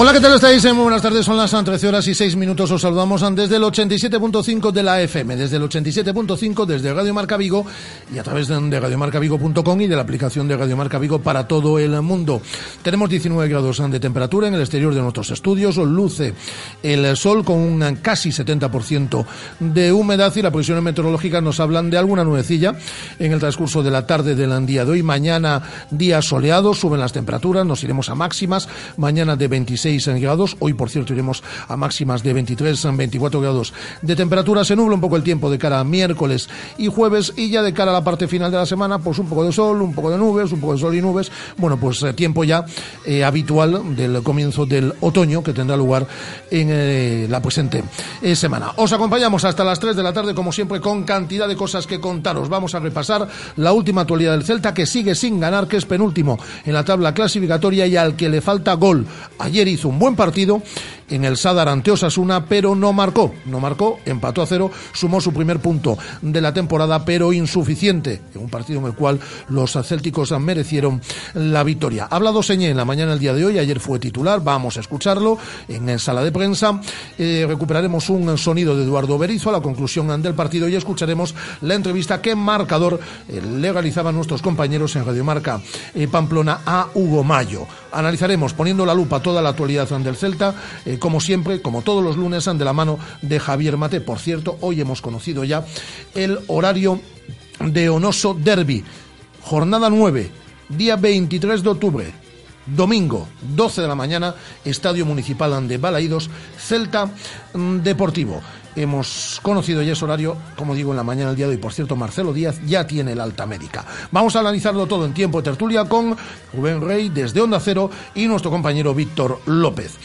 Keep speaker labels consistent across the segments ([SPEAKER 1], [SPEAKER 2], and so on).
[SPEAKER 1] Hola, ¿qué tal estáis? Muy buenas tardes, son las 13 horas y 6 minutos. Os saludamos desde el 87.5 de la FM, desde el 87.5 desde Radio Marca Vigo y a través de radiomarcavigo.com y de la aplicación de Radio Marca Vigo para todo el mundo. Tenemos 19 grados de temperatura en el exterior de nuestros estudios, luce el sol con un casi 70% de humedad y la previsión meteorológica nos hablan de alguna nubecilla en el transcurso de la tarde del día de hoy. Mañana día soleado, suben las temperaturas, nos iremos a máximas, mañana de 26 grados. Hoy, por cierto, iremos a máximas de 23 a 24 grados de temperatura. Se nubla un poco el tiempo de cara a miércoles y jueves y ya de cara a la parte final de la semana, pues un poco de sol, un poco de nubes, un poco de sol y nubes. Bueno, pues eh, tiempo ya eh, habitual del comienzo del otoño que tendrá lugar en eh, la presente semana. Os acompañamos hasta las 3 de la tarde, como siempre, con cantidad de cosas que contaros. Vamos a repasar la última actualidad del Celta, que sigue sin ganar, que es penúltimo en la tabla clasificatoria y al que le falta gol. Ayer hizo un buen partido en el Sadar ante Osasuna, pero no marcó. No marcó, empató a cero, sumó su primer punto de la temporada, pero insuficiente, en un partido en el cual los célticos merecieron la victoria. Ha hablado Señé en la mañana del día de hoy, ayer fue titular, vamos a escucharlo en sala de prensa. Eh, recuperaremos un sonido de Eduardo Berizo a la conclusión del partido y escucharemos la entrevista que marcador eh, le realizaban nuestros compañeros en Radiomarca eh, Pamplona a Hugo Mayo. Analizaremos poniendo la lupa toda la actualidad del Celta como siempre, como todos los lunes, de la mano de Javier Mate. Por cierto, hoy hemos conocido ya el horario de Onoso Derby. Jornada 9, día 23 de octubre. Domingo, 12 de la mañana, Estadio Municipal de Balaídos, Celta mm, Deportivo. Hemos conocido ya ese horario, como digo, en la mañana del día de hoy. Por cierto, Marcelo Díaz ya tiene el alta médica. Vamos a analizarlo todo en tiempo de tertulia con Rubén Rey desde Onda Cero y nuestro compañero Víctor López.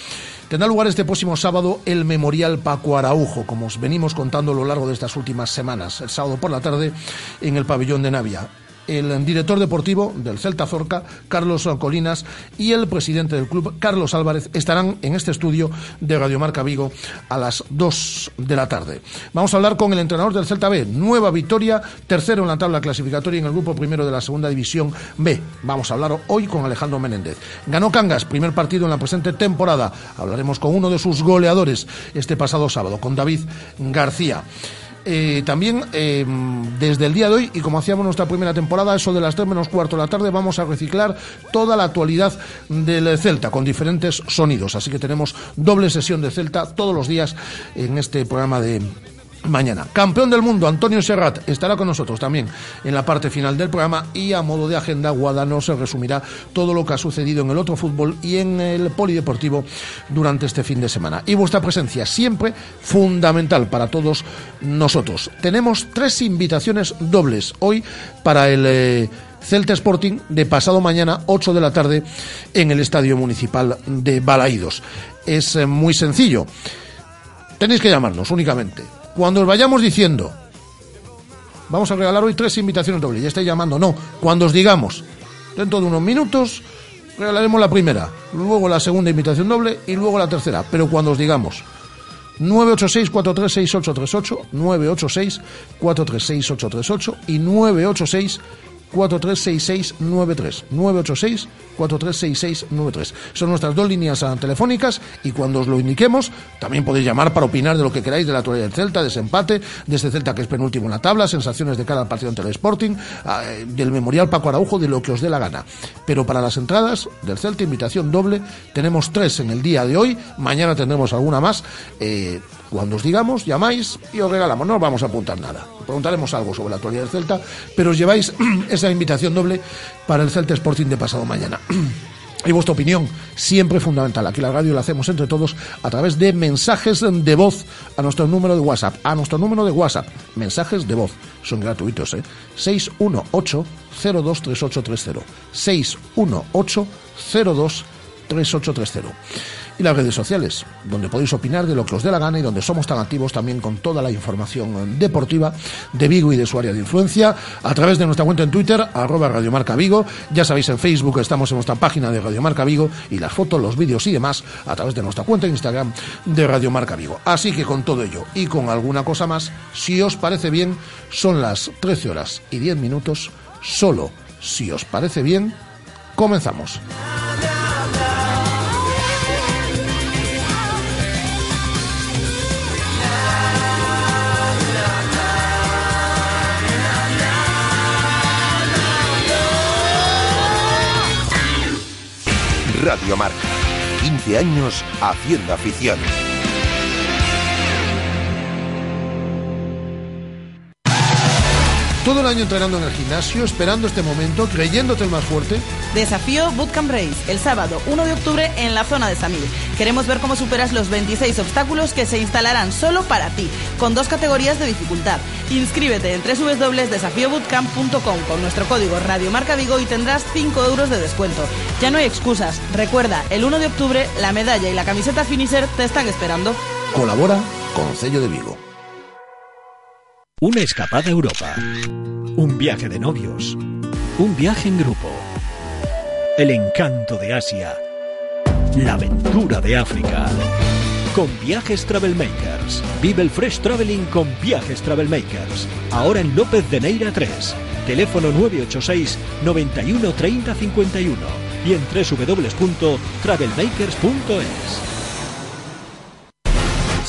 [SPEAKER 1] Tendrá lugar este próximo sábado el Memorial Paco Araujo, como os venimos contando a lo largo de estas últimas semanas, el sábado por la tarde en el pabellón de Navia el director deportivo del Celta Zorca, Carlos Colinas, y el presidente del club, Carlos Álvarez, estarán en este estudio de Radiomarca Vigo a las 2 de la tarde. Vamos a hablar con el entrenador del Celta B, nueva victoria, tercero en la tabla clasificatoria en el grupo primero de la segunda división B. Vamos a hablar hoy con Alejandro Menéndez. Ganó Cangas, primer partido en la presente temporada. Hablaremos con uno de sus goleadores este pasado sábado, con David García. Eh, también eh, desde el día de hoy, y como hacíamos nuestra primera temporada, eso de las 3 menos cuarto de la tarde, vamos a reciclar toda la actualidad del Celta con diferentes sonidos. Así que tenemos doble sesión de Celta todos los días en este programa de mañana. Campeón del mundo, Antonio Serrat, estará con nosotros también en la parte final del programa y a modo de agenda, Guadano se resumirá todo lo que ha sucedido en el otro fútbol y en el polideportivo durante este fin de semana. Y vuestra presencia siempre fundamental para todos nosotros. Tenemos tres invitaciones dobles hoy para el... Eh, Celta Sporting de pasado mañana 8 de la tarde en el Estadio Municipal de Balaídos. Es eh, muy sencillo. Tenéis que llamarnos únicamente cuando os vayamos diciendo, vamos a regalar hoy tres invitaciones dobles, ya estáis llamando, no, cuando os digamos, dentro de unos minutos regalaremos la primera, luego la segunda invitación doble y luego la tercera, pero cuando os digamos 986-436838, 986-436838 y 986 436693 986 436693 son nuestras dos líneas telefónicas y cuando os lo indiquemos también podéis llamar para opinar de lo que queráis de la actualidad del Celta, desempate, de este Celta que es penúltimo en la tabla, sensaciones de cada partido ante el Sporting, ah, del Memorial Paco Araujo, de lo que os dé la gana. Pero para las entradas del Celta, invitación doble, tenemos tres en el día de hoy, mañana tendremos alguna más. Eh, cuando os digamos, llamáis y os regalamos. No os vamos a apuntar nada. Preguntaremos algo sobre la actualidad del Celta, pero os lleváis esa invitación doble para el Celta Sporting de pasado mañana. Y vuestra opinión, siempre fundamental. Aquí la radio la hacemos entre todos a través de mensajes de voz a nuestro número de WhatsApp. A nuestro número de WhatsApp. Mensajes de voz. Son gratuitos, ¿eh? 618-023830. 618-023830. Y las redes sociales, donde podéis opinar de lo que os dé la gana y donde somos tan activos también con toda la información deportiva de Vigo y de su área de influencia, a través de nuestra cuenta en Twitter, arroba Radiomarca Vigo, ya sabéis en Facebook estamos en nuestra página de Radiomarca Vigo y las fotos, los vídeos y demás a través de nuestra cuenta en Instagram de Radiomarca Vigo. Así que con todo ello y con alguna cosa más, si os parece bien, son las 13 horas y 10 minutos, solo si os parece bien, comenzamos.
[SPEAKER 2] Radio Marca. 15 años haciendo afición.
[SPEAKER 1] Todo el año entrenando en el gimnasio, esperando este momento, creyéndote el más fuerte.
[SPEAKER 3] Desafío Bootcamp Race, el sábado 1 de octubre en la zona de Samil. Queremos ver cómo superas los 26 obstáculos que se instalarán solo para ti, con dos categorías de dificultad. Inscríbete en www.desafiobootcamp.com con nuestro código Radio Marca Vigo y tendrás 5 euros de descuento. Ya no hay excusas. Recuerda, el 1 de octubre la medalla y la camiseta finisher te están esperando.
[SPEAKER 1] Colabora con Sello de Vigo.
[SPEAKER 4] Una escapada a Europa. Un viaje de novios. Un viaje en grupo. El encanto de Asia. La aventura de África. Con Viajes Travelmakers. Vive el Fresh Traveling con Viajes Travelmakers. Ahora en López de Neira 3. Teléfono 986 91 30 51 y en www.travelmakers.es.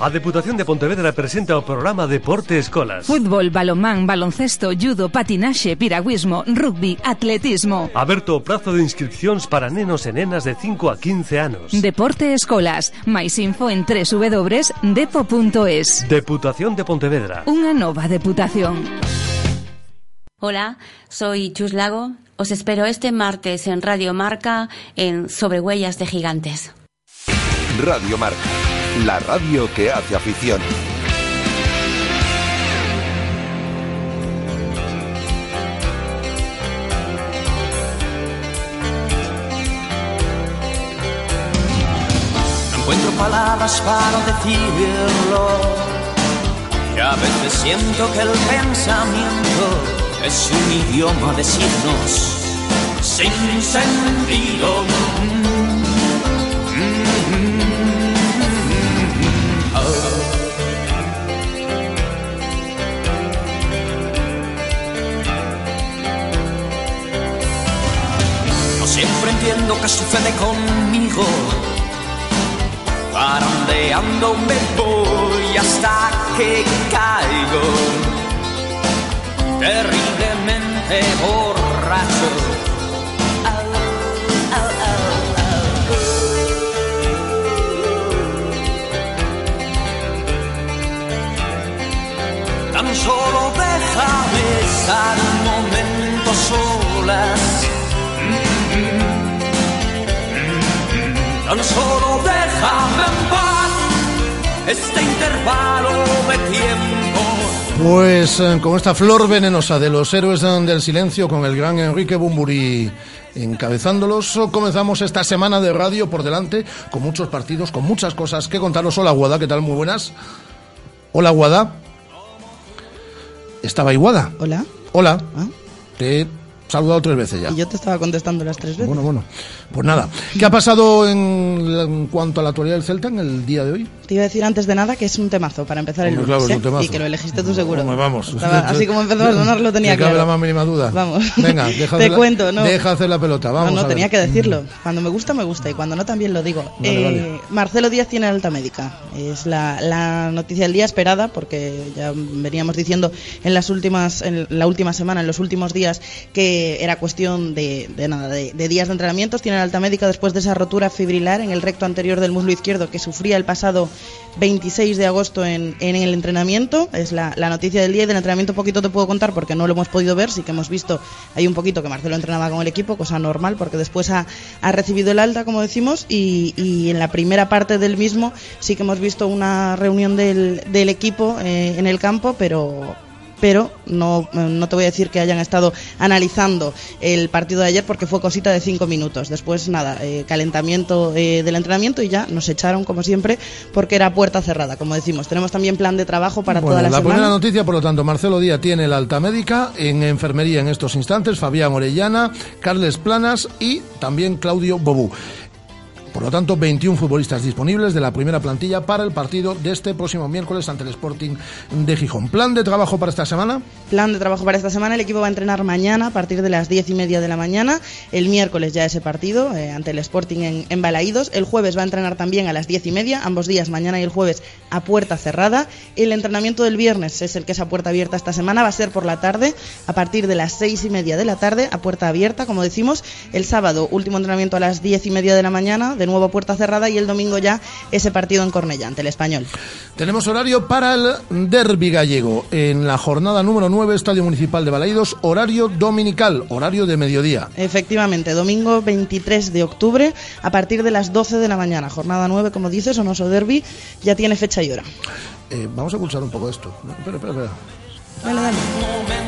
[SPEAKER 5] A Deputación de Pontevedra presenta o programa Deporte Escolas.
[SPEAKER 6] Fútbol, balomán, baloncesto, judo, patinaxe, piragüismo, rugby, atletismo.
[SPEAKER 5] Aberto o prazo de inscripcións para nenos e nenas de 5 a 15 anos.
[SPEAKER 6] Deporte Escolas. Máis info en www.depo.es.
[SPEAKER 5] Deputación de Pontevedra.
[SPEAKER 6] Unha nova deputación.
[SPEAKER 7] Hola, soy Chus Lago. Os espero este martes en Radio Marca en Sobre Huellas de Gigantes.
[SPEAKER 2] Radio Marca. La radio que hace afición.
[SPEAKER 8] No encuentro palabras para decirlo. Y a veces siento que el pensamiento es un idioma de signos sin sentido. Entiendo qué sucede conmigo. Parandeando me voy hasta que caigo. Terriblemente borracho. Tan solo déjame estar Tan solo déjame en paz este intervalo de tiempo.
[SPEAKER 1] Pues eh, con esta flor venenosa de los héroes del silencio, con el gran Enrique Bumburi encabezándolos, comenzamos esta semana de radio por delante, con muchos partidos, con muchas cosas que contaros. Hola Guada, ¿qué tal? Muy buenas. Hola Guada. ¿Estaba Iguada?
[SPEAKER 9] Hola.
[SPEAKER 1] Hola.
[SPEAKER 9] Ah,
[SPEAKER 1] Te he saludado tres veces ya.
[SPEAKER 9] y yo te estaba contestando las tres veces.
[SPEAKER 1] Bueno, bueno. Pues nada. ¿Qué ha pasado en, en cuanto a la actualidad del Celta en el día de hoy?
[SPEAKER 9] Te iba a decir antes de nada que es un temazo para empezar el lunes.
[SPEAKER 1] claro, es un
[SPEAKER 9] ¿eh?
[SPEAKER 1] temazo.
[SPEAKER 9] Y que lo elegiste tú seguro.
[SPEAKER 1] Vamos.
[SPEAKER 9] Estaba- así como empezó a sonar lo tenía
[SPEAKER 1] ¿Te cabe
[SPEAKER 9] claro.
[SPEAKER 1] la más mínima duda?
[SPEAKER 9] Vamos.
[SPEAKER 1] Venga, deja
[SPEAKER 9] Te
[SPEAKER 1] hacer la-
[SPEAKER 9] cuento, ¿no?
[SPEAKER 1] Deja hacer la pelota, vamos.
[SPEAKER 9] no,
[SPEAKER 1] a
[SPEAKER 9] no,
[SPEAKER 1] ver.
[SPEAKER 9] tenía que decirlo. Cuando me gusta, me gusta. Y cuando no, también lo digo.
[SPEAKER 1] Vale,
[SPEAKER 9] Eh,
[SPEAKER 1] vale.
[SPEAKER 9] Marcelo Díaz tiene alta médica. Es la, la noticia del día esperada, porque ya veníamos diciendo en las últimas, en la última semana, en los últimos días, que era cuestión de, de nada, de, de días de entrenamientos. Tiene alta médica después de esa rotura fibrilar en el recto anterior del muslo izquierdo que sufría el pasado 26 de agosto en, en el entrenamiento. Es la, noticia del día y del entrenamiento poquito te puedo contar porque no lo hemos podido ver. Sí que hemos visto ahí un poquito que Marcelo entrenaba con el equipo, cosa normal porque después ha, ha recibido el alta, como decimos, y, y en la primera parte del mismo sí que hemos visto una reunión del, del equipo eh, en el campo, pero pero no, no te voy a decir que hayan estado analizando el partido de ayer porque fue cosita de cinco minutos. Después, nada, eh, calentamiento eh, del entrenamiento y ya nos echaron, como siempre, porque era puerta cerrada, como decimos. Tenemos también plan de trabajo para
[SPEAKER 1] Bueno,
[SPEAKER 9] toda la,
[SPEAKER 1] la
[SPEAKER 9] semana.
[SPEAKER 1] primera noticia, por lo tanto, Marcelo Díaz tiene el alta médica en enfermería en estos instantes, Fabián Orellana, Carles Planas y también Claudio Bobú. Por lo tanto, 21 futbolistas disponibles de la primera plantilla para el partido de este próximo miércoles ante el Sporting de Gijón. ¿Plan de trabajo para esta semana?
[SPEAKER 9] Plan de trabajo para esta semana. El equipo va a entrenar mañana a partir de las diez y media de la mañana. El miércoles ya ese partido eh, ante el Sporting en, en Balaídos. El jueves va a entrenar también a las diez y media. Ambos días, mañana y el jueves, a puerta cerrada. El entrenamiento del viernes es el que es a puerta abierta esta semana. Va a ser por la tarde, a partir de las seis y media de la tarde, a puerta abierta, como decimos. El sábado, último entrenamiento a las diez y media de la mañana, de nuevo puerta cerrada. Y el domingo ya ese partido en Cornellá, ante el Español.
[SPEAKER 1] Tenemos horario para el derby gallego en la jornada número 9, Estadio Municipal de Balaídos, horario dominical, horario de mediodía.
[SPEAKER 9] Efectivamente, domingo 23 de octubre a partir de las 12 de la mañana. Jornada 9, como dices, Onoso Derby ya tiene fecha y hora.
[SPEAKER 1] Eh, vamos a escuchar un poco esto. Espera, espera, espera.
[SPEAKER 9] Dale, dale.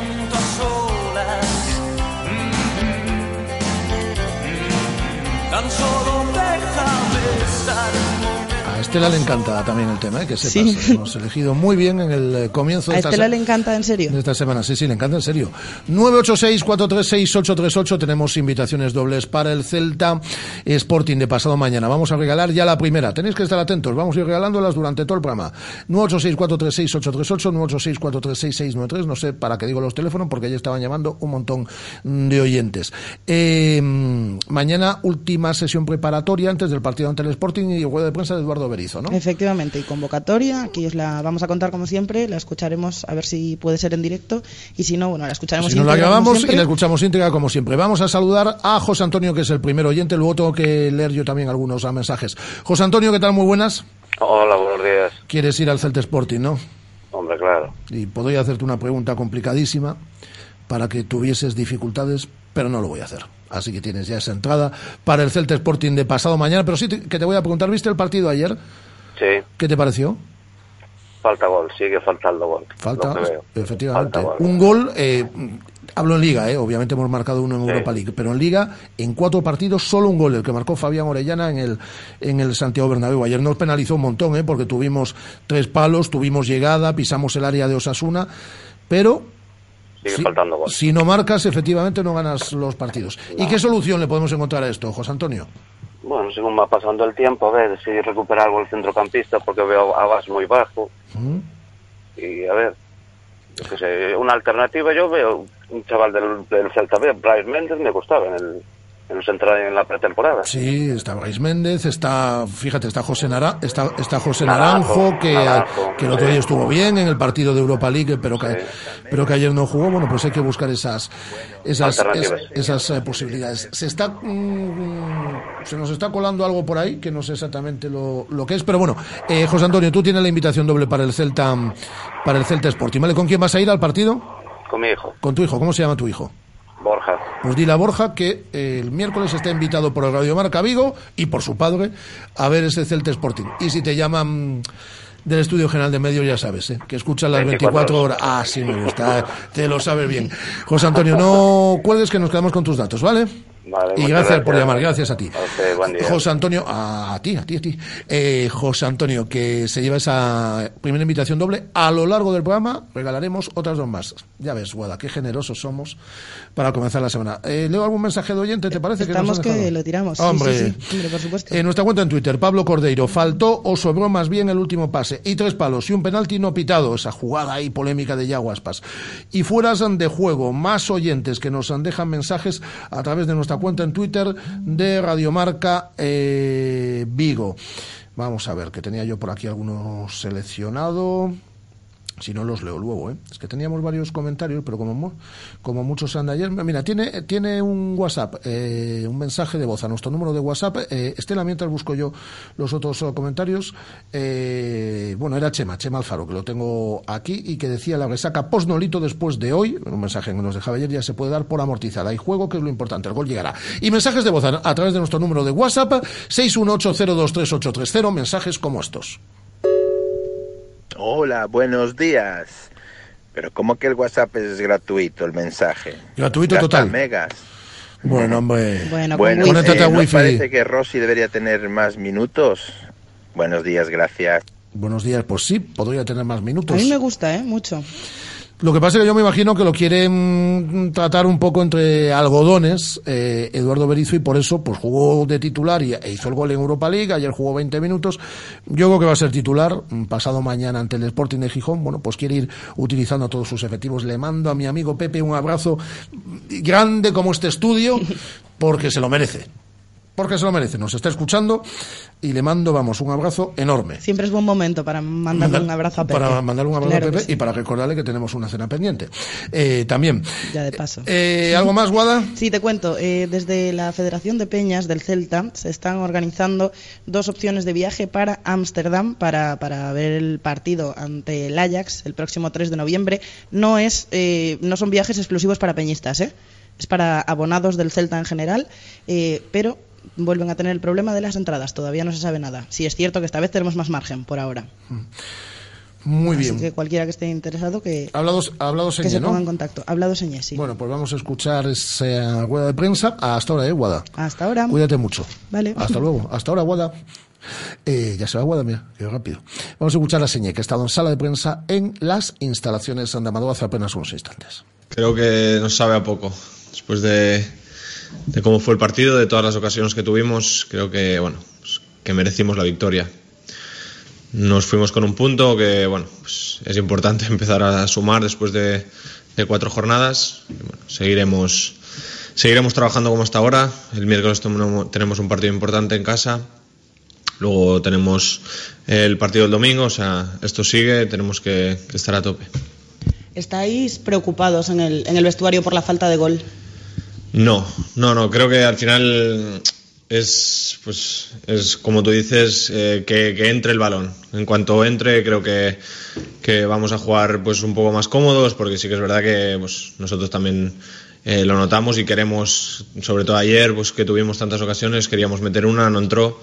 [SPEAKER 1] Estela le encanta también el tema, ¿eh? que sepas.
[SPEAKER 9] Sí.
[SPEAKER 1] Hemos elegido muy bien en el eh, comienzo de
[SPEAKER 9] A
[SPEAKER 1] esta
[SPEAKER 9] Estela
[SPEAKER 1] se-
[SPEAKER 9] le encanta, en serio.
[SPEAKER 1] de esta semana. Sí, sí, le encanta en serio. 986-436-838. Tenemos invitaciones dobles para el Celta Sporting de pasado mañana. Vamos a regalar ya la primera. Tenéis que estar atentos. Vamos a ir regalándolas durante todo el programa. 986-436-838, 986-436-693. No sé para qué digo los teléfonos porque ya estaban llamando un montón de oyentes. Eh, mañana última sesión preparatoria antes del partido ante el Sporting y rueda de prensa de Eduardo Berizo, ¿no?
[SPEAKER 9] Efectivamente, y convocatoria, aquí os la vamos a contar como siempre, la escucharemos a ver si puede ser en directo y si no, bueno, la escucharemos
[SPEAKER 1] Si no la grabamos y la escuchamos íntegra como siempre. Vamos a saludar a José Antonio, que es el primer oyente. Luego tengo que leer yo también algunos mensajes. José Antonio, ¿qué tal? Muy buenas.
[SPEAKER 10] Hola, buenos días.
[SPEAKER 1] Quieres ir al Celta Sporting, ¿no?
[SPEAKER 10] Hombre, claro.
[SPEAKER 1] Y podría hacerte una pregunta complicadísima para que tuvieses dificultades, pero no lo voy a hacer. Así que tienes ya esa entrada para el Celta Sporting de pasado mañana. Pero sí te- que te voy a preguntar, ¿viste el partido ayer?
[SPEAKER 10] Sí,
[SPEAKER 1] ¿Qué te pareció?
[SPEAKER 10] falta gol, sigue faltando gol.
[SPEAKER 1] Falta, efectivamente.
[SPEAKER 10] Falta gol.
[SPEAKER 1] Un gol, eh, hablo en Liga, eh, obviamente hemos marcado uno en
[SPEAKER 10] Sí.
[SPEAKER 1] Europa League, pero en Liga, en cuatro partidos, solo un gol, el que marcó Fabián Orellana en el, en el Santiago Bernabéu. Ayer nos penalizó un montón, eh, porque tuvimos tres palos, tuvimos llegada, pisamos el área de Osasuna, pero
[SPEAKER 10] Sigue
[SPEAKER 1] si,
[SPEAKER 10] faltando gol.
[SPEAKER 1] si no marcas, efectivamente no ganas los partidos. ¿Y qué solución le podemos encontrar a esto, José Antonio?
[SPEAKER 10] Bueno, según va pasando el tiempo, a ver si recupera algo el centrocampista, porque veo a Vas muy bajo.
[SPEAKER 1] ¿Mm?
[SPEAKER 10] Y a ver, una alternativa, yo veo un chaval del, del Celta B, Bryce Méndez, me gustaba en el, en el central en la pretemporada.
[SPEAKER 1] Sí, está Brais Méndez, está, fíjate, está José, Nara, está, está José
[SPEAKER 10] Naranjo,
[SPEAKER 1] Naranjo, que,
[SPEAKER 10] Naranjo,
[SPEAKER 1] que el otro día estuvo bien en el partido de Europa League, pero que,
[SPEAKER 10] Sí.
[SPEAKER 1] pero que ayer no jugó. Bueno, pues hay que buscar esas, esas, esas eh, posibilidades. Se está, mm, se nos está colando algo por ahí que no sé exactamente lo, lo que es, pero bueno, eh, José Antonio, tú tienes la invitación doble para el Celta, para el Celta Sporting, ¿vale? ¿Con quién vas a ir al partido?
[SPEAKER 10] Con mi hijo,
[SPEAKER 1] Con tu hijo. ¿Cómo se llama tu hijo?
[SPEAKER 10] Borja.
[SPEAKER 1] Pues dile a Borja que eh, el miércoles está invitado por el Radio Marca Vigo y por su padre a ver ese Celta Sporting. Y si te llaman del Estudio General de Medios, ya sabes, ¿eh? que escuchan las 24
[SPEAKER 10] 24
[SPEAKER 1] horas. Ah, sí, me gusta, te lo sabes bien. José Antonio, no cuelgues que nos quedamos con tus datos, ¿vale?
[SPEAKER 10] Vale,
[SPEAKER 1] y gracias, por llamar, gracias a ti.
[SPEAKER 10] A usted, buen día.
[SPEAKER 1] José Antonio, a ti, a ti, a ti. Eh, José Antonio, que se lleva esa primera invitación doble. A lo largo del programa regalaremos otras dos más. Ya ves, Guada, qué generosos somos para comenzar la semana. Eh, ¿Leo algún mensaje de oyente, te parece?
[SPEAKER 9] Estamos
[SPEAKER 1] nos
[SPEAKER 9] que lo tiramos. Sí,
[SPEAKER 1] Hombre.
[SPEAKER 9] sí, sí. Hombre, por supuesto.
[SPEAKER 1] En nuestra cuenta en Twitter, Pablo Cordeiro, faltó o sobró más bien el último pase. Y tres palos y un penalti no pitado. Esa jugada ahí polémica de Yaguaspas. Y fueras de juego, más oyentes que nos dejan mensajes a través de nuestra cuenta en Twitter de Radiomarca eh, Vigo. Vamos a ver, que tenía yo por aquí alguno seleccionado. Si no los leo luego, ¿eh? Es que teníamos varios comentarios, pero como, como muchos han de ayer. Mira, tiene, tiene un WhatsApp, eh, un mensaje de voz a nuestro número de WhatsApp. Eh, Estela, mientras busco yo los otros comentarios. Eh, bueno, era Chema, Chema Alfaro, que lo tengo aquí y que decía la resaca postnolito después de hoy. Un mensaje que nos dejaba ayer ya se puede dar por amortizada. Hay juego, que es lo importante. El gol llegará. Y mensajes de voz a través de nuestro número de WhatsApp, 618023830. Mensajes como estos.
[SPEAKER 11] Hola, buenos días. Pero ¿cómo que el WhatsApp es gratuito, el mensaje?
[SPEAKER 1] Gratuito
[SPEAKER 11] Gasta
[SPEAKER 1] total.
[SPEAKER 11] megas.
[SPEAKER 1] Bueno, hombre.
[SPEAKER 9] Bueno,
[SPEAKER 11] Bueno,
[SPEAKER 9] con
[SPEAKER 11] eh,
[SPEAKER 1] a
[SPEAKER 11] ¿no
[SPEAKER 1] Wi-Fi.
[SPEAKER 11] parece que Rossi debería tener más minutos? Buenos días, gracias.
[SPEAKER 1] Buenos días, pues sí, podría tener más minutos.
[SPEAKER 9] A mí me gusta, ¿eh? Mucho.
[SPEAKER 1] Lo que pasa es que yo me imagino que lo quieren tratar un poco entre algodones eh, Eduardo Berizzo y por eso pues jugó de titular y, e hizo el gol en Europa League, ayer jugó 20 minutos. Yo creo que va a ser titular mm, pasado mañana ante el Sporting de Gijón. Bueno, pues quiere ir utilizando todos sus efectivos. Le mando a mi amigo Pepe un abrazo grande como este estudio porque se lo merece. Porque se lo merece. Nos está escuchando y le mando, vamos, un abrazo enorme.
[SPEAKER 9] Siempre es buen momento para mandarle
[SPEAKER 1] Mandar-
[SPEAKER 9] un abrazo a Pepe.
[SPEAKER 1] Para mandarle un abrazo
[SPEAKER 9] Claro
[SPEAKER 1] a Pepe
[SPEAKER 9] sí.
[SPEAKER 1] y para recordarle que tenemos una cena pendiente. Eh, también.
[SPEAKER 9] Ya de paso.
[SPEAKER 1] Eh, ¿Algo más, Guada?
[SPEAKER 9] Sí, te cuento. eh, desde la Federación de Peñas del Celta se están organizando dos opciones de viaje para Ámsterdam para, para ver el partido ante el Ajax el próximo 3 de noviembre. No, es, eh, no son viajes exclusivos para peñistas, ¿eh? es para abonados del Celta en general, eh, pero vuelven a tener el problema de las entradas. Todavía no se sabe nada. Sí, es cierto que esta vez tenemos más margen por ahora.
[SPEAKER 1] Muy
[SPEAKER 9] Así
[SPEAKER 1] bien.
[SPEAKER 9] que cualquiera que esté interesado que,
[SPEAKER 1] Ha hablado, ha hablado
[SPEAKER 9] que se ponga en contacto. Hablado señé, sí.
[SPEAKER 1] Bueno, pues vamos a escuchar esa rueda de prensa. Hasta ahora, ¿eh, Guada?
[SPEAKER 9] Hasta ahora.
[SPEAKER 1] Cuídate mucho.
[SPEAKER 9] Vale.
[SPEAKER 1] Hasta luego. Hasta ahora, Guada. Eh, ya se va Guada, mira, qué rápido. Vamos a escuchar a Señé, que ha estado en sala de prensa en las instalaciones de Amador hace apenas unos instantes.
[SPEAKER 12] Creo que nos sabe a poco. Después de, de cómo fue el partido, de todas las ocasiones que tuvimos, creo que, bueno, pues, que merecimos la victoria. Nos fuimos con un punto que, bueno, pues es importante empezar a sumar después de, cuatro jornadas. Seguiremos, seguiremos trabajando como hasta ahora. El miércoles tenemos un partido importante en casa. Luego tenemos el partido del domingo. O sea, esto sigue, tenemos que- que estar a tope.
[SPEAKER 9] ¿Estáis preocupados en el, en el vestuario por la falta de gol?
[SPEAKER 12] No, no, no. Creo que al final es, pues, es como tú dices, eh, que, entre el balón. En cuanto entre, creo que, que vamos a jugar pues un poco más cómodos, porque sí que es verdad que pues, nosotros también eh, lo notamos y queremos, sobre todo ayer, pues que tuvimos tantas ocasiones, queríamos meter una, no entró.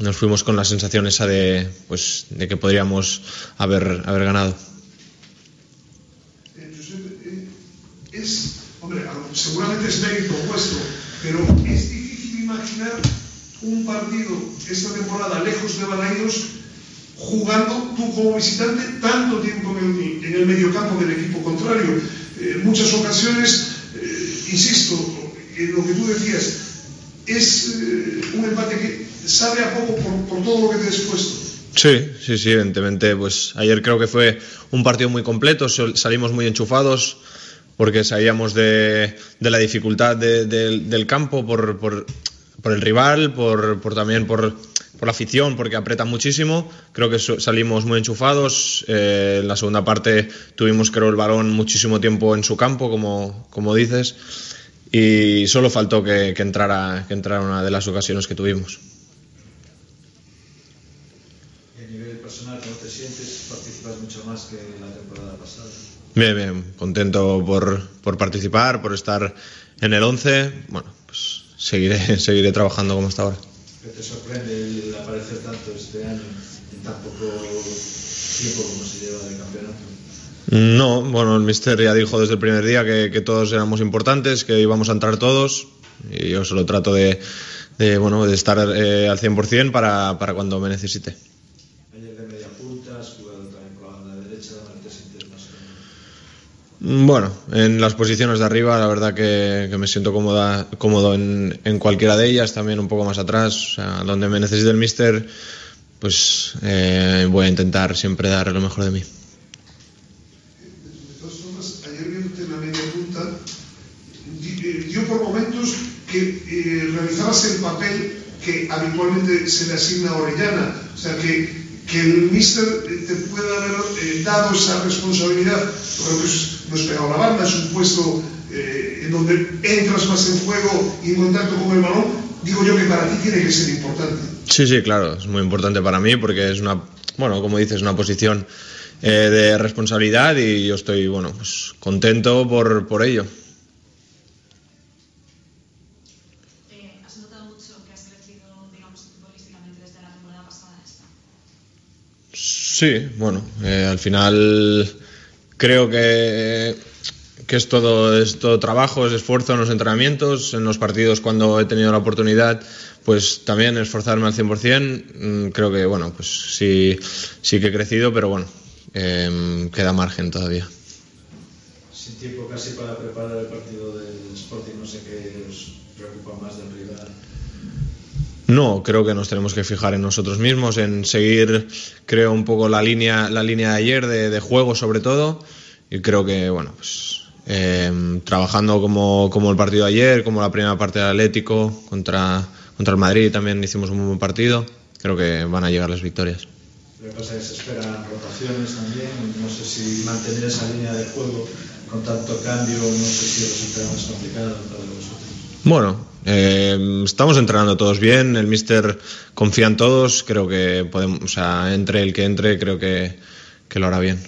[SPEAKER 12] Nos fuimos con la sensación esa de, pues, de que podríamos haber, haber ganado.
[SPEAKER 13] es, hombre, a- seguramente es mérito vuestro, pero es difícil imaginar un partido esta temporada lejos de Balaidos jugando tú como visitante tanto tiempo en en el mediocampo del equipo contrario. Eh, En muchas ocasiones, eh, insisto, en lo que tú decías, es eh, un empate que sabe a poco por, por todo lo que te he expuesto.
[SPEAKER 12] Sí, sí, sí, evidentemente. Pues ayer creo que fue un partido muy completo, salimos muy enchufados porque sabíamos de, de la dificultad de- de- del campo por, por- por el rival, por, por también por, por la afición, porque aprieta muchísimo. Creo que salimos muy enchufados. Eh, en la segunda parte tuvimos, creo, el balón muchísimo tiempo en su campo, como, como dices, y solo faltó que, que entrara, que entrara una de las ocasiones que tuvimos.
[SPEAKER 14] Y a nivel personal, ¿cómo te sientes? Participas mucho más que.
[SPEAKER 12] Bien, bien, contento por, por participar, por estar en el 11. Bueno, pues seguiré, seguiré trabajando como hasta ahora.
[SPEAKER 14] ¿Qué te sorprende el aparecer tanto este año en tan poco tiempo como se lleva de campeonato?
[SPEAKER 12] No, bueno, el mister ya dijo desde el primer día que, que todos éramos importantes, que íbamos a entrar todos y yo solo trato de, de, bueno, de estar eh, al 100% para, para cuando me necesite.
[SPEAKER 14] Ayer de media punta, has jugado también por la banda derecha, ¿dónde te sientes más cómodo?
[SPEAKER 12] Bueno, en las posiciones de arriba la verdad que, me siento cómoda, cómodo en, cualquiera de ellas, también un poco más atrás, o sea, donde me necesite el mister, pues eh, voy a intentar siempre dar lo mejor de mí.
[SPEAKER 13] De todas formas, ayer viéndote la media punta, eh, dio por momentos que eh, realizabas el papel que habitualmente se le asigna a Orellana. O sea, que que el míster eh, te pueda haber eh, dado esa responsabilidad. No es pegado a la banda, es un puesto eh, en donde entras más en juego y en contacto con el balón. Digo yo que para ti tiene que ser importante.
[SPEAKER 12] Sí, sí, claro, es muy importante para mí porque es una, bueno, como dices, una posición eh, de responsabilidad y yo estoy, bueno, pues contento por, por ello.
[SPEAKER 15] ¿Has notado mucho que has crecido, digamos, futbolísticamente desde la temporada pasada a esta?
[SPEAKER 12] Sí, bueno, eh, al final creo que, que es, todo, es trabajo, es esfuerzo en los entrenamientos, en los partidos cuando he tenido la oportunidad, pues también esforzarme al 100%. Mm, Creo que, bueno, pues sí, sí que he crecido, pero bueno, em, queda margen todavía.
[SPEAKER 14] Sin tiempo casi para preparar el partido del Sporting, no sé qué os preocupa más del rival.
[SPEAKER 12] No, creo que nos tenemos que fijar en nosotros mismos, en seguir, creo, un poco la línea, la línea de ayer de, de juego sobre todo. Y creo que, bueno, pues eh, trabajando como, como el partido de ayer, como la primera parte del Atlético, contra, contra el Madrid también hicimos un buen partido. Creo que van a llegar las victorias.
[SPEAKER 14] Lo que pasa es que se esperan rotaciones también. No sé si mantener esa línea de juego con tanto cambio, no sé si resulta más complicado para vosotros.
[SPEAKER 12] Bueno, eh, estamos entrenando todos bien, el míster confía en todos, creo que podemos, o sea, entre el que entre, creo que, que lo hará bien.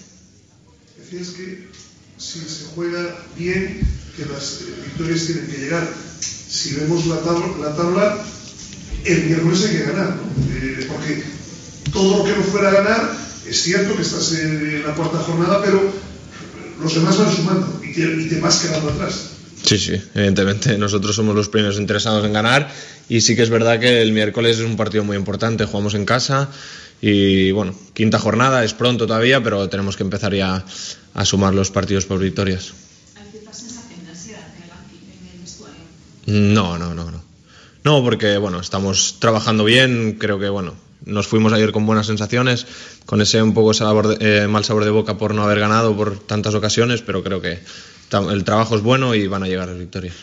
[SPEAKER 13] Decías que si se juega bien, que las victorias tienen que llegar. Si vemos la tabla, la tabla el miércoles hay que ganar, ¿no? Eh, porque todo lo que no fuera a ganar, es cierto que estás en la cuarta jornada, pero los demás van sumando y te, y te vas quedando atrás.
[SPEAKER 12] Sí, sí, evidentemente nosotros somos los primeros interesados en ganar y sí que es verdad que el miércoles es un partido muy importante, jugamos en casa y bueno, quinta jornada, es pronto todavía, pero tenemos que empezar ya a sumar los partidos por victorias.
[SPEAKER 15] ¿Hay cierta sensación de ansiedad en el, vestuario?
[SPEAKER 12] No, no, no, no. No, porque bueno, estamos trabajando bien, creo que bueno, nos fuimos ayer con buenas sensaciones, con ese un poco sabor de- eh, mal sabor de boca por no haber ganado por tantas ocasiones, pero creo que el trabajo es bueno y van a llegar las victorias.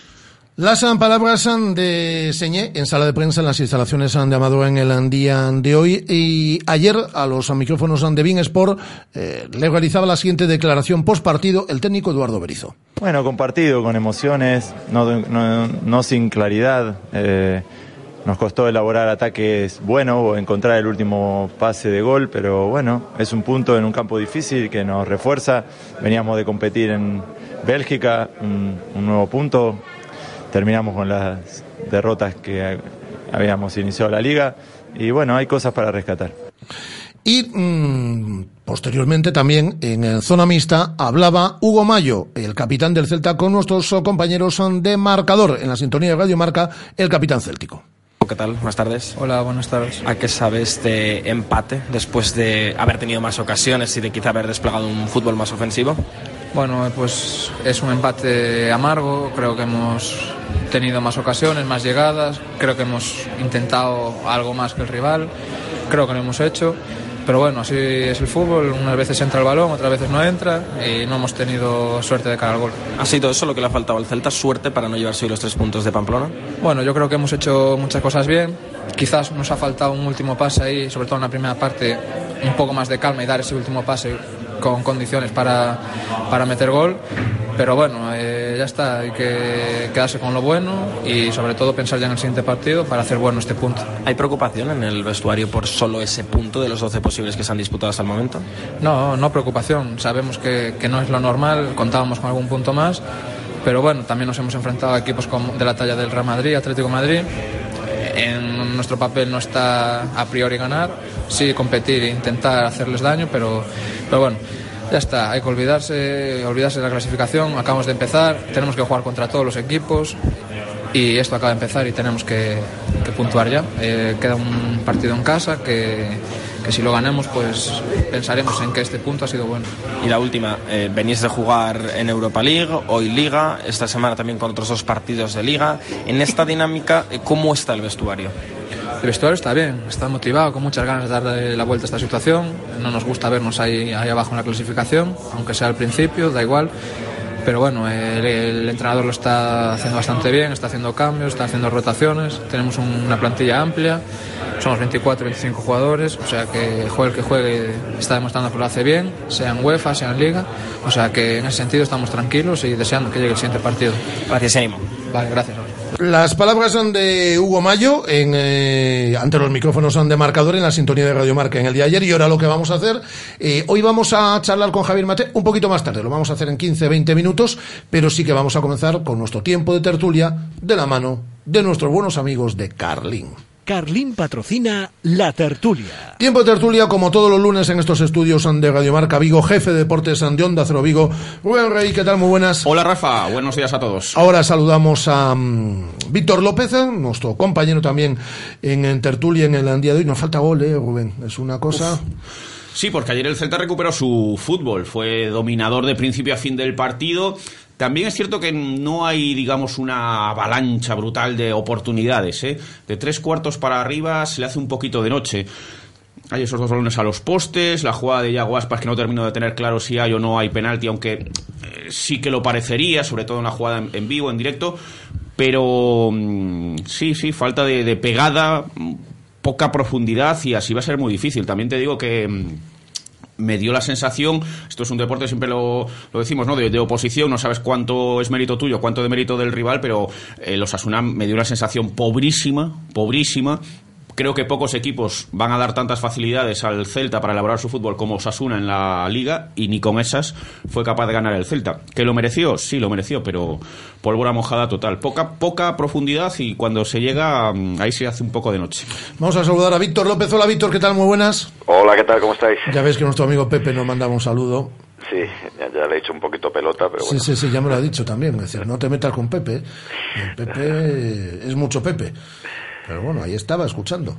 [SPEAKER 1] Las ah, palabras ah, de Señé en sala de prensa en las instalaciones ah, de Amador en el día de hoy. Y ayer, a los micrófonos de Bein Sport, eh, le realizaba la siguiente declaración post partido el técnico Eduardo Berizo.
[SPEAKER 16] Bueno, compartido, con emociones, no, no- no sin claridad. Eh, nos costó elaborar ataques buenos o encontrar el último pase de gol, pero bueno, es un punto en un campo difícil que nos refuerza. Veníamos de competir en Bélgica, un, un nuevo punto. Terminamos con las derrotas que habíamos iniciado la liga y bueno, hay cosas para rescatar.
[SPEAKER 1] Y mm, posteriormente también en el zona mixta hablaba Hugo Mayo, el capitán del Celta, con nuestros compañeros de marcador en la sintonía de Radio Marca, el capitán céltico.
[SPEAKER 17] ¿Qué tal? Buenas tardes. Hola, buenas tardes. ¿A qué sabe este empate después de haber tenido más ocasiones y de quizá haber desplegado un fútbol más ofensivo?
[SPEAKER 18] Bueno, pues es un empate amargo, creo que hemos tenido más ocasiones, más llegadas, creo que hemos intentado algo más que el rival, creo que lo hemos hecho, pero bueno, así es el fútbol, unas veces entra el balón, otras veces no entra y no hemos tenido suerte de cara al gol.
[SPEAKER 17] ¿Ha sido eso lo que le ha faltado al Celta? ¿Suerte para no llevarse hoy los tres puntos de Pamplona?
[SPEAKER 18] Bueno, yo creo que hemos hecho muchas cosas bien. Quizás nos ha faltado un último pase ahí, sobre todo en la primera parte, un poco más de calma y dar ese último pase con condiciones para, para meter gol. Pero bueno, eh, ya está, hay que quedarse con lo bueno y sobre todo pensar ya en el siguiente partido para hacer bueno este punto.
[SPEAKER 17] ¿Hay preocupación en el vestuario por solo ese punto de los 12 posibles que se han disputado hasta el momento?
[SPEAKER 18] No, no preocupación. Sabemos que, que no es lo normal, contábamos con algún punto más, pero bueno, también nos hemos enfrentado a equipos como- de la talla del Real Madrid, Atlético de Madrid. En nuestro papel no está a priori ganar, sí competir e intentar hacerles daño, pero, pero bueno, ya está, hay que olvidarse, olvidarse de la clasificación, acabamos de empezar, tenemos que jugar contra todos los equipos y esto acaba de empezar y tenemos que, que puntuar ya. Eh, queda un partido en casa que, que si lo ganamos pues pensaremos en que este punto ha sido bueno.
[SPEAKER 17] Y la última, eh, venís de jugar en Europa League, hoy Liga, esta semana también con otros dos partidos de Liga. En esta dinámica, eh, ¿cómo está el vestuario?
[SPEAKER 18] El vestuario está bien, está motivado, con muchas ganas de darle la vuelta a esta situación. No nos gusta vernos ahí, ahí abajo en la clasificación, aunque sea al principio, da igual. pero bueno, el, el entrenador lo está haciendo bastante bien, está haciendo cambios, está haciendo rotaciones, tenemos un- una plantilla amplia, somos 24, 25 jugadores, o sea que juegue el que juegue está demostrando que lo hace bien, sea en UEFA, sea en Liga, o sea que en ese sentido estamos tranquilos y deseando que llegue el siguiente partido.
[SPEAKER 17] Gracias, ánimo.
[SPEAKER 18] Vale, gracias.
[SPEAKER 1] Las palabras son de Hugo Mayo en, eh, ante los micrófonos son de marcador en la sintonía de Radio Marca en el día de ayer y ahora lo que vamos a hacer, eh, hoy vamos a charlar con Javier Mate un poquito más tarde, lo vamos a hacer en 15-20 minutos, pero sí que vamos a comenzar con nuestro tiempo de tertulia de la mano de nuestros buenos amigos de Carlin.
[SPEAKER 4] Carlín patrocina La Tertulia.
[SPEAKER 1] Tiempo de tertulia, como todos los lunes en estos estudios de Radio Marca Vigo, jefe de deportes de Onda Cero Vigo. Rubén Rey, ¿qué tal? Muy buenas.
[SPEAKER 19] Hola Rafa, buenos días a todos.
[SPEAKER 1] Ahora saludamos a mm, Víctor López, eh, nuestro compañero también en, en tertulia en el día de hoy. Nos falta gol, ¿eh, Rubén? Es una cosa...
[SPEAKER 19] Sí, porque ayer el Celta recuperó su fútbol, fue dominador de principio a fin del partido. También es cierto que no hay, digamos, una avalancha brutal de oportunidades. ¿eh? De tres cuartos para arriba se le hace un poquito de noche. Hay esos dos balones a los postes, la jugada de Yago Aspas que no termino de tener claro si hay o no hay penalti, aunque eh, sí que lo parecería, sobre todo en una jugada en, vivo, en directo. Pero mm, sí, sí, falta de, pegada, poca profundidad y así va a ser muy difícil. También te digo que... mm, me dio la sensación, esto es un deporte, siempre lo, lo decimos, ¿no? De, oposición, no sabes cuánto es mérito tuyo, cuánto de mérito del rival, pero eh, los Asuna me dio una sensación pobrísima, pobrísima. Creo que pocos equipos van a dar tantas facilidades al Celta para elaborar su fútbol como Osasuna en la liga y ni con esas fue capaz de ganar el Celta. ¿Que lo mereció? Sí, lo mereció, pero pólvora mojada total. Poca, poca profundidad y cuando se llega mm, ahí se hace un poco de noche.
[SPEAKER 1] Vamos a saludar a Víctor López. Hola, Víctor, ¿qué tal? Muy buenas.
[SPEAKER 20] Hola, ¿qué tal? ¿Cómo estáis?
[SPEAKER 1] Ya ves que nuestro amigo Pepe nos mandaba un saludo.
[SPEAKER 20] Sí, ya, ya le he hecho un poquito pelota, pero
[SPEAKER 1] Sí,
[SPEAKER 20] bueno.
[SPEAKER 1] sí, sí, ya me lo ha dicho también. Es decir, no te metas con Pepe. El Pepe es mucho Pepe. Pero bueno, ahí estaba escuchando.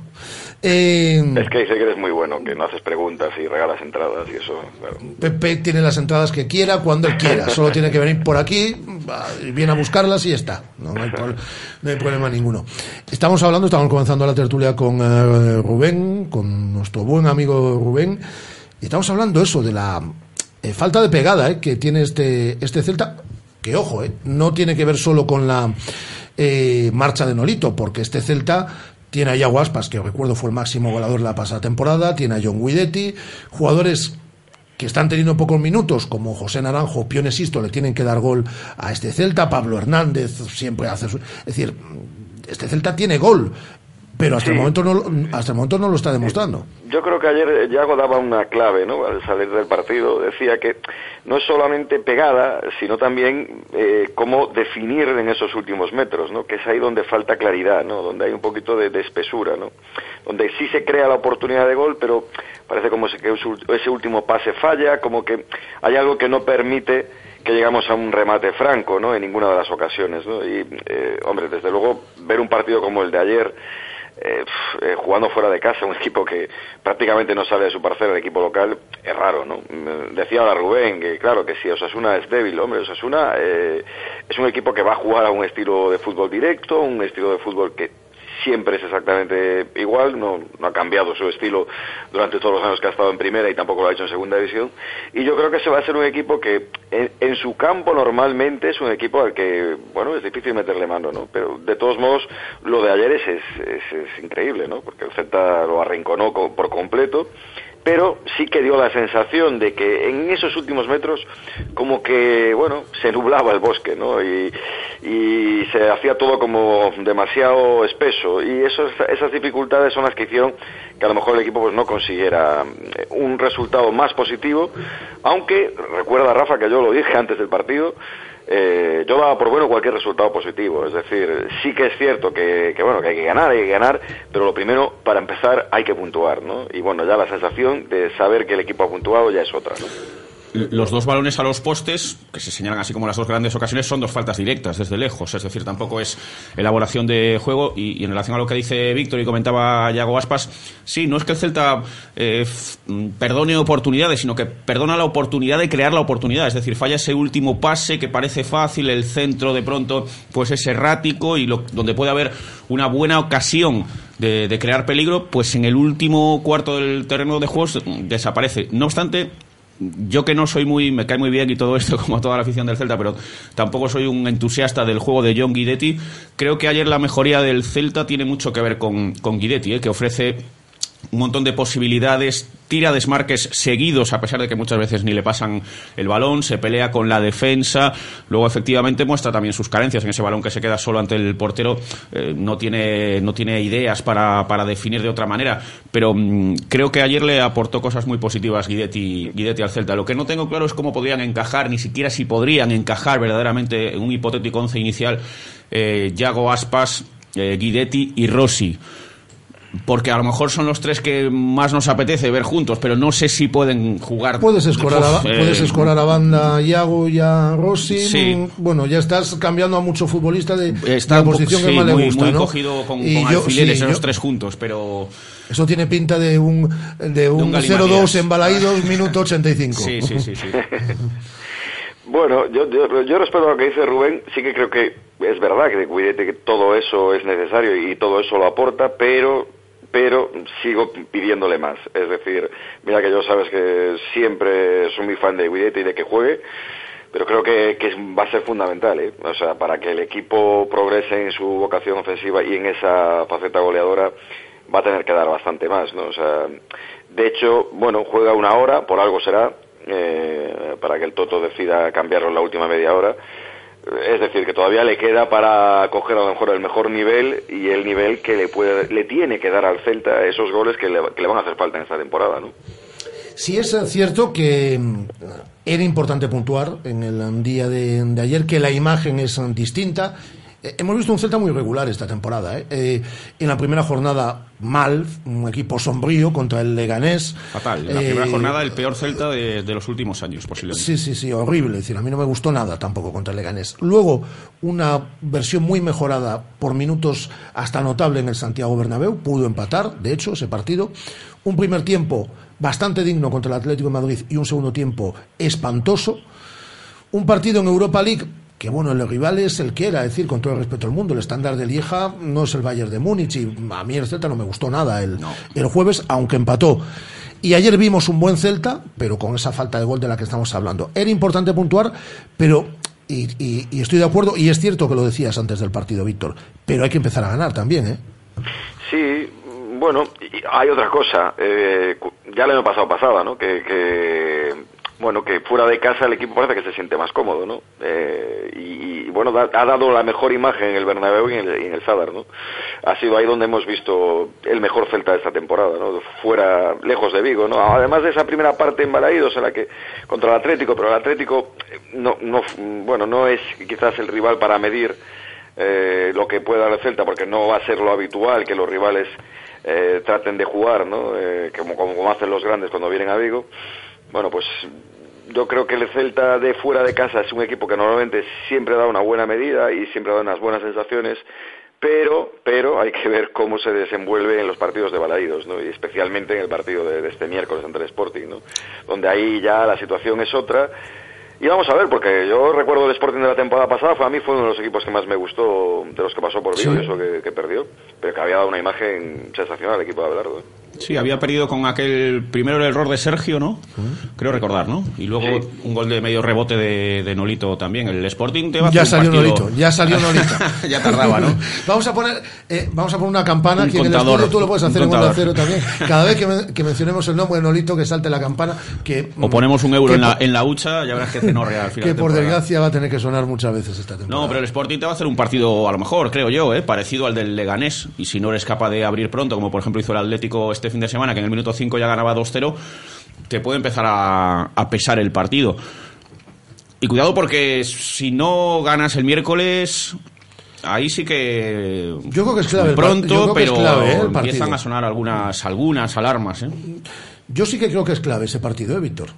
[SPEAKER 1] Eh,
[SPEAKER 20] Es que dice que eres muy bueno, que no haces preguntas y regalas entradas y eso, claro.
[SPEAKER 1] Pepe tiene las entradas que quiera cuando él quiera. Solo tiene que venir por aquí, viene a buscarlas y ya está. No, no hay, no hay problema ninguno. Estamos hablando, estamos comenzando la tertulia con eh, Rubén, con nuestro buen amigo Rubén, y estamos hablando eso de la eh, falta de pegada eh, que tiene este, este Celta, que ojo, eh, no tiene que ver solo con la eh, marcha de Nolito, porque este Celta tiene a Iago Aspas, que recuerdo fue el máximo goleador la pasada temporada, tiene a John Guidetti, jugadores que están teniendo pocos minutos, como José Naranjo, Pione Sisto, le tienen que dar gol a este Celta, Pablo Hernández siempre hace su... Es decir, este Celta tiene gol, pero hasta, el, momento no, lo- hasta el momento no lo está demostrando.
[SPEAKER 20] Yo creo que ayer eh, Yago daba una clave, ¿no? Al salir del partido decía que no es solamente pegada, sino también eh, cómo definir en esos últimos metros, ¿no? Que es ahí donde falta claridad, ¿no? Donde hay un poquito de, de espesura, ¿no? Donde sí se crea la oportunidad de gol, pero parece como que ese- ese último pase falla, como que hay algo que no permite que llegamos a un remate franco, ¿no? En ninguna de las ocasiones, ¿no? Y, eh, hombre, desde luego, ver un partido como el de ayer, eh, eh, jugando fuera de casa, un equipo que prácticamente no sale de su parcela, el equipo local, es raro, ¿no? Mm, Decía ahora Rubén que, claro, que si Osasuna es débil, hombre, Osasuna eh, es un equipo que va a jugar a un estilo de fútbol directo, un estilo de fútbol que siempre es exactamente igual, no, no ha cambiado su estilo durante todos los años que ha estado en primera y tampoco lo ha hecho en segunda división. Y yo creo que se va a ser un equipo que en, en su campo normalmente es un equipo al que, bueno, es difícil meterle mano, ¿no? Pero de todos modos, lo de ayer es, es, es- es increíble, ¿no? Porque el Celta lo arrinconó co- por completo pero sí que dio la sensación de que en esos últimos metros como que, bueno, se nublaba el bosque, ¿no? Y, y se hacía todo como demasiado espeso y esos, esas dificultades son las que hicieron que a lo mejor el equipo pues no consiguiera eh, un resultado más positivo, aunque recuerda Rafa que yo lo dije antes del partido, eh, yo daba por bueno cualquier resultado positivo. Es decir, sí que es cierto que, que, bueno que hay que ganar, hay que ganar, pero lo primero para empezar hay que puntuar, ¿no? Y bueno ya la sensación de saber que el equipo ha puntuado ya es otra, ¿no?
[SPEAKER 19] Los dos balones a los postes, que se señalan así como las dos grandes ocasiones, son dos faltas directas desde lejos. Es decir, tampoco es elaboración de juego. Y, en relación a lo que dice Víctor y comentaba Yago Aspas, sí, no es que el Celta eh, perdone oportunidades, sino que perdona la oportunidad de crear la oportunidad. Es decir, falla ese último pase que parece fácil, el centro de pronto pues es errático y lo- donde puede haber una buena ocasión de, de crear peligro, pues en el último cuarto del terreno de juego se- desaparece. No obstante, yo que no soy muy, me cae muy bien y todo esto, como toda la afición del Celta, pero tampoco soy un entusiasta del juego de John Guidetti, creo que ayer la mejoría del Celta tiene mucho que ver con, con Guidetti, ¿eh? que ofrece un montón de posibilidades, tira desmarques seguidos, a pesar de que muchas veces ni le pasan el balón, se pelea con la defensa, luego efectivamente muestra también sus carencias en ese balón que se queda solo ante el portero, eh, no, tiene, no tiene ideas para, para definir de otra manera, pero mm, creo que ayer le aportó cosas muy positivas Guidetti, Guidetti al Celta. Lo que no tengo claro es cómo podrían encajar, ni siquiera si podrían encajar verdaderamente en un hipotético once inicial eh, Yago Aspas, eh, Guidetti y Rossi porque a lo mejor son los tres que más nos apetece ver juntos, pero no sé si pueden jugar.
[SPEAKER 1] Puedes escorar, a,
[SPEAKER 19] eh,
[SPEAKER 1] puedes escorar a Banda, a Iago y a Rossi.
[SPEAKER 19] Sí.
[SPEAKER 1] Bueno, ya estás cambiando a mucho futbolista de
[SPEAKER 19] Está
[SPEAKER 1] la
[SPEAKER 19] poco-
[SPEAKER 1] posición que más le
[SPEAKER 19] muy,
[SPEAKER 1] gusta,
[SPEAKER 19] muy
[SPEAKER 1] ¿no?
[SPEAKER 19] cogido con,
[SPEAKER 1] Y
[SPEAKER 19] con
[SPEAKER 1] yo-
[SPEAKER 19] alfileres
[SPEAKER 1] sí,
[SPEAKER 19] esos
[SPEAKER 1] yo-
[SPEAKER 19] tres juntos, pero
[SPEAKER 1] Eso tiene pinta de un, de un,
[SPEAKER 19] un
[SPEAKER 1] 0-2
[SPEAKER 19] galimatías.
[SPEAKER 1] en Balaídos, minuto 85.
[SPEAKER 19] sí, sí, sí, sí.
[SPEAKER 20] Bueno, yo, yo, yo respeto a lo que dice Rubén, sí que creo que es verdad que cuídate que todo eso es necesario y todo eso lo aporta, pero pero sigo pidiéndole más. Es decir, mira que yo sabes que siempre soy muy fan de Guidetti y de que juegue, pero creo que, que va a ser fundamental, ¿eh? O sea, para que el equipo progrese en su vocación ofensiva y en esa faceta goleadora va a tener que dar bastante más, ¿no? O sea, de hecho, bueno, juega una hora, por algo será, eh, para que el Toto decida cambiarlo en la última media hora. Es decir, que todavía le queda para coger a lo mejor el mejor nivel y el nivel que le puede, le tiene que dar al Celta esos goles que le, que le van a hacer falta en esta temporada, ¿no?
[SPEAKER 1] Sí es cierto que mm, era importante puntuar en el día de, de ayer, que la imagen es mm, distinta. Eh, Hemos visto un Celta muy regular esta temporada. ¿eh? Eh, en la primera jornada, mal, un equipo sombrío contra el Leganés.
[SPEAKER 19] Fatal. En la
[SPEAKER 1] Eh,
[SPEAKER 19] primera jornada, el peor Celta de, de los últimos años, posiblemente.
[SPEAKER 1] Sí, sí, sí, horrible. Es decir, a mí no me gustó nada tampoco contra el Leganés. Luego, una versión muy mejorada por minutos hasta notable en el Santiago Bernabéu. Pudo empatar, de hecho, ese partido. Un primer tiempo bastante digno contra el Atlético de Madrid y un segundo tiempo espantoso. Un partido en Europa League que bueno, el rival es el que era, es decir, con todo el respeto al mundo, el estándar de Lieja no es el Bayern de Múnich y a mí el Celta no me gustó nada el, el jueves, aunque empató. Y ayer vimos un buen Celta, pero con esa falta de gol de la que estamos hablando. Era importante puntuar, pero, y, y- y estoy de acuerdo, y es cierto que lo decías antes del partido, Víctor, pero hay que empezar a ganar también, ¿eh?
[SPEAKER 20] Sí, bueno, hay otra cosa. eh, ya el año pasado pasaba, ¿no? Que, que, bueno, que fuera de casa el equipo parece que se siente más cómodo, ¿no? Eh, y, bueno, ha dado la mejor imagen en el Bernabéu y en el, y en el Sadar, ¿no? Ha sido ahí donde hemos visto el mejor Celta de esta temporada, ¿no? Fuera, lejos de Vigo, ¿no? Además de esa primera parte en Balaídos en la que contra el Atlético, pero el Atlético eh, no, no, bueno, no es quizás el rival para medir eh, lo que pueda el Celta, porque no va a ser lo habitual que los rivales eh, traten de jugar, ¿no? Eh, como, como hacen los grandes cuando vienen a Vigo. Bueno, pues yo creo que el Celta de fuera de casa es un equipo que normalmente siempre da una buena medida y siempre da unas buenas sensaciones, pero, pero hay que ver cómo se desenvuelve en los partidos de Balaídos, ¿no? Y especialmente en el partido de, de este miércoles ante el Sporting, ¿no? Donde ahí ya la situación es otra. Y vamos a ver, porque yo recuerdo el Sporting de la temporada pasada, fue, a mí fue uno de los equipos que más me gustó de los que pasó por Vigo
[SPEAKER 19] Sí.
[SPEAKER 20] eso que, que perdió, pero que había dado una imagen sensacional al equipo de Abelardo.
[SPEAKER 19] Sí, había perdido con aquel primero el error de Sergio, ¿no? Creo recordar, ¿no? Y luego un gol de medio rebote de, de Nolito también. El Sporting te va a
[SPEAKER 1] Ya
[SPEAKER 19] hacer un
[SPEAKER 1] salió
[SPEAKER 19] partido-
[SPEAKER 1] Nolito, ya salió Nolito.
[SPEAKER 19] ya tardaba, ¿no?
[SPEAKER 1] vamos a poner eh, vamos a poner una campana
[SPEAKER 19] Un
[SPEAKER 1] que en el
[SPEAKER 19] contador,
[SPEAKER 1] estudio tú lo puedes
[SPEAKER 19] un
[SPEAKER 1] hacer en Onda
[SPEAKER 19] contador.
[SPEAKER 1] Cero también. Cada vez que, men- que mencionemos el nombre de Nolito, que salte la campana. Que,
[SPEAKER 19] O ponemos un euro
[SPEAKER 1] que
[SPEAKER 19] en la, en la hucha, ya verás que cenorrea al final.
[SPEAKER 1] que por desgracia va a tener que sonar muchas veces esta temporada.
[SPEAKER 19] No, pero el Sporting te va a hacer un partido, a lo mejor, creo yo, ¿eh? parecido al del Leganés. Y si no eres capaz de abrir pronto, como por ejemplo hizo el Atlético este fin de semana, que en el minuto 5 ya ganaba 2-0, te puede empezar a, a pesar el partido. Y cuidado porque si no ganas el miércoles, ahí sí que.
[SPEAKER 1] Yo creo que es clave
[SPEAKER 19] pronto, pero
[SPEAKER 1] clave, ¿eh? el
[SPEAKER 19] empiezan a sonar algunas, algunas alarmas. ¿eh?
[SPEAKER 1] Yo sí que creo que es clave ese partido, ¿eh, Víctor?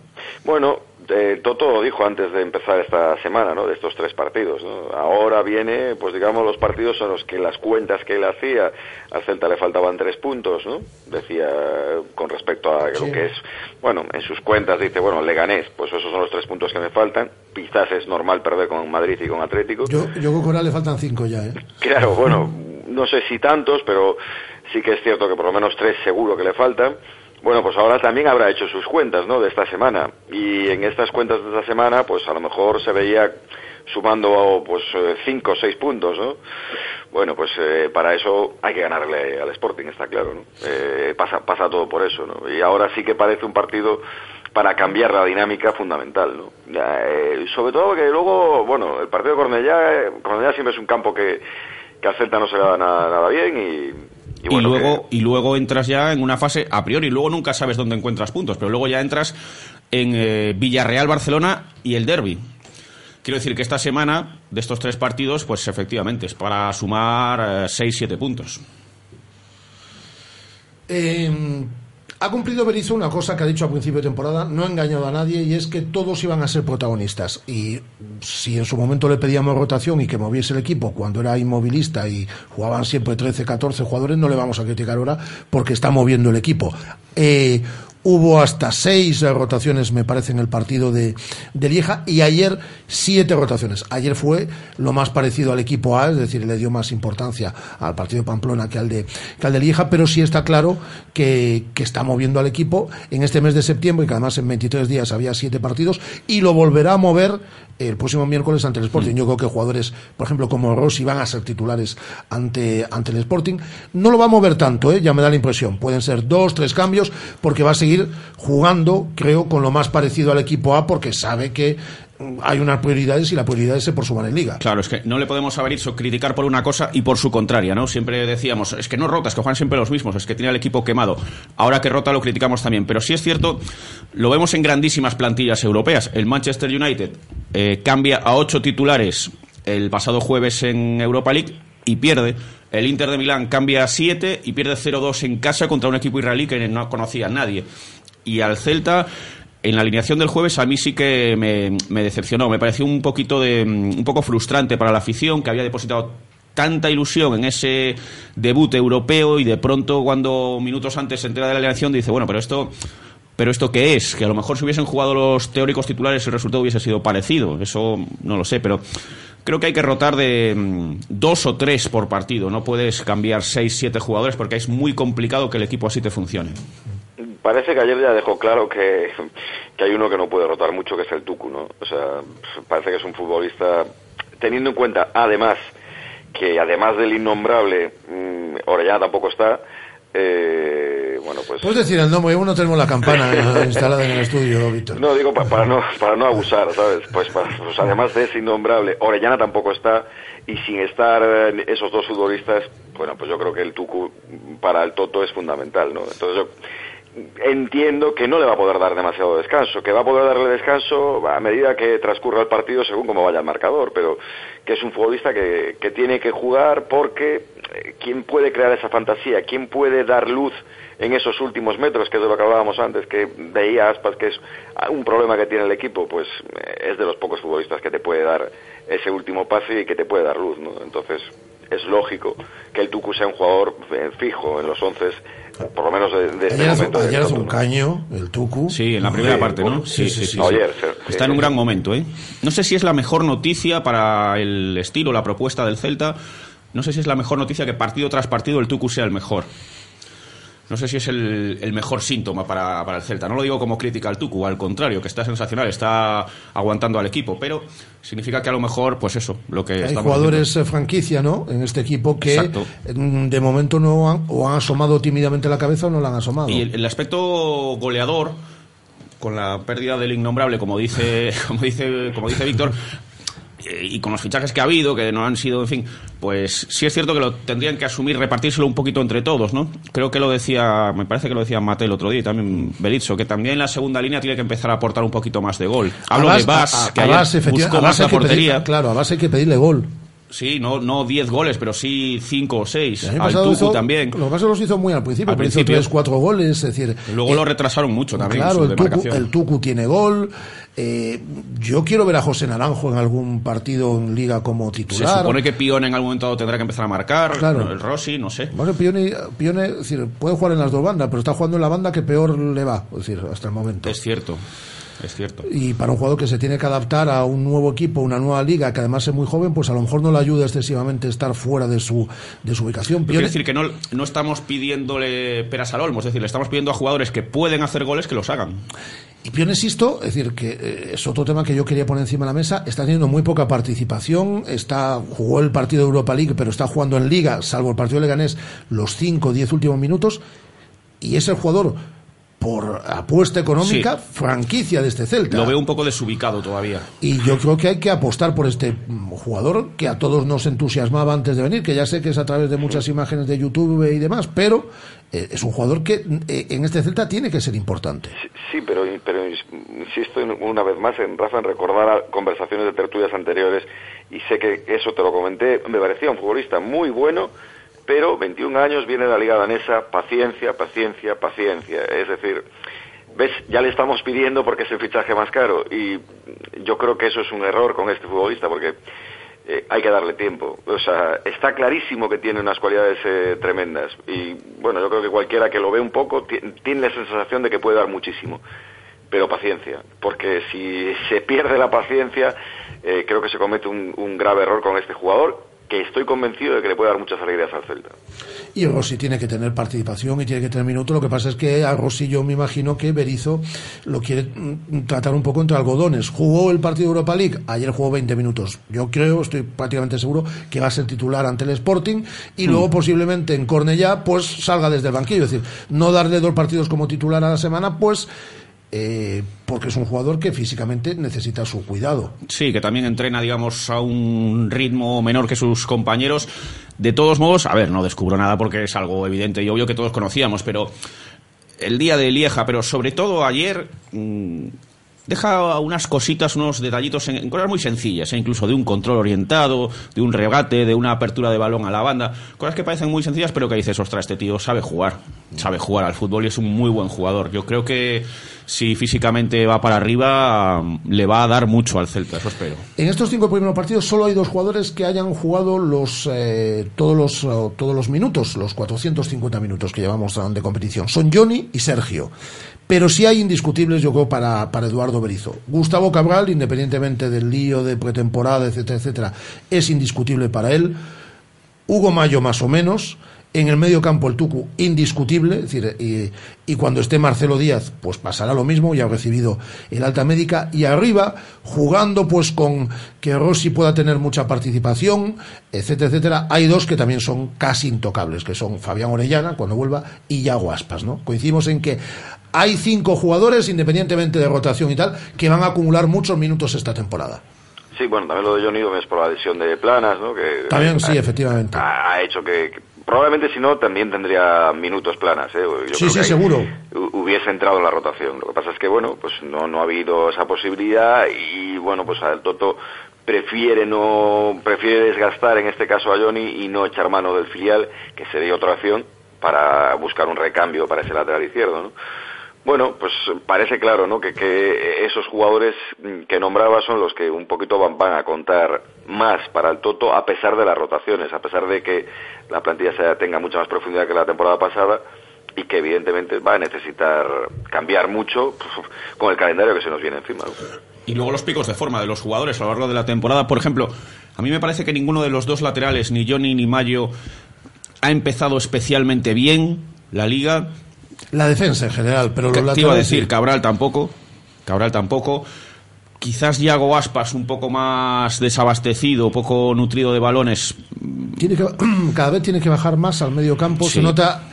[SPEAKER 20] Bueno, eh, Toto lo dijo antes de empezar esta semana, ¿no? De estos tres partidos. ¿no? Ahora viene, pues digamos, los partidos en los que las cuentas que él hacía, al Celta le faltaban tres puntos, ¿no? Decía con respecto a lo que es, bueno, en sus cuentas dice, bueno, Leganés, pues esos son los tres puntos que me faltan. Quizás es normal perder con Madrid y con Atlético.
[SPEAKER 1] Yo, yo creo que ahora le faltan cinco ya, ¿eh?
[SPEAKER 20] Claro, bueno, no sé si tantos, pero sí que es cierto que por lo menos tres seguro que le faltan. Bueno, pues ahora también habrá hecho sus cuentas, ¿no? De esta semana. Y en estas cuentas de esta semana, pues a lo mejor se veía sumando pues eh, cinco o seis puntos, ¿no? Bueno, pues eh, para eso hay que ganarle al Sporting, está claro, ¿no? Eh, pasa, pasa todo por eso, ¿no? Y ahora sí que parece un partido para cambiar la dinámica fundamental, ¿no? Eh, sobre todo que luego, bueno, el partido de Cornellá, eh, Cornellá siempre es un campo que, que al Celta no se le da nada, nada bien y
[SPEAKER 19] Y, luego, y luego entras ya en una fase, a priori, luego nunca sabes dónde encuentras puntos, pero luego ya entras en eh, Villarreal, Barcelona y el Derby. Quiero decir que esta semana, de estos tres partidos, pues efectivamente es para sumar 6-7 puntos.
[SPEAKER 1] Eh, ha cumplido Berizzo una cosa que ha dicho a principio de temporada, no ha engañado a nadie y es que todos iban a ser protagonistas. Y si en su momento le pedíamos rotación y que moviese el equipo cuando era inmovilista y jugaban siempre 13, 14 jugadores, no le vamos a criticar ahora porque está moviendo el equipo. Eh, Hubo hasta seis rotaciones, me parece, en el partido de, de, Lieja y ayer siete rotaciones. Ayer fue lo más parecido al equipo A, es decir, le dio más importancia al partido de Pamplona que al de, que al de Lieja, pero sí está claro que, que está moviendo al equipo en este mes de septiembre, y que además en 23 días había siete partidos, y lo volverá a mover el próximo miércoles ante el Sporting. Yo creo que jugadores, por ejemplo, como Rossi van a ser titulares ante, ante el Sporting. No lo va a mover tanto, ¿eh? ya me da la impresión. Pueden ser dos, tres cambios, porque va a seguir jugando, creo, con lo más parecido al equipo A, porque sabe que hay unas prioridades y la prioridad es por sumar en liga.
[SPEAKER 19] Claro, es que no le podemos saber eso, criticar por una cosa y por su contraria, ¿no? Siempre decíamos, es que no rotas, que juegan siempre los mismos, es que tiene el equipo quemado. Ahora que rota lo criticamos también, pero sí es cierto, lo vemos en grandísimas plantillas europeas. El Manchester United eh, cambia a ocho titulares el pasado jueves en Europa League y pierde. El Inter de Milán cambia a siete y pierde 0-2 en casa contra un equipo israelí que no conocía nadie. Y al Celta en la alineación del jueves a mí sí que me, me, decepcionó. Me pareció un poquito de un poco frustrante para la afición que había depositado tanta ilusión en ese debut europeo y de pronto cuando minutos antes se entera de la alineación dice bueno pero esto pero esto qué es que a lo mejor si hubiesen jugado los teóricos titulares el resultado hubiese sido parecido eso no lo sé pero creo que hay que rotar de mm, dos o tres por partido no puedes cambiar seis siete jugadores porque es muy complicado que el equipo así te funcione
[SPEAKER 20] parece que ayer ya dejó claro que, que, hay uno que no puede rotar mucho, que es el Tucu, ¿no? O sea, parece que es un futbolista, teniendo en cuenta, además, que además del innombrable, mmm, Orellana tampoco está, eh, bueno, pues...
[SPEAKER 1] Puedes decir el nombre, no tenemos la campana instalada en el estudio, Víctor.
[SPEAKER 20] No, digo, para, para, no, para no abusar, ¿sabes? Pues, para, pues además de ese innombrable, Orellana tampoco está, y sin estar esos dos futbolistas, bueno, pues yo creo que el Tucu para el Toto es fundamental, ¿no? Entonces yo entiendo que no le va a poder dar demasiado descanso, que va a poder darle descanso a medida que transcurra el partido según como vaya el marcador, pero que es un futbolista que, que tiene que jugar porque eh, ¿quién puede crear esa fantasía? ¿Quién puede dar luz en esos últimos metros, que es de lo que hablábamos antes, que veía Aspas que es un problema que tiene el equipo? Pues eh, es de los pocos futbolistas que te puede dar ese último pase y que te puede dar luz, ¿no? Entonces es lógico que el Tucu sea un jugador eh, fijo en los once por lo menos de, de este momento.
[SPEAKER 1] Ayer hace un caño, el Tucu.
[SPEAKER 19] Sí, en la primera
[SPEAKER 1] sí,
[SPEAKER 19] parte, ¿no?
[SPEAKER 1] Sí, sí, sí. sí,
[SPEAKER 20] Ayer,
[SPEAKER 19] Está en un gran momento, ¿eh? No sé si es la mejor noticia para el estilo, la propuesta del Celta. No sé si es la mejor noticia que partido tras partido el Tucu sea el mejor. No sé si es el, el mejor síntoma para, para, el Celta. No lo digo como crítica al Tucu, al contrario, que está sensacional, está aguantando al equipo, pero significa que a lo mejor, pues eso, lo que
[SPEAKER 1] Hay jugadores
[SPEAKER 19] diciendo.
[SPEAKER 1] franquicia, ¿no? En este equipo que
[SPEAKER 19] Exacto.
[SPEAKER 1] de momento no han, o han asomado tímidamente la cabeza o no la han asomado.
[SPEAKER 19] Y el, el aspecto goleador, con la pérdida del innombrable, como dice, como dice, como dice Víctor, y con los fichajes que ha habido, que no han sido, en fin, pues sí es cierto que lo tendrían que asumir, repartírselo un poquito entre todos, ¿no? Creo que lo decía, me parece que lo decía Mate el otro día y también Belizzo, que también la segunda línea tiene que empezar a aportar un poquito más de gol. Hablo
[SPEAKER 1] Abbas,
[SPEAKER 19] de Bas, que
[SPEAKER 1] a,
[SPEAKER 19] ayer
[SPEAKER 1] Abbas,
[SPEAKER 19] buscó
[SPEAKER 1] a
[SPEAKER 19] más la portería.
[SPEAKER 1] Pedir, claro, a base hay que pedirle gol.
[SPEAKER 19] Sí, no no 10 goles, pero sí 5 o 6.
[SPEAKER 1] El año
[SPEAKER 19] Al Tucu
[SPEAKER 1] hizo,
[SPEAKER 19] también.
[SPEAKER 1] Lo que pasa los hizo muy al principio,
[SPEAKER 19] Al
[SPEAKER 1] pero hizo
[SPEAKER 19] principio.
[SPEAKER 1] 3, 4 goles, es decir...
[SPEAKER 19] Luego
[SPEAKER 1] eh,
[SPEAKER 19] lo retrasaron mucho también
[SPEAKER 1] Claro,
[SPEAKER 19] su
[SPEAKER 1] el tucu, el Tucu tiene gol. Eh, yo quiero ver a José Naranjo en algún partido en Liga como
[SPEAKER 19] Se
[SPEAKER 1] titular.
[SPEAKER 19] supone que Pione en algún momento tendrá que empezar a marcar.
[SPEAKER 1] Claro.
[SPEAKER 19] El Rossi, no sé.
[SPEAKER 1] Bueno, Pione, Pione es decir, puede jugar en las dos bandas, pero está jugando en la banda que peor le va, es decir, hasta el momento.
[SPEAKER 19] Es cierto. Es cierto.
[SPEAKER 1] Y para un jugador que se tiene que adaptar a un nuevo equipo, una nueva liga, que además es muy joven, pues a lo mejor no le ayuda excesivamente estar fuera de su, de su ubicación.
[SPEAKER 19] Quiero decir que no, no estamos pidiéndole peras al olmo, es decir, le estamos pidiendo a jugadores que pueden hacer goles que los hagan.
[SPEAKER 1] Y Pione Sisto, es decir, que eh, es otro tema que yo quería poner encima de la mesa, está teniendo muy poca participación, está jugó el partido de Europa League, pero está jugando en Liga, salvo el partido de Leganés, los 5 o 10 últimos minutos, y es el jugador por apuesta económica, franquicia de este Celta.
[SPEAKER 19] Lo veo un poco desubicado todavía.
[SPEAKER 1] Y yo creo que hay que apostar por este mm, jugador que a todos nos entusiasmaba antes de venir, que ya sé que es a través de muchas imágenes de YouTube y demás, pero eh, es un jugador que eh, en este Celta tiene que ser importante.
[SPEAKER 20] Sí, pero, pero insisto en- una vez más en Rafa en recordar conversaciones de tertulias anteriores y sé que eso te lo comenté, me parecía un futbolista muy bueno, pero 21 años viene de la Liga Danesa, paciencia, paciencia, paciencia. Es decir, ves, ya le estamos pidiendo porque es el fichaje más caro y yo creo que eso es un error con este futbolista porque eh, hay que darle tiempo. O sea, está clarísimo que tiene unas cualidades eh, tremendas y bueno, yo creo que cualquiera que lo ve un poco ti- tiene la sensación de que puede dar muchísimo. Pero paciencia, porque si se pierde la paciencia, eh, creo que se comete un grave error con este jugador, que estoy convencido de que le puede dar muchas alegrías al Celta.
[SPEAKER 1] Y Rossi tiene que tener participación y tiene que tener minutos. Lo que pasa es que a Rossi yo me imagino que Berizzo lo quiere mm, tratar un poco entre algodones. Jugó el partido de Europa League, ayer jugó 20 minutos. Yo creo, estoy prácticamente seguro, que va a ser titular ante el Sporting y
[SPEAKER 19] Mm.
[SPEAKER 1] luego posiblemente en Cornellá pues salga desde el banquillo. Es decir, no darle dos partidos como titular a la semana, pues eh, porque es un jugador que físicamente necesita su cuidado.
[SPEAKER 19] Sí, que también entrena, digamos, a un ritmo menor que sus compañeros. De todos modos, a ver, no descubro nada porque es algo evidente y obvio que todos conocíamos, pero el día de Lieja, pero sobre todo ayer, mm, deja unas cositas, unos detallitos en, cosas muy sencillas, ¿eh? incluso de un control orientado, de un regate, de una apertura de balón a la banda, cosas que parecen muy sencillas, pero que dices, ostras, este tío sabe jugar, sabe jugar al fútbol y es un muy buen jugador. Yo creo que si físicamente va para arriba, le va a dar mucho al Celta, eso espero.
[SPEAKER 1] En estos cinco primeros partidos solo hay dos jugadores que hayan jugado los eh, todos los todos los minutos, los 450 minutos que llevamos de competición. Son Johnny y Sergio. Pero sí hay indiscutibles, yo creo, para, para Eduardo Berizzo. Gustavo Cabral, independientemente del lío de pretemporada, etcétera, etcétera, es indiscutible para él. Hugo Mayo, más o menos. En el medio campo el Tucu, indiscutible. Es decir, y, y cuando esté Marcelo Díaz, pues pasará lo mismo. Ya ha recibido el alta médica. Y arriba, jugando pues con que Rossi pueda tener mucha participación, etcétera, etcétera. Hay dos que también son casi intocables, que son Fabián Orellana, cuando vuelva, y Yago Aspas, ¿no? Coincidimos en que hay cinco jugadores, independientemente de rotación y tal, que van a acumular muchos minutos esta temporada.
[SPEAKER 20] Sí, bueno, también lo de Johnny Gómez por la lesión de Planas, ¿no? Que
[SPEAKER 1] También,
[SPEAKER 20] ha-
[SPEAKER 1] sí, efectivamente.
[SPEAKER 20] ha, hecho que probablemente si no también tendría minutos Planas, ¿eh? Yo
[SPEAKER 1] Sí,
[SPEAKER 20] creo
[SPEAKER 1] sí,
[SPEAKER 20] que
[SPEAKER 1] seguro.
[SPEAKER 20] hu- Hubiese entrado en la rotación. Lo que pasa es que, bueno, pues no, no ha habido esa posibilidad y, bueno, pues el Toto prefiere no prefiere desgastar en este caso a Johnny y no echar mano del filial, que sería otra opción para buscar un recambio para ese lateral izquierdo, ¿no? Bueno, pues parece claro, ¿no? Que, que esos jugadores que nombraba son los que un poquito van, van a contar más para el Toto a pesar de las rotaciones, a pesar de que la plantilla se- tenga mucha más profundidad que la temporada pasada y que evidentemente va a necesitar cambiar mucho con el calendario que se nos viene encima.
[SPEAKER 19] Y luego los picos de forma de los jugadores a lo largo de la temporada. Por ejemplo, a mí me parece que ninguno de los dos laterales, ni Johnny ni Mayo, ha empezado especialmente bien la liga.
[SPEAKER 1] La defensa en general, pero los
[SPEAKER 19] Te iba a
[SPEAKER 1] laterales,
[SPEAKER 19] decir,
[SPEAKER 1] sí.
[SPEAKER 19] Cabral tampoco. Cabral tampoco. Quizás Yago Aspas un poco más desabastecido, poco nutrido de balones.
[SPEAKER 1] tiene que, cada vez tiene que bajar más al medio campo.
[SPEAKER 19] Sí.
[SPEAKER 1] Se nota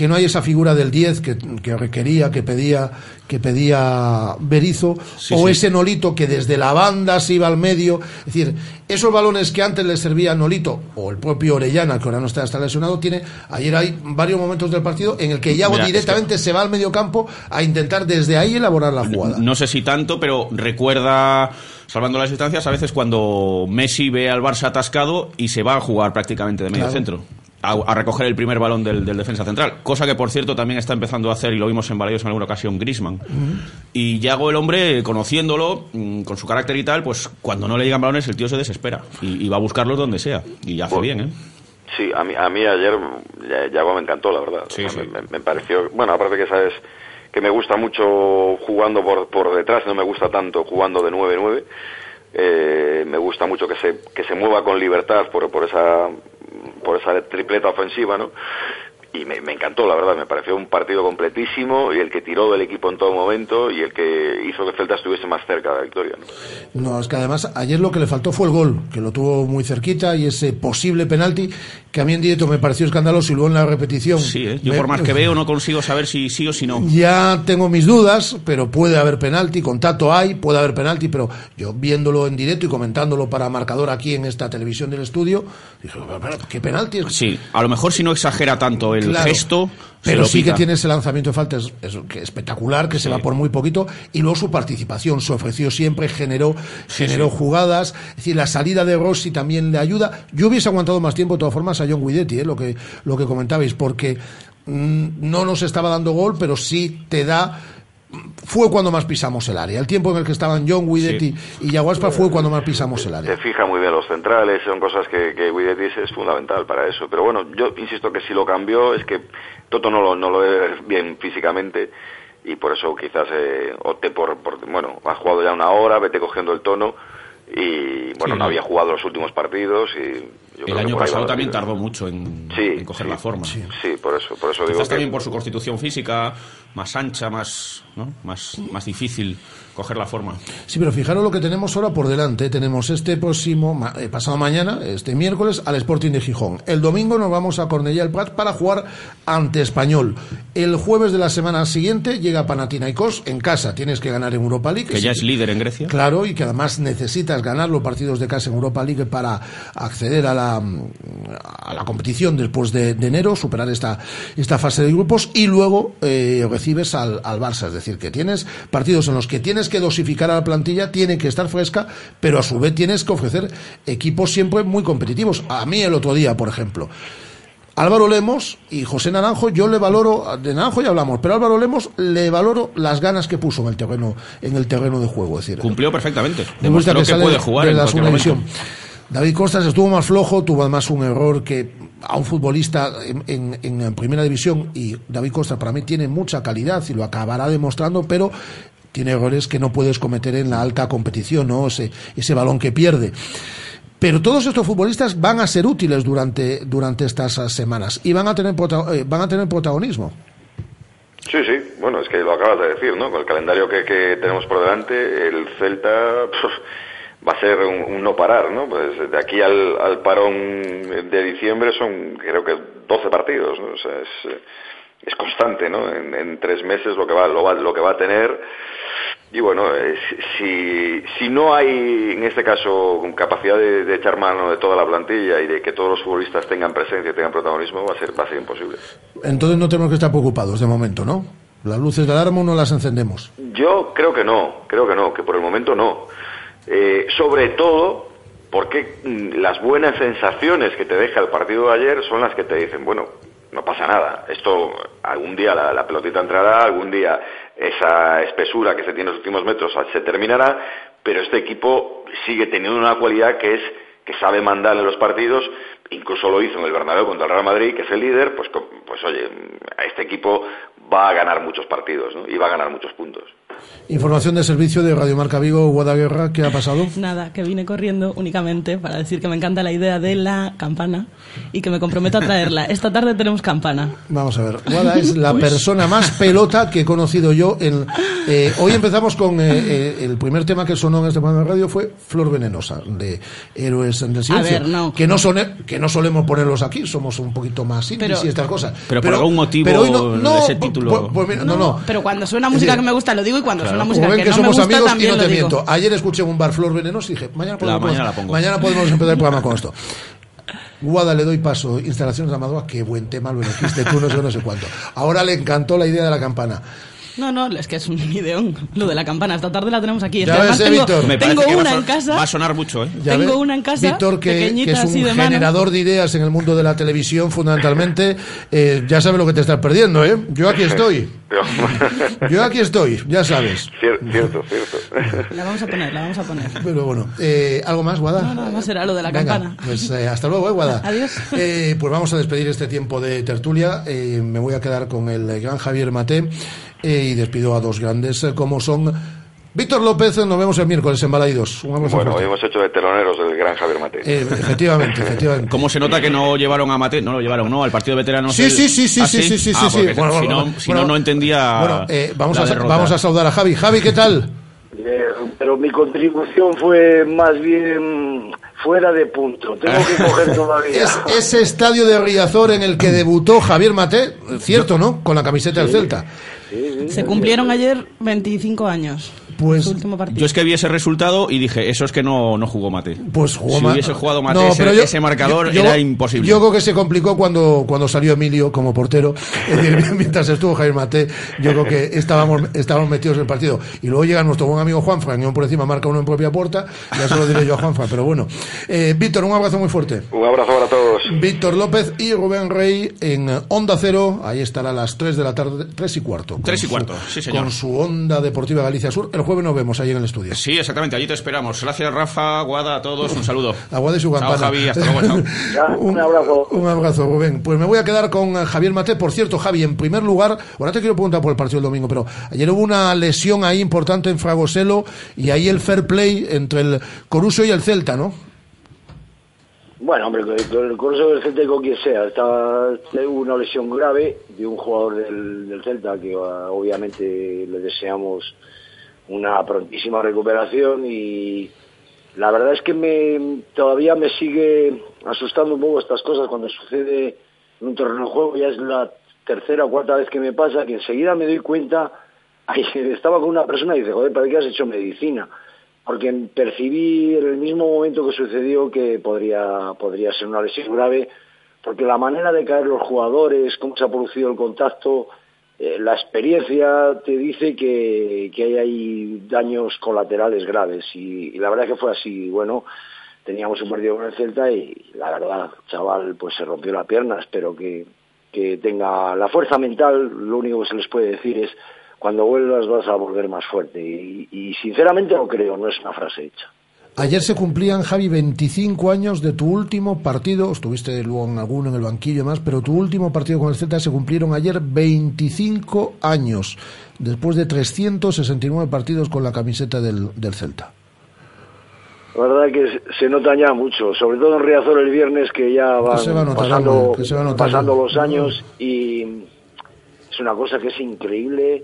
[SPEAKER 1] que no hay esa figura del 10 que, que requería, que pedía, que pedía Berizo,
[SPEAKER 19] Sí,
[SPEAKER 1] o
[SPEAKER 19] sí.
[SPEAKER 1] ese Nolito que desde la banda se iba al medio. Es decir, esos balones que antes le servía a Nolito, o el propio Orellana, que ahora no está, está lesionado, tiene, ayer hay varios momentos del partido en el que Yago
[SPEAKER 19] Mira, es
[SPEAKER 1] directamente se va al medio campo a intentar desde ahí elaborar la jugada.
[SPEAKER 19] No sé si tanto, pero recuerda, salvando las distancias, a veces cuando Messi ve al Barça atascado y se va a jugar prácticamente de medio
[SPEAKER 1] Claro.
[SPEAKER 19] centro. A, a recoger el primer balón del, del defensa central. Cosa que, por cierto, también está empezando a hacer, y lo vimos en Balaídos en alguna ocasión, Grisman. Y Yago, el hombre, conociéndolo, mm, con su carácter y tal, pues cuando no le llegan balones, el tío se desespera. Y, y va a buscarlos donde sea. Y hace bien, ¿eh?
[SPEAKER 20] Sí, a mí, a mí ayer ya- Yago me encantó, la verdad. O sea, Me, me- me pareció, bueno, aparte que sabes que me gusta mucho jugando por, por detrás, no me gusta tanto jugando de 9-9. Eh, me gusta mucho que se, que se mueva con libertad por, por esa por esa tripleta ofensiva, ¿no? Y me, me, encantó, la verdad, me pareció un partido completísimo y el que tiró del equipo en todo momento y el que hizo que Celta estuviese más cerca de la victoria.
[SPEAKER 1] ¿no? no, es que además ayer lo que le faltó fue el gol, que lo tuvo muy cerquita y ese posible penalti que a mí en directo me pareció escandaloso y luego en la repetición.
[SPEAKER 19] Sí, ¿eh? yo
[SPEAKER 1] me,
[SPEAKER 19] por más que veo no consigo saber si sí o si no.
[SPEAKER 1] Ya tengo mis dudas, pero puede haber penalti, contacto hay, puede haber penalti, pero yo viéndolo en directo y comentándolo para marcador aquí en esta televisión del estudio, dije, ¿qué penalti?
[SPEAKER 19] Sí, a lo mejor si no exagera tanto el claro, gesto.
[SPEAKER 1] Pero sí que tiene ese lanzamiento de falta es, espectacular, que sí. se va por muy poquito, y luego su participación, se ofreció siempre, generó, sí, generó sí. jugadas, es decir, la salida de Rossi también le ayuda. Yo hubiese aguantado más tiempo, de todas formas, a John Guidetti, ¿eh? lo, que, lo que comentabais, porque mmm, no nos estaba dando gol, pero sí te da fue cuando más pisamos el área. El tiempo en el que estaban John Guidetti sí. y Yaguaspa fue cuando más pisamos el área.
[SPEAKER 20] Se fija muy bien los centrales, son cosas que, que Guidetti es, fundamental para eso. Pero bueno, yo insisto que si lo cambió es que Toto no lo, no lo ve bien físicamente y por eso quizás eh, opte por, por, bueno, ha jugado ya una hora, vete cogiendo el tono y bueno, sí, no había jugado los últimos partidos y
[SPEAKER 19] el año pasado también tardó mucho en,
[SPEAKER 20] sí,
[SPEAKER 19] en coger
[SPEAKER 20] sí,
[SPEAKER 19] la forma.
[SPEAKER 20] Sí, sí, por eso, por eso
[SPEAKER 19] Quizás
[SPEAKER 20] digo
[SPEAKER 19] también
[SPEAKER 20] que...
[SPEAKER 19] por su constitución física más ancha, más, ¿no? más, más difícil coger la forma.
[SPEAKER 1] Sí, pero fijaros lo que tenemos ahora por delante. Tenemos este próximo, eh, pasado mañana, este miércoles, al Sporting de Gijón. El domingo nos vamos a Cornellá del Prat para jugar ante Español. El jueves de la semana siguiente llega Panathinaikos en casa. Tienes que ganar en Europa League.
[SPEAKER 19] Que ya es líder en Grecia.
[SPEAKER 1] Claro, y que además necesitas ganar los partidos de casa en Europa League para acceder a la, a la competición después de, de enero, superar esta, esta fase de grupos y luego eh, recibes al, al Barça. Es decir, que tienes partidos en los que tienes que dosificar a la plantilla, tiene que estar fresca, pero a su vez tienes que ofrecer equipos siempre muy competitivos. A mí el otro día, por ejemplo, Álvaro Lemos y José Naranjo, yo le valoro, de Naranjo ya hablamos, pero Álvaro Lemos le valoro las ganas que puso en el terreno, en el terreno de juego. Es decir,
[SPEAKER 19] Cumplió perfectamente.
[SPEAKER 1] Me gusta que, que
[SPEAKER 19] puede jugar
[SPEAKER 1] de
[SPEAKER 19] en
[SPEAKER 1] la división. David Costas estuvo más flojo, tuvo además un error que a un futbolista en, en, en, primera división y David Costa para mí tiene mucha calidad y lo acabará demostrando, pero tiene errores que no puedes cometer en la alta competición, ¿no? Ese, ese balón que pierde. Pero todos estos futbolistas van a ser útiles durante, durante estas semanas y van a tener, eh, van a tener protagonismo.
[SPEAKER 20] Sí, sí, bueno, es que lo acabas de decir, ¿no? Con el calendario que, que tenemos por delante, el Celta puf, va a ser un, un, no parar, ¿no? Pues de aquí al, al, parón de diciembre son, creo que, 12 partidos, ¿no? O sea, es, es constante, ¿no? En, en, tres meses lo que va, lo va, lo que va a tener. Y bueno, eh, si, si no hay, en este caso, capacidad de, de, echar mano de toda la plantilla y de que todos los futbolistas tengan presencia y tengan protagonismo, va a ser, va a ser imposible.
[SPEAKER 1] Entonces no tenemos que estar preocupados de momento, ¿no? Las luces de alarma no las encendemos.
[SPEAKER 20] Yo creo que no, creo que no, que por el momento no. Eh, sobre todo porque las buenas sensaciones que te deja el partido de ayer son las que te dicen, bueno, no pasa nada. Esto algún día la, pelotita entrará, algún día esa espesura que se tiene en los últimos metros se terminará, pero este equipo sigue teniendo una cualidad que es que sabe mandar en los partidos, incluso lo hizo en el Bernabéu contra el Real Madrid, que es el líder, pues, pues oye, este equipo va a ganar muchos partidos ¿no? y va a ganar muchos puntos.
[SPEAKER 1] Información de servicio de Radio Marca Vigo, Guadaguerra, ¿qué ha pasado?
[SPEAKER 3] Nada, que vine corriendo únicamente para decir que me encanta la idea de la campana y que me comprometo a traerla. Esta tarde tenemos campana.
[SPEAKER 1] Vamos a ver, Guada es la persona más pelota que he conocido yo. En, eh, hoy empezamos con eh, eh, el primer tema que sonó en este programa de radio fue Flor Venenosa, de Héroes del Silencio.
[SPEAKER 3] A ver, no.
[SPEAKER 1] Que no, son, que no solemos ponerlos aquí, somos un poquito más indies
[SPEAKER 19] pero,
[SPEAKER 1] y estas cosas.
[SPEAKER 19] Pero, pero por algún motivo pero hoy no, no, ese título...
[SPEAKER 1] Pues, pues, no, no, no,
[SPEAKER 3] Pero cuando suena música decir, que me gusta lo digo y cuando claro. suena música
[SPEAKER 1] Como ven
[SPEAKER 3] que,
[SPEAKER 1] que
[SPEAKER 3] no
[SPEAKER 1] somos
[SPEAKER 3] me gusta,
[SPEAKER 1] amigos
[SPEAKER 3] también
[SPEAKER 1] y no te
[SPEAKER 3] digo.
[SPEAKER 1] miento. Ayer escuché un bar Flor Venenosa y dije, mañana podemos,
[SPEAKER 19] la, mañana, la
[SPEAKER 1] mañana podemos empezar el programa con esto. Guada le doy paso, instalaciones de Amador, qué buen tema lo elegiste tú, no sé, no sé cuánto. Ahora le encantó la idea de la campana.
[SPEAKER 3] No, no, es que es un ideón. Lo de la campana, esta tarde la tenemos aquí.
[SPEAKER 1] Ya ves,
[SPEAKER 3] tengo,
[SPEAKER 1] Víctor.
[SPEAKER 19] Me
[SPEAKER 3] tengo
[SPEAKER 19] una
[SPEAKER 3] en casa.
[SPEAKER 19] Va a sonar mucho, ¿eh?
[SPEAKER 1] Ya
[SPEAKER 3] tengo
[SPEAKER 1] ves,
[SPEAKER 3] una en casa.
[SPEAKER 1] Víctor, que, que, es un
[SPEAKER 3] de
[SPEAKER 1] generador
[SPEAKER 3] mano.
[SPEAKER 1] de ideas en el mundo de la televisión, fundamentalmente. Eh, ya sabes lo que te estás perdiendo, ¿eh? Yo aquí estoy. Yo aquí estoy, ya sabes.
[SPEAKER 20] Cierto, cierto, cierto.
[SPEAKER 3] La vamos a poner, la vamos a poner.
[SPEAKER 1] Pero bueno, eh, ¿algo más, Guada?
[SPEAKER 3] No, más era lo de la
[SPEAKER 1] Venga,
[SPEAKER 3] campana.
[SPEAKER 1] Pues eh, hasta luego, eh, Guada.
[SPEAKER 3] Adiós.
[SPEAKER 1] Eh, pues vamos a despedir este tiempo de tertulia. Eh, me voy a quedar con el gran Javier Mate eh, y despido a dos grandes eh, como son Víctor López. Nos vemos el miércoles en Balaidos. Un abrazo
[SPEAKER 20] Bueno,
[SPEAKER 1] fuerte.
[SPEAKER 20] hemos hecho de teloneros el gran Javier Mate.
[SPEAKER 1] Eh, efectivamente, efectivamente.
[SPEAKER 19] ¿Cómo se nota que no llevaron a Mate? No lo llevaron, ¿no? Al partido de veteranos.
[SPEAKER 1] Sí,
[SPEAKER 19] el-
[SPEAKER 1] sí, sí, sí,
[SPEAKER 19] ¿Ah,
[SPEAKER 1] sí, sí, sí,
[SPEAKER 19] Ah,
[SPEAKER 1] sí. Bueno,
[SPEAKER 19] si
[SPEAKER 1] bueno,
[SPEAKER 19] no, si
[SPEAKER 1] bueno,
[SPEAKER 19] no, no entendía.
[SPEAKER 1] Bueno, eh, vamos,
[SPEAKER 19] la
[SPEAKER 1] a,
[SPEAKER 19] derrota.
[SPEAKER 1] vamos a saludar a Javi. Javi, ¿qué tal?
[SPEAKER 21] Eh, pero mi contribución fue más bien fuera de punto. Tengo que coger todavía.
[SPEAKER 1] Es, ese estadio de Riazor en el que debutó Javier Mate, cierto, ¿no? Con la camiseta del Celta.
[SPEAKER 3] Se cumplieron ayer 25 años.
[SPEAKER 1] Pues
[SPEAKER 3] Su último partido.
[SPEAKER 19] Yo es que vi ese resultado y dije, eso es que no, no jugó Mate.
[SPEAKER 1] Pues jugó
[SPEAKER 19] si
[SPEAKER 1] ma-
[SPEAKER 19] hubiese jugado Mate,
[SPEAKER 1] No,
[SPEAKER 19] ese,
[SPEAKER 1] pero yo-
[SPEAKER 19] ese marcador
[SPEAKER 1] yo- yo-
[SPEAKER 19] era imposible.
[SPEAKER 1] Yo creo que se complicó cuando, cuando salió Emilio como portero. Es decir, mientras estuvo Javier Mate, yo creo que estábamos, estábamos metidos en el partido. Y luego llega nuestro buen amigo Juan Frañón por encima, marca uno en propia puerta. Ya se lo diré yo a Juanfa, pero bueno. Eh, Víctor, un abrazo muy fuerte.
[SPEAKER 20] Un abrazo para todos.
[SPEAKER 1] Víctor López y Rubén Rey en Onda Cero. Ahí estará a las 3 de la tarde, 3 y cuarto. Con
[SPEAKER 19] Tres y
[SPEAKER 1] su-
[SPEAKER 19] cuarto, sí, señor.
[SPEAKER 1] Con su Onda Deportiva Galicia Sur. El jueves nos vemos ahí en el estudio.
[SPEAKER 19] Sí, exactamente, allí te esperamos. Gracias, Rafa, Guada, a todos, un saludo.
[SPEAKER 1] Agua de su
[SPEAKER 19] Chao. Javi, hasta luego, chao.
[SPEAKER 1] un, abrazo. Un abrazo, Rubén. Pues me voy a quedar con eh, Javier Mate. Por cierto, Javi, en primer lugar, ahora te quiero preguntar por el partido del domingo, pero ayer hubo una lesión ahí importante en Fragoselo y ahí el fair play entre el Coruso y el Celta, ¿no?
[SPEAKER 21] Bueno, hombre, el curso del Celta y con quien sea. Está, hubo una lesión grave de un jugador del, del Celta que ah, obviamente le deseamos una prontísima recuperación y la verdad es que me todavía me sigue asustando un poco estas cosas cuando sucede en un terreno de juego. Ya es la tercera o cuarta vez que me pasa que enseguida me doy cuenta. Ahí estaba con una persona y dice, joder, ¿para qué has hecho medicina? porque percibí en el mismo momento que sucedió que podría, podría ser una lesión grave, porque la manera de caer los jugadores, cómo se ha producido el contacto, eh, la experiencia te dice que, que hay, ahí daños colaterales graves y, la verdad que fue así. Bueno, teníamos un partido con el Celta y la verdad, chaval, pues se rompió la pierna. Espero que, que tenga la fuerza mental. Lo único que se les puede decir es cuando vuelvas vas a volver más fuerte. Y sinceramente lo creo, no es una frase hecha.
[SPEAKER 1] Ayer se cumplían, Javi, 25 años de tu último partido. Estuviste luego en alguno en el banquillo y más, pero tu último partido con el Celta se cumplieron ayer 25 años, después de 369 partidos con la camiseta del, del Celta.
[SPEAKER 21] La verdad que se- nota ya mucho, sobre todo en Riazor el viernes que ya van
[SPEAKER 1] se va notar
[SPEAKER 21] pasando,
[SPEAKER 1] algo, que se va
[SPEAKER 21] pasando los años y es una cosa que es increíble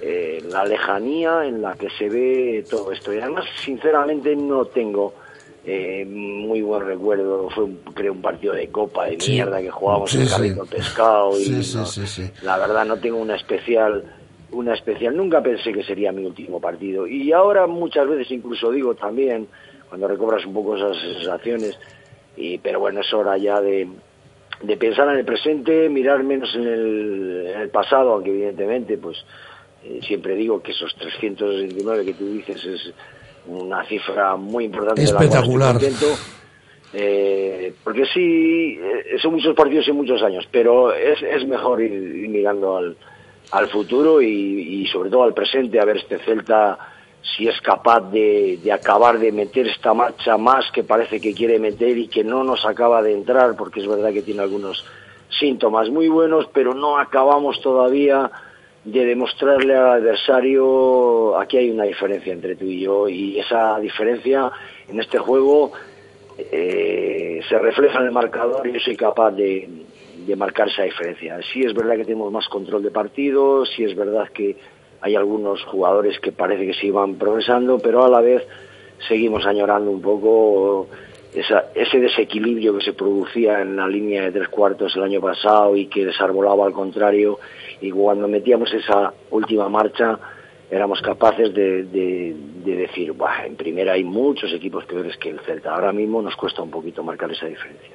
[SPEAKER 21] eh, la lejanía en la que se ve todo esto. Y además, sinceramente, no tengo eh, muy buen recuerdo. Fue, un- creo, un partido de copa de
[SPEAKER 1] Sí.
[SPEAKER 21] mierda que jugábamos
[SPEAKER 1] Sí,
[SPEAKER 21] en el
[SPEAKER 1] sí.
[SPEAKER 21] carrito pescado y no- la verdad no tengo una especial una especial nunca pensé que sería mi último partido y ahora muchas veces incluso digo también cuando recobras un poco esas sensaciones y pero bueno es hora ya de de pensar en el presente mirar menos en el, en el pasado aunque evidentemente pues eh, siempre digo que esos 369 que tú dices es una cifra muy importante de la cual
[SPEAKER 1] Espectacular.
[SPEAKER 21] Eh, porque sí, eh, son muchos partidos y muchos años, pero es, es mejor ir, ir mirando al, al futuro y, y sobre todo al presente, a ver este Celta si es capaz de, de acabar de meter esta marcha más que parece que quiere meter y que no nos acaba de entrar, porque es verdad que tiene algunos síntomas muy buenos, pero no acabamos todavía de demostrarle al adversario aquí hay una diferencia entre tú y yo y esa diferencia en este juego eh, se refleja en el marcador y yo soy capaz de, de marcar esa diferencia. Sí es verdad que tenemos más control de partido, sí es verdad que hay algunos jugadores que parece que se iban progresando, pero a la vez seguimos añorando un poco esa- ese desequilibrio que se producía en la línea de tres cuartos el año pasado y que desarbolaba al contrario y cuando metíamos esa última marcha éramos capaces de, de- de decir, "Buah, en primera hay muchos equipos peores que el Celta. Ahora mismo nos cuesta un poquito marcar esa diferencia.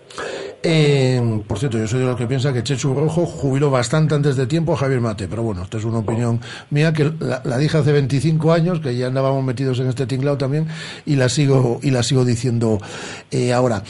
[SPEAKER 1] Eh, por cierto, yo soy de los que piensa que Chechu Rojo jubiló bastante antes de tiempo a Javier Mate, pero bueno, esta es una opinión mía que la, dije hace 25 años, que ya andábamos metidos en este tinglado también, y la sigo, y la sigo diciendo eh, ahora.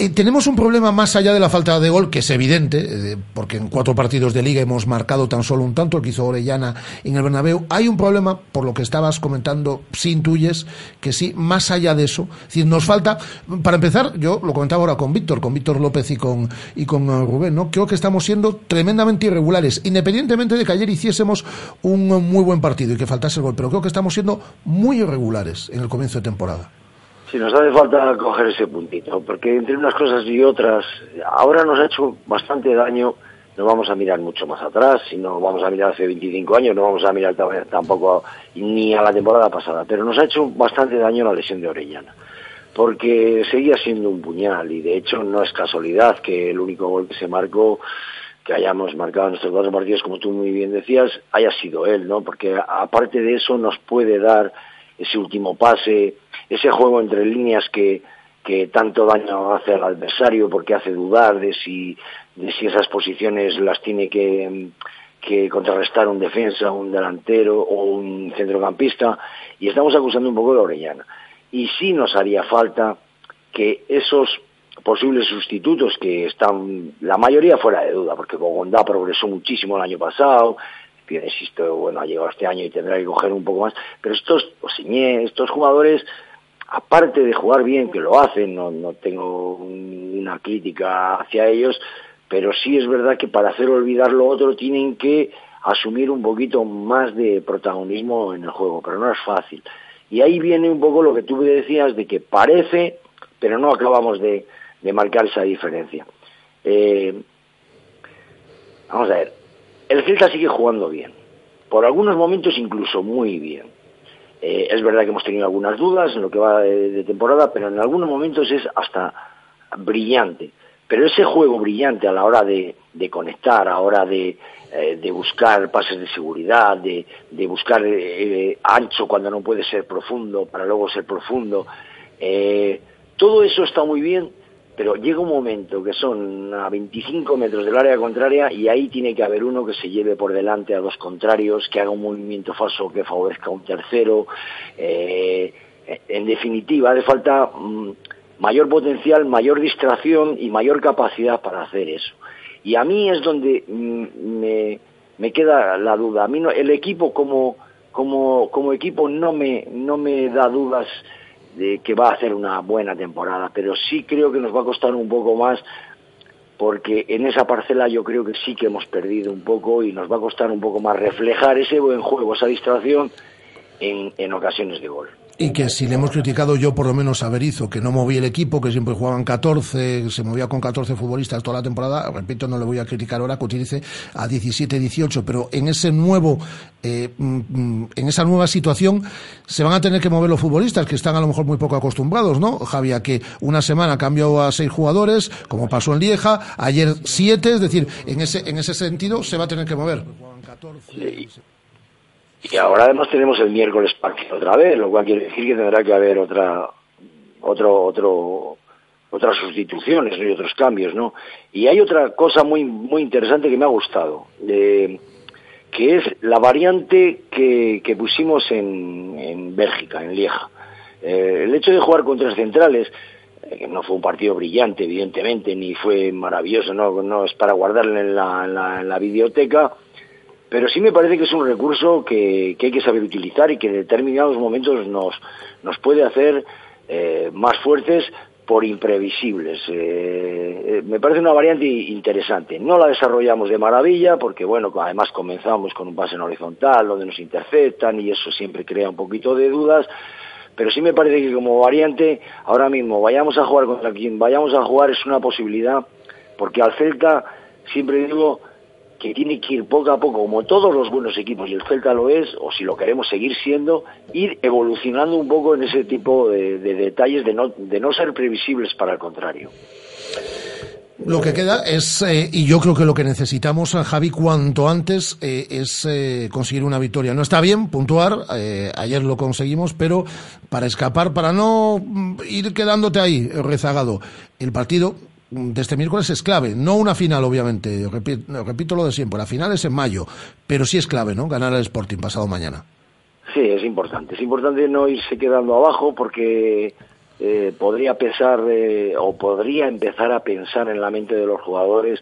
[SPEAKER 1] Eh, tenemos un problema más allá de la falta de gol, que es evidente, eh, porque en cuatro partidos de liga hemos marcado tan solo un tanto, el que hizo Orellana en el Bernabéu. Hay un problema, por lo que estabas comentando, si intuyes, que sí, más allá de eso. Es decir, nos falta, para empezar, yo lo comentaba ahora con Víctor, con Víctor López y con, y con eh, Rubén, ¿no? Creo que estamos siendo tremendamente irregulares, independientemente de que ayer hiciésemos un muy buen partido y que faltase el gol, pero creo que estamos siendo muy irregulares en el comienzo de temporada.
[SPEAKER 21] Sí, nos hace falta coger ese puntito, porque entre unas cosas y otras, ahora nos ha hecho bastante daño, no vamos a mirar mucho más atrás, si no vamos a mirar hace 25 años, no vamos a mirar tampoco ni a la temporada pasada, pero nos ha hecho bastante daño la lesión de Orellana, porque seguía siendo un puñal y de hecho no es casualidad que el único gol que se marcó que hayamos marcado en nuestros cuatro partidos, como tú muy bien decías, haya sido él, ¿no? Porque aparte de eso nos puede dar ese último pase, ese juego entre líneas que, que tanto daño hace al adversario porque hace dudar de si, de si esas posiciones las tiene que, que contrarrestar un defensa, un delantero o un centrocampista y estamos acusando un poco de Orellana. Y sí nos haría falta que esos posibles sustitutos que están la mayoría fuera de duda, porque Bogondá progresó muchísimo el año pasado, insisto, bueno, ha llegado este año y tendrá que coger un poco más, pero estos, estos jugadores, aparte de jugar bien, que lo hacen, no, no tengo una crítica hacia ellos, pero sí es verdad que para hacer olvidar lo otro tienen que asumir un poquito más de protagonismo en el juego, pero no es fácil. Y ahí viene un poco lo que tú decías de que parece, pero no acabamos de, de marcar esa diferencia. Eh, vamos a ver, el Celta sigue jugando bien, por algunos momentos incluso muy bien. Eh, es verdad que hemos tenido algunas dudas en lo que va de, temporada, pero en algunos momentos es hasta brillante. Pero ese juego brillante a la hora de, conectar, a la hora de, eh, buscar pases de seguridad, de, buscar eh, ancho cuando no puede ser profundo, para luego ser profundo, todo eso está muy bien, pero llega un momento que son a 25 metros del área contraria y ahí tiene que haber uno que se lleve por delante a dos contrarios, que haga un movimiento falso que favorezca a un tercero. Eh, en definitiva, hace falta mm, mayor potencial, mayor distracción y mayor capacidad para hacer eso. Y a mí es donde mm, me, queda la duda. A mí el equipo como, como, como equipo no me, no me da dudas de que va a hacer una buena temporada, pero sí creo que nos va a costar un poco más porque en esa parcela yo creo que sí que hemos perdido un poco y nos va a costar un poco más reflejar ese buen juego, esa distracción en, en ocasiones de gol.
[SPEAKER 1] Y que si le hemos criticado yo por lo menos a Berizzo, que no movía el equipo, que siempre jugaban 14, se movía con 14 futbolistas toda la temporada, repito, no le voy a criticar ahora que utilice a 17, 18, pero en ese nuevo, eh, mm, en esa nueva situación se van a tener que mover los futbolistas, que están a lo mejor muy poco acostumbrados, ¿no? Javi, a que una semana cambió a seis jugadores, como pasó en Lieja, ayer siete, es decir, en ese, en ese sentido se va a tener que mover.
[SPEAKER 21] Y ahora además tenemos el miércoles partido otra vez, lo cual quiere decir que tendrá que haber otra, otro, otro, otras sustituciones y otros cambios, ¿no? Y hay otra cosa muy, muy interesante que me ha gustado, que es la variante que, que pusimos en, en Bélgica, en Lieja. Eh, el hecho de jugar con tres centrales, eh, que no fue un partido brillante, evidentemente, ni fue maravilloso, no, no es para guardarle en la, en la, en la videoteca, pero sí me parece que es un recurso que, hay que saber utilizar y que en determinados momentos nos, nos puede hacer eh, más fuertes por imprevisibles. Eh, eh, me parece una variante interesante. No la desarrollamos de maravilla porque, bueno, además comenzamos con un pase en horizontal donde nos interceptan y eso siempre crea un poquito de dudas. Pero sí me parece que como variante, ahora mismo vayamos a jugar contra quien vayamos a jugar es una posibilidad porque al Celta, siempre digo, que tiene que ir poco a poco, como todos los buenos equipos, y el Celta lo es, o si lo queremos seguir siendo, ir evolucionando un poco en ese tipo de, detalles de no, de no ser previsibles para el contrario.
[SPEAKER 1] Lo que queda es, eh, y yo creo que lo que necesitamos, Javi, cuanto antes, eh, es eh, conseguir una victoria. No está bien puntuar, ayer lo conseguimos, pero para escapar, para no mm, ir quedándote ahí rezagado, el partido de este miércoles es clave. No una final, obviamente. Repito, lo de siempre. La final es en mayo. Pero sí es clave, ¿no? Ganar el Sporting pasado mañana.
[SPEAKER 21] Sí, es importante. Es importante no irse quedando abajo porque eh, podría pensar eh, o podría empezar a pensar en la mente de los jugadores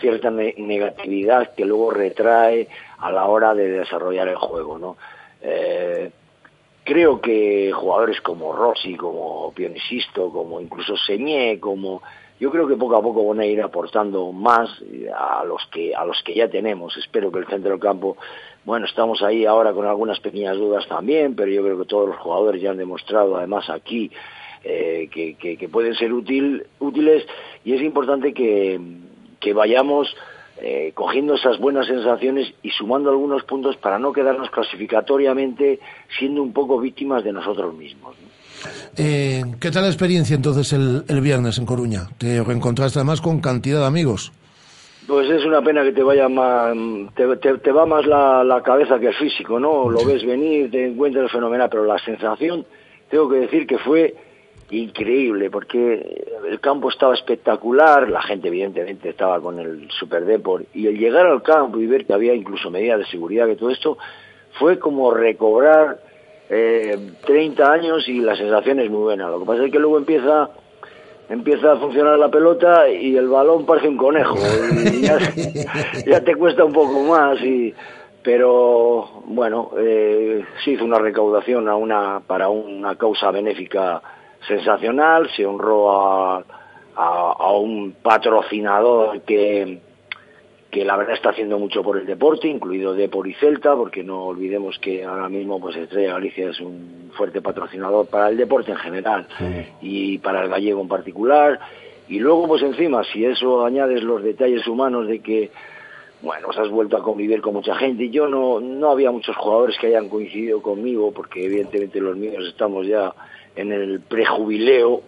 [SPEAKER 21] cierta ne- negatividad que luego retrae a la hora de desarrollar el juego, ¿no? Eh, creo que jugadores como Rossi, como Pionisisto, como incluso Señé, como yo creo que poco a poco van a ir aportando más eh, a los que a los que ya tenemos. Espero que el centro del campo, bueno, estamos ahí ahora con algunas pequeñas dudas también, pero yo creo que todos los jugadores ya han demostrado además aquí eh, que, pueden ser útil, útiles y es importante que, vayamos eh, cogiendo esas buenas sensaciones y sumando algunos puntos para no quedarnos clasificatoriamente siendo un poco víctimas de nosotros mismos.
[SPEAKER 1] Eh, ¿Qué tal la experiencia entonces el, el viernes en Coruña? Te reencontraste además con cantidad de amigos.
[SPEAKER 21] Pues es una pena que te vaya más, te, te- va más la, la cabeza que el físico, ¿no? Lo ves venir, te encuentras fenomenal, pero la sensación, tengo que decir que fue increíble, porque el campo estaba espectacular, la gente evidentemente estaba con el Super Deport, y el llegar al campo y ver que había incluso medidas de seguridad, que todo esto, fue como recobrar eh, 30 años y la sensación es muy buena. Lo que pasa es que luego empieza empieza a funcionar la pelota y el balón parece un conejo y ya, ya te cuesta un poco más y pero bueno eh, se hizo una recaudación a una para una causa benéfica sensacional se honró a, a, a un patrocinador que que la verdad está haciendo mucho por el deporte, incluido Depor y Celta, porque no olvidemos que ahora mismo pues Estrella Galicia es un fuerte patrocinador para el deporte en general y para el gallego en particular. Y luego pues encima, si eso añades los detalles humanos de que bueno, pues has vuelto a convivir con mucha gente. y Yo no, no había muchos jugadores que hayan coincidido conmigo, porque evidentemente los míos estamos ya en el prejubileo,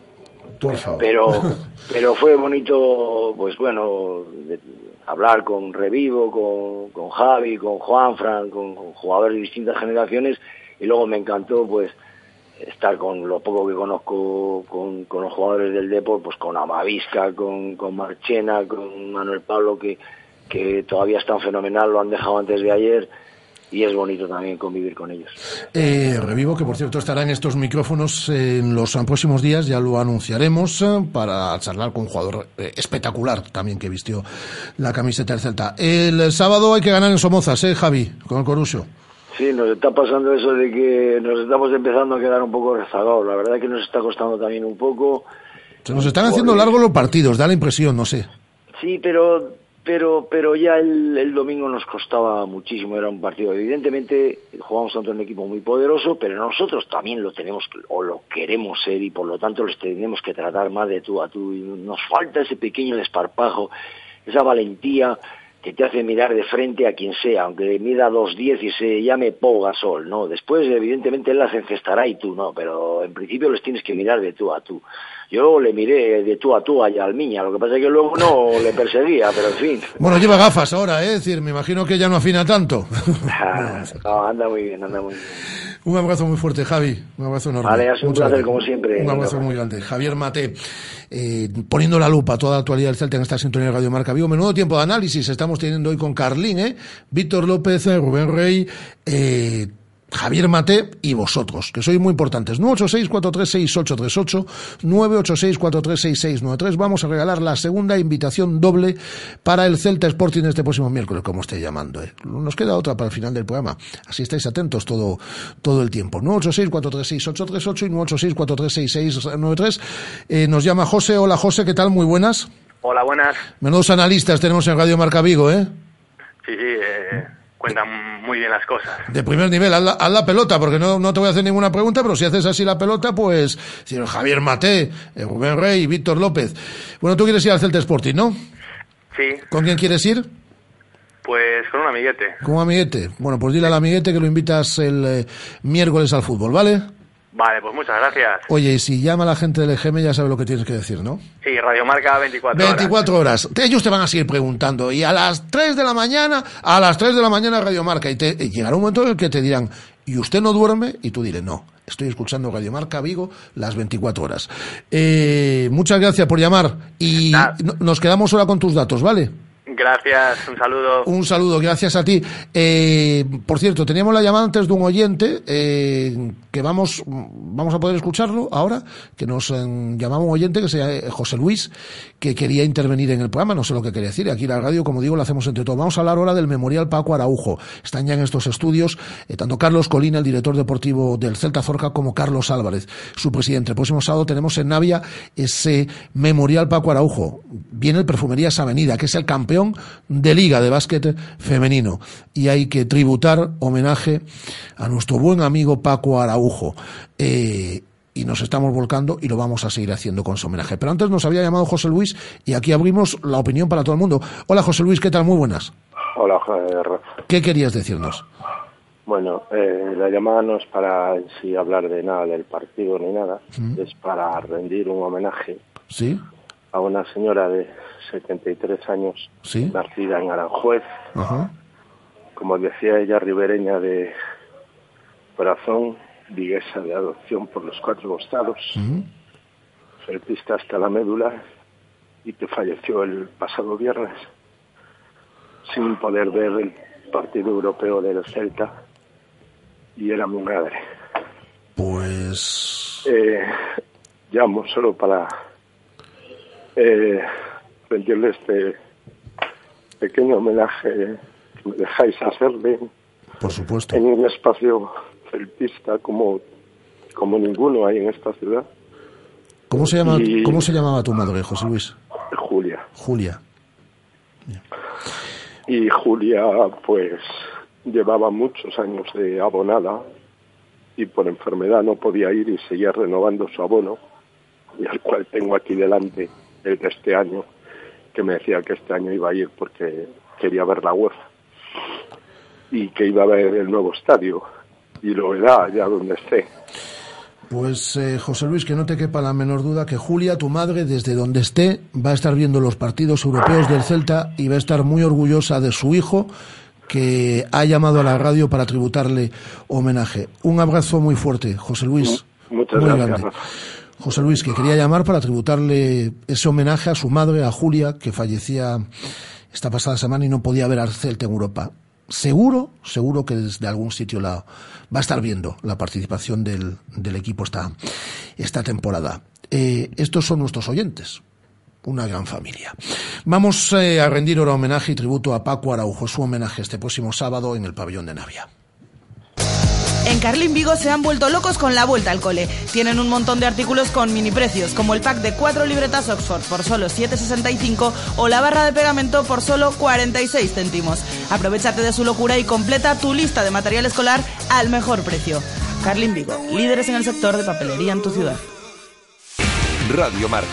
[SPEAKER 1] Por favor.
[SPEAKER 21] pero pero fue bonito pues bueno hablar con Revivo con, con Javi con Juan Fran con, jugadores de distintas generaciones y luego me encantó pues estar con lo poco que conozco con, con los jugadores del Depor pues con Amavisca con, con Marchena con Manuel Pablo que que todavía están fenomenal lo han dejado antes de ayer y es bonito también convivir con ellos
[SPEAKER 1] Eh, revivo, que por cierto estará en estos micrófonos en los próximos días, ya lo anunciaremos, eh, para charlar con un jugador eh, espectacular también que vistió la camiseta del Celta. El sábado hay que ganar en Somozas, ¿eh, Javi? Con el Corusio.
[SPEAKER 21] Sí, nos está pasando eso de que nos estamos empezando a quedar un poco rezagados. La verdad es que nos está costando también un poco.
[SPEAKER 1] Se nos están haciendo largos los partidos, da la impresión, no sé.
[SPEAKER 21] Sí, pero pero pero ya el, domingo nos costaba muchísimo. Era un partido. Evidentemente jugamos contra un equipo muy poderoso, pero nosotros también lo tenemos o lo queremos ser y por lo tanto los tenemos que tratar más de tú a tú. Y nos falta ese pequeño desparpajo, esa valentía que te hace mirar de frente a quien sea, aunque mida 2.10 y se llame Pau Gasol, ¿no? Después, evidentemente, él las encestará y tú no, pero en principio los tienes que mirar de tú a tú. Yo le miré de tú a tú a Yalmiña, lo que pasa es que luego no le perseguía, pero en fin.
[SPEAKER 1] Bueno, lleva gafas ahora, ¿eh? Es decir, me imagino que ya no afina tanto.
[SPEAKER 21] Ah, no, anda muy bien, anda muy bien.
[SPEAKER 1] un abrazo muy fuerte, Javi. Un abrazo enorme.
[SPEAKER 21] Vale, ha sido un placer, como siempre.
[SPEAKER 1] Un abrazo muy grande. Javier Mate, eh, poniendo la lupa a toda la actualidad del Celta en esta sintonía de Radio Marca Vigo. Menudo tiempo de análisis estamos teniendo hoy con Carlín, ¿eh? Víctor López, eh, Rubén Rey, eh, Javier Mate y vosotros, que sois muy importantes. 986-436838, 986-436693. Vamos a regalar la segunda invitación doble para el Celta Sporting este próximo miércoles, como esté llamando. ¿eh? Nos queda otra para el final del programa. Así estáis atentos todo, todo el tiempo. 986-436838 y 986-436693. Eh, nos llama José. Hola José, ¿qué tal? Muy buenas.
[SPEAKER 22] Hola, buenas.
[SPEAKER 1] Menudos analistas tenemos en Radio Marca Vigo, ¿eh?
[SPEAKER 22] Sí, sí, eh, cuentan muy bien las cosas.
[SPEAKER 1] De primer nivel, haz la, haz la pelota, porque no, no te voy a hacer ninguna pregunta, pero si haces así la pelota, pues si Javier Mate, eh, Rubén Rey, Víctor López. Bueno, tú quieres ir al Celta Sporting, ¿no?
[SPEAKER 22] Sí,
[SPEAKER 1] ¿Con quién quieres ir?
[SPEAKER 22] pues con un amiguete.
[SPEAKER 1] Con un amiguete. Bueno, pues dile al amiguete que lo invitas el eh, miércoles al fútbol, ¿vale?
[SPEAKER 22] Vale, pues muchas gracias.
[SPEAKER 1] Oye, y si llama la gente del EGM ya sabe lo que tienes que decir, ¿no?
[SPEAKER 22] Sí, Radio Marca 24 horas.
[SPEAKER 1] 24 horas. Ellos te van a seguir preguntando. Y a las 3 de la mañana, a las 3 de la mañana Radio Marca. Y, te, y llegará un momento en el que te dirán, ¿y usted no duerme? Y tú diré, no. Estoy escuchando Radio Marca Vigo las 24 horas. Eh, muchas gracias por llamar. Y no- nos quedamos ahora con tus datos, ¿vale?
[SPEAKER 22] Gracias, un saludo.
[SPEAKER 1] Un saludo, gracias a ti. Eh, por cierto, teníamos la llamada antes de un oyente eh, que vamos, vamos a poder escucharlo ahora, que nos eh, llamaba un oyente que se llama eh, José Luis, que quería intervenir en el programa, no sé lo que quería decir. Aquí la radio, como digo, lo hacemos entre todos. Vamos a hablar ahora del Memorial Paco Araujo. Están ya en estos estudios eh, tanto Carlos Colina, el director deportivo del Celta Zorca, como Carlos Álvarez, su presidente. El próximo sábado tenemos en Navia ese Memorial Paco Araujo. Viene el Perfumerías Avenida, que es el campeón de Liga de Básquet Femenino. Y hay que tributar homenaje a nuestro buen amigo Paco Araujo. Eh, y nos estamos volcando y lo vamos a seguir haciendo con su homenaje. Pero antes nos había llamado José Luis y aquí abrimos la opinión para todo el mundo. Hola José Luis, ¿qué tal? Muy buenas.
[SPEAKER 23] Hola, Rafa.
[SPEAKER 1] ¿Qué querías decirnos?
[SPEAKER 23] Bueno, eh, la llamada no es para en sí hablar de nada del partido ni nada, es para rendir un homenaje
[SPEAKER 1] ¿Sí?
[SPEAKER 23] A una señora de 73 años,
[SPEAKER 1] Sí.
[SPEAKER 23] nacida en Aranjuez,
[SPEAKER 1] Ajá.
[SPEAKER 23] como decía ella, ribereña de corazón, viguesa de adopción por los cuatro costados,
[SPEAKER 1] Ujú.
[SPEAKER 23] felpista hasta la médula, y que falleció el pasado viernes sin poder ver el partido europeo del Celta, y era mi madre.
[SPEAKER 1] Pues...
[SPEAKER 23] Eh, llamo solo para eh, rendirle este pequeño homenaje que me dejáis hacerle
[SPEAKER 1] Por supuesto.
[SPEAKER 23] en un espacio celtista como, como ninguno hay en esta ciudad.
[SPEAKER 1] ¿Cómo se, llama,
[SPEAKER 23] Y-
[SPEAKER 1] ¿Cómo se llamaba tu madre, José Luis?
[SPEAKER 23] Julia.
[SPEAKER 1] Julia.
[SPEAKER 23] Y Julia, pues, llevaba muchos años de abonada y por enfermedad no podía ir y seguía renovando su abono, y al cual tengo aquí delante el de este año, que me decía que este año iba a ir porque quería ver la UEFA y que iba a ver el nuevo estadio y lo verá allá donde esté.
[SPEAKER 1] Pues eh, José Luis, que no te quepa la menor duda que Julia, tu madre, desde donde esté, va a estar viendo los partidos europeos del Celta y va a estar muy orgullosa de su hijo que ha llamado a la radio para tributarle homenaje. Un abrazo muy fuerte, José Luis.
[SPEAKER 23] Muchas
[SPEAKER 1] muy
[SPEAKER 23] gracias.
[SPEAKER 1] grande. José Luis, que quería llamar para tributarle ese homenaje a su madre, a Julia, que fallecía esta pasada semana y no podía ver al Celta en Europa. Seguro, seguro que desde algún sitio la, va a estar viendo la participación del, del equipo esta, esta temporada. Eh, estos son nuestros oyentes. Una gran familia. Vamos eh, a rendir ahora homenaje y tributo a Paco Araujo, su homenaje este próximo sábado en el pabellón de Navia.
[SPEAKER 3] En Carlin Vigo se han vuelto locos con la vuelta al cole. Tienen un montón de artículos con mini precios, como el pack de cuatro libretas Oxford por solo 7,65 o la barra de pegamento por solo 46 céntimos. Aprovechate de su locura y completa tu lista de material escolar al mejor precio. Carlin Vigo, líderes en el sector de papelería en tu ciudad.
[SPEAKER 2] Radio Marca,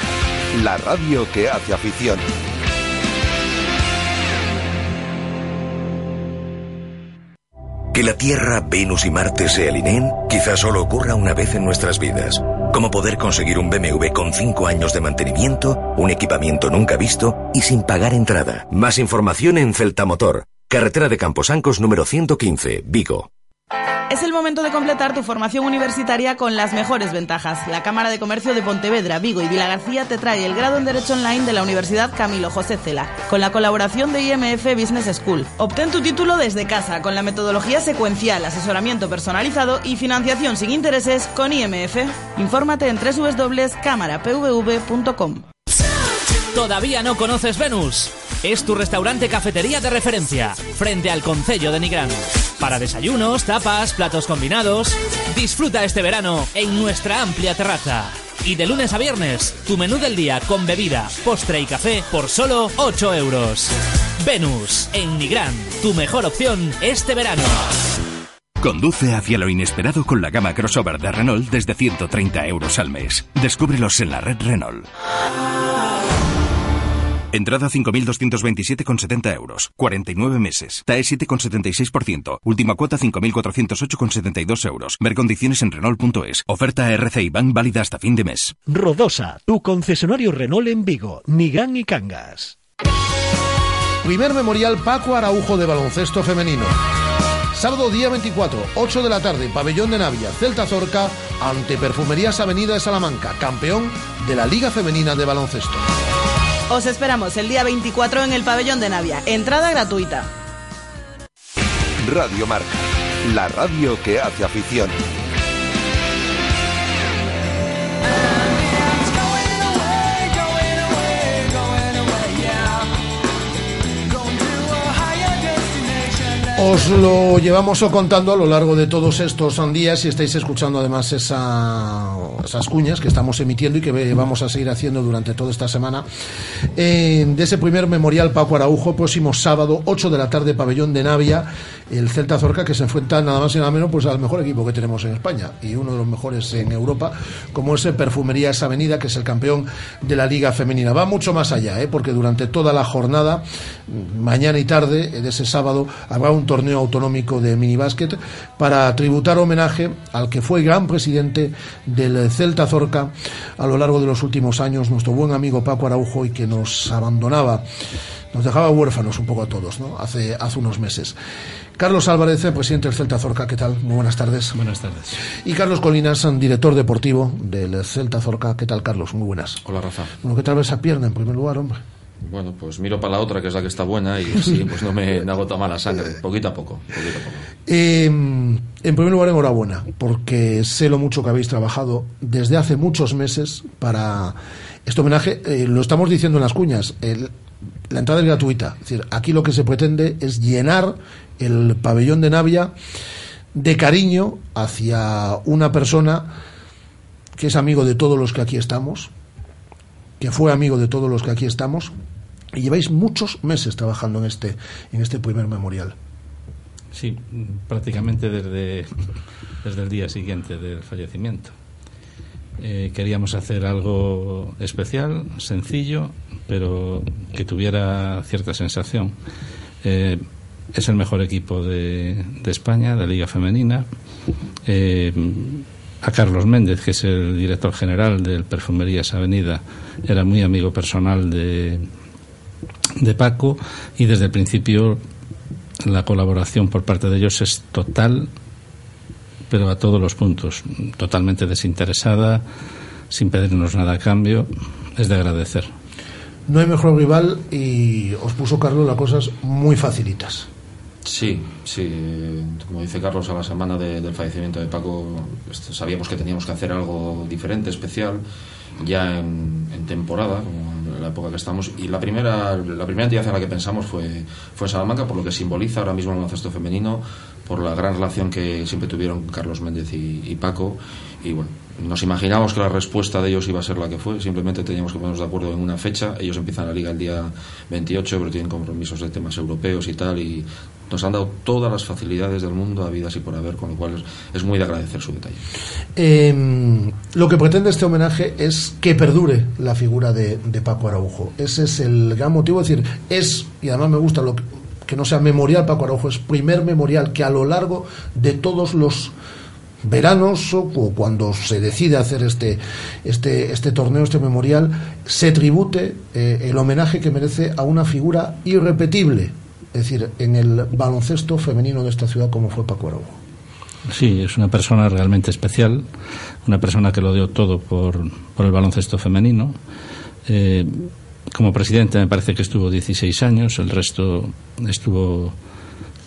[SPEAKER 2] la radio que hace afición.
[SPEAKER 24] Que la Tierra, Venus y Marte se alineen quizás solo ocurra una vez en nuestras vidas. Como poder conseguir un BMW con 5 años de mantenimiento, un equipamiento nunca visto y sin pagar entrada. Más información en Celtamotor, carretera de Camposancos número 115, Vigo.
[SPEAKER 3] Es el momento de completar tu formación universitaria con las mejores ventajas. La Cámara de Comercio de Pontevedra, Vigo y Vila García te trae el grado en Derecho Online de la Universidad Camilo José Cela, con la colaboración de IMF Business School. Obtén tu título desde casa, con la metodología secuencial, asesoramiento personalizado y financiación sin intereses con IMF. Infórmate en www.cámarapvv.com.
[SPEAKER 25] ¿Todavía no conoces Venus? Es tu restaurante cafetería de referencia, frente al Concello de Nigrán. Para desayunos, tapas, platos combinados. Disfruta este verano en nuestra amplia terraza. Y de lunes a viernes, tu menú del día con bebida, postre y café por solo 8 euros. Venus, en Nigrán, tu mejor opción este verano.
[SPEAKER 26] Conduce hacia lo inesperado con la gama crossover de Renault desde 130 euros al mes. Descúbrelos en la red Renault. Entrada 5.227,70 euros. 49 meses. TAE 7,76%. Última cuota 5.408,72 euros. Ver condiciones en Renault.es. Oferta RCI Bank válida hasta fin de mes.
[SPEAKER 4] Rodosa, tu concesionario Renault en Vigo, Nigrán y Cangas.
[SPEAKER 1] Primer memorial Paco Araujo de baloncesto femenino. Sábado día 24, 8 de la tarde, pabellón de Navia, Celta Zorca, ante Perfumerías Avenida de Salamanca, campeón de la Liga Femenina de Baloncesto.
[SPEAKER 3] Os esperamos el día 24 en el pabellón de Navia. Entrada gratuita.
[SPEAKER 2] Radio Marca, la radio que hace afición.
[SPEAKER 1] Os lo llevamos contando a lo largo de todos estos días y estáis escuchando además esa, esas cuñas que estamos emitiendo y que vamos a seguir haciendo durante toda esta semana. Eh, de ese primer memorial Paco Araujo, próximo sábado, 8 de la tarde, pabellón de Navia, el Celta Zorca que se enfrenta nada más y nada menos pues al mejor equipo que tenemos en España y uno de los mejores en Europa, como es el Perfumerías Avenida, que es el campeón de la Liga Femenina. Va mucho más allá, ¿eh? porque durante toda la jornada, mañana y tarde de ese sábado, habrá un torneo autonómico de minibásquet para tributar homenaje al que fue gran presidente del Celta Zorca a lo largo de los últimos años, nuestro buen amigo Paco Araujo, y que nos abandonaba, nos dejaba huérfanos un poco a todos, ¿no? Hace, hace unos meses. Carlos Álvarez, presidente del Celta Zorca, ¿qué tal? Muy buenas tardes.
[SPEAKER 27] Buenas tardes.
[SPEAKER 1] Y Carlos Colinas, director deportivo del Celta Zorca, ¿qué tal, Carlos? Muy buenas.
[SPEAKER 28] Hola, Rafa.
[SPEAKER 1] Bueno, ¿qué tal esa pierna en primer lugar, hombre?
[SPEAKER 28] Bueno, pues miro para la otra, que es la que está buena, y así pues no me agota mala sangre, poquito a poco. Poquito a poco.
[SPEAKER 1] Eh, en primer lugar, enhorabuena, porque sé lo mucho que habéis trabajado desde hace muchos meses para este homenaje. Eh, lo estamos diciendo en las cuñas, la entrada es gratuita. Es decir, aquí lo que se pretende es llenar el pabellón de Navia de cariño hacia una persona que es amigo de todos los que aquí estamos, que fue amigo de todos los que aquí estamos, y lleváis muchos meses trabajando en este, en este primer memorial.
[SPEAKER 27] Sí, prácticamente desde, desde el día siguiente del fallecimiento. Eh, queríamos hacer algo especial, sencillo, pero que tuviera cierta sensación. Eh, es el mejor equipo de, España, de Liga Femenina. Eh, a Carlos Méndez, que es el director general del Perfumerías Avenida, era muy amigo personal de, de Paco y desde el principio la colaboración por parte de ellos es total, pero a todos los puntos, totalmente desinteresada, sin pedirnos nada a cambio, es de agradecer.
[SPEAKER 1] No hay mejor rival y os puso Carlos las cosas muy facilitas.
[SPEAKER 28] Sí, sí. Como dice Carlos, a la semana de, del fallecimiento de Paco sabíamos que teníamos que hacer algo diferente, especial, ya en, temporada, como en la época que estamos. Y la primera, la primera entidad en la que pensamos fue, fue en Salamanca, por lo que simboliza ahora mismo el baloncesto femenino, por la gran relación que siempre tuvieron Carlos Méndez y, y Paco. Y bueno, nos imaginamos que la respuesta de ellos iba a ser la que fue, simplemente teníamos que ponernos de acuerdo en una fecha. Ellos empiezan la liga el día 28, pero tienen compromisos de temas europeos y tal, y nos han dado todas las facilidades del mundo a vidas y por haber, con lo cual es, muy de agradecer su detalle.
[SPEAKER 1] Eh, lo que pretende este homenaje es que perdure la figura de, Paco Araujo. Ese es el gran motivo, es decir, es, y además me gusta lo que, que no sea memorial Paco Araujo, es primer memorial que a lo largo de todos los veranos o cuando se decide hacer este, este, este torneo, este memorial, se tribute eh, el homenaje que merece a una figura irrepetible, es decir, en el baloncesto femenino de esta ciudad como fue Paco Araujo.
[SPEAKER 27] Sí, es una persona realmente especial, una persona que lo dio todo por, por el baloncesto femenino. Eh, como presidente me parece que estuvo 16 años, el resto estuvo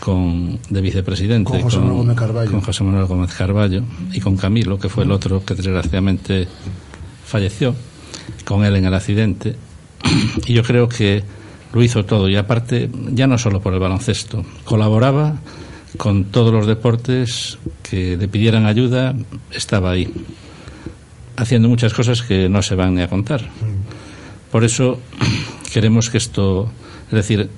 [SPEAKER 27] con, de vicepresidente
[SPEAKER 1] con José, Manuel Gómez Carballo.
[SPEAKER 27] con José Manuel Gómez Carballo y con Camilo, que fue el otro que desgraciadamente falleció, con él en el accidente. Y yo creo que lo hizo todo y aparte, ya no solo por el baloncesto, colaboraba con todos los deportes que le pidieran ayuda, estaba ahí, haciendo muchas cosas que no se van ni a contar. Por eso queremos que esto, es decir,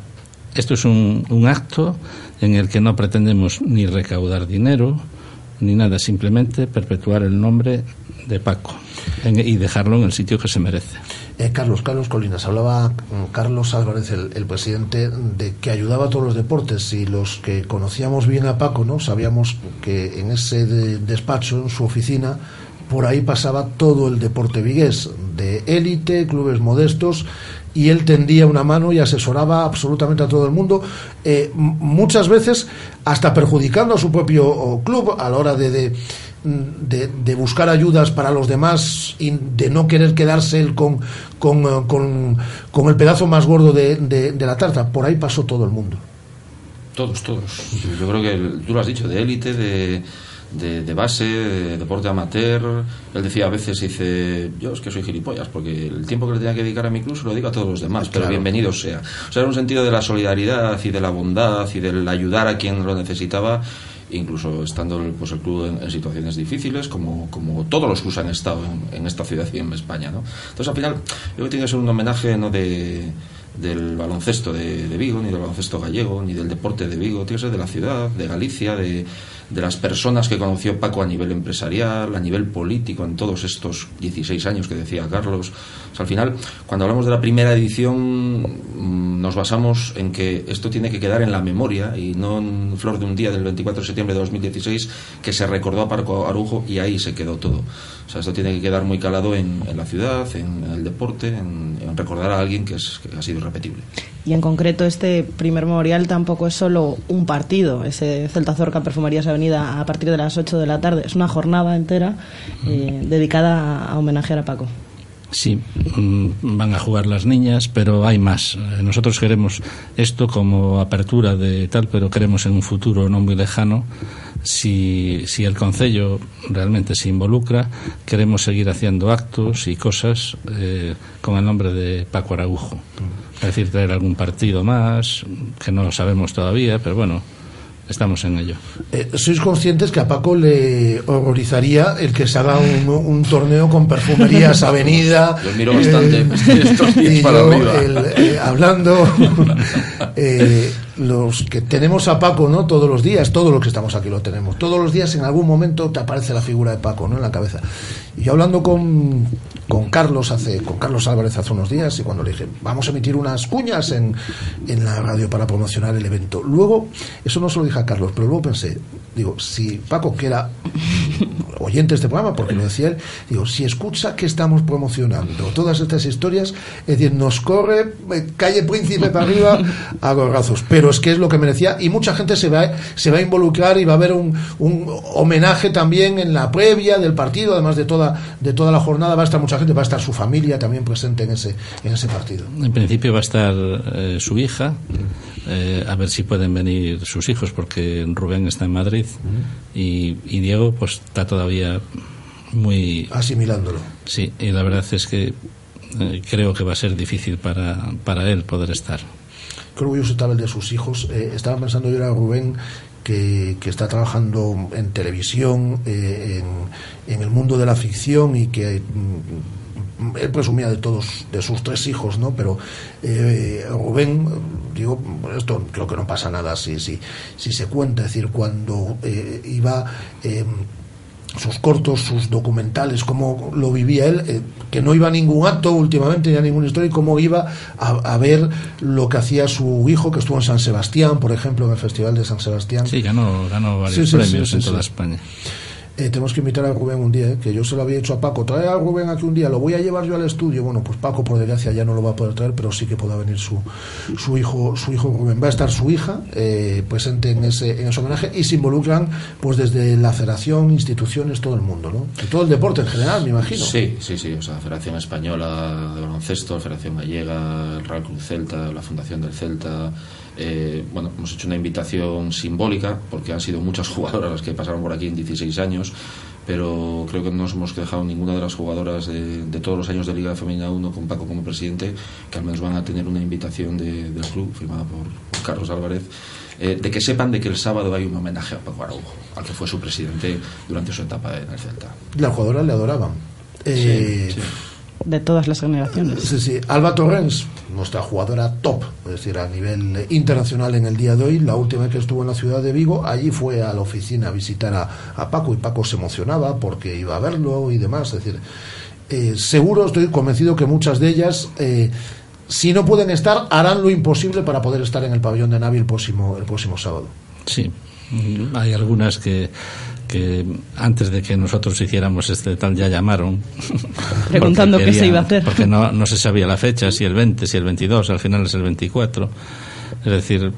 [SPEAKER 27] esto es un, acto en el que no pretendemos ni recaudar dinero ni nada, simplemente perpetuar el nombre de Paco y dejarlo en el sitio que se merece.
[SPEAKER 1] Eh, Carlos, Carlos Colinas, hablaba Carlos Álvarez, el, el, presidente, de que ayudaba a todos los deportes y los que conocíamos bien a Paco, ¿no? Sabíamos que en ese de, despacho, en su oficina, por ahí pasaba todo el deporte vigués, de élite, clubes modestos, y él tendía una mano y asesoraba absolutamente a todo el mundo, eh, muchas veces hasta perjudicando a su propio club a la hora de, de, mm, de, de buscar ayudas para los demás y de no querer quedarse él con, con, eh, con, con el pedazo más gordo de, de- de la tarta. Por ahí pasó todo el mundo.
[SPEAKER 28] Todos, todos. Yo creo que el- tú lo has dicho, de élite, de, de, base, de deporte amateur. Él decía a veces, dice, yo es que soy gilipollas, porque el tiempo que le tenía que dedicar a mi club se lo dedico a todos los demás, pero bienvenido sea. O sea, era un sentido de la solidaridad y de la bondad y del ayudar a quien lo necesitaba, incluso estando pues, el club en, situaciones difíciles, como, como todos los clubes han estado en, en esta ciudad y en España. ¿no? Entonces, al final, yo creo que tiene que ser un homenaje no de del baloncesto de, de Vigo, ni del baloncesto gallego, ni del deporte de Vigo, tiene que ser de la ciudad, de Galicia, de, de las personas que conoció Paco a nivel empresarial, a nivel político, en todos estos 16 años que decía Carlos. Al final, cuando hablamos de la primera edición, mm, nos basamos en que esto tiene que quedar en la memoria y no en flor de un día del 24 de septiembre de 2016 que se recordó a Paco Arujo y ahí se quedó todo. O sea, esto tiene que quedar muy calado en, la ciudad, en, el deporte, en, recordar a alguien que ha sido irrepetible.
[SPEAKER 3] Y en concreto este primer memorial tampoco es solo un partido, ese Celta Zorca Perfumerías Avenida a partir de las 8 de la tarde, es una jornada entera eh, dedicada a, homenajear a Paco.
[SPEAKER 27] Sí, mm, van a jugar las niñas, pero hay más. Eh, Nosotros queremos esto como apertura de tal, pero queremos en un futuro no muy lejano, si, si el Concello realmente se involucra, queremos seguir haciendo actos y cosas eh, con el nombre de Paco Araujo. Es decir, traer algún partido más, que no lo sabemos todavía, pero bueno, estamos en ello.
[SPEAKER 1] Eh, ¿Sois conscientes que a Paco le horrorizaría el que se haga un, un torneo con perfumerías Avenida?
[SPEAKER 28] Miro bastante estos días
[SPEAKER 1] y
[SPEAKER 28] para
[SPEAKER 1] yo,
[SPEAKER 28] arriba.
[SPEAKER 1] el, eh, hablando, eh, los que tenemos a Paco, ¿no? Todos los días, todos los que estamos aquí lo tenemos. Todos los días en algún momento te aparece la figura de Paco, ¿no? En la cabeza. Y yo hablando con, con Carlos hace, con Carlos Álvarez hace unos días y cuando le dije, vamos a emitir unas cuñas en, en la radio para promocionar el evento. Luego, eso no se lo dije a Carlos, pero luego pensé, digo, si Paco, que era oyente de este programa, porque lo decía él, digo, si escucha que estamos promocionando todas estas historias, es decir, nos corre eh, calle Príncipe para arriba a gorrazos. Pero es que es lo que merecía y mucha gente se va, se va a involucrar y va a haber un, un homenaje también en la previa del partido, además de toda, de toda la jornada, va a estar mucha gente, va a estar su familia también presente en ese, en ese partido.
[SPEAKER 27] En principio va a estar eh, su hija, eh, a ver si pueden venir sus hijos, porque Rubén está en Madrid y, y Diego pues está todavía muy...
[SPEAKER 1] Asimilándolo.
[SPEAKER 27] Sí, y la verdad es que eh, creo que va a ser difícil para, para él poder estar.
[SPEAKER 1] Qué orgulloso estaba el de sus hijos. Eh, estaba pensando yo era Rubén que, que está trabajando en televisión, eh, en, en el mundo de la ficción y que mm, él presumía de todos, de sus tres hijos, ¿no? Pero eh, Rubén, digo, esto creo que no pasa nada si, si, si se cuenta, es decir, cuando eh, iba... sus cortos, sus documentales, cómo lo vivía él, eh, que no iba a ningún acto últimamente, ni a ninguna historia, y cómo iba a, a ver lo que hacía su hijo, que estuvo en San Sebastián, por ejemplo, en el Festival de San Sebastián.
[SPEAKER 27] Sí, ganó, ganó varios
[SPEAKER 1] Sí, sí,
[SPEAKER 27] premios
[SPEAKER 1] sí,
[SPEAKER 27] en toda. España.
[SPEAKER 1] Eh, tenemos que invitar a Rubén un día, eh, que yo se lo había hecho a Paco. Trae a Rubén aquí un día, lo voy a llevar yo al estudio. Bueno, pues Paco, por desgracia, ya no lo va a poder traer, pero sí que podrá venir su, su hijo su hijo Rubén. Va a estar su hija eh, presente en ese, en ese homenaje y se involucran pues desde la federación, instituciones, todo el mundo, ¿no? Todo el deporte en general, me imagino.
[SPEAKER 28] Sí, sí, sí. O sea, Federación Española de Baloncesto, Federación Gallega, el Real Club Celta, la Fundación del Celta. Eh, bueno, hemos hecho una invitación simbólica porque han sido muchas jugadoras las que pasaron por aquí en 16 años, pero creo que no nos hemos dejado ninguna de las jugadoras de, de todos los años de Liga Femenina 1 con Paco como presidente, que al menos van a tener una invitación de- del club firmada por, Carlos Álvarez. eh, de que sepan de que el sábado hay un homenaje a Paco Araujo, al que fue su presidente durante su etapa en el Celta.
[SPEAKER 1] Las jugadoras le adoraban. Eh,
[SPEAKER 28] Sí, sí.
[SPEAKER 3] De todas las generaciones.
[SPEAKER 1] Sí, sí. Alba Torrens, nuestra jugadora top, es decir, a nivel internacional en el día de hoy, la última vez que estuvo en la ciudad de Vigo, allí fue a la oficina a visitar a, a Paco y Paco se emocionaba porque iba a verlo y demás. Es decir, eh, seguro, estoy convencido que muchas de ellas, eh, si no pueden estar, harán lo imposible para poder estar en el pabellón de Navi el próximo, el próximo sábado.
[SPEAKER 27] Sí, hay algunas que, antes de que nosotros hiciéramos este tal ya llamaron.
[SPEAKER 3] Preguntando
[SPEAKER 27] Porque
[SPEAKER 3] qué se iba a hacer.
[SPEAKER 27] Porque no, no se sabía la fecha, si el 20, si el 22, al final es el 24. Es decir,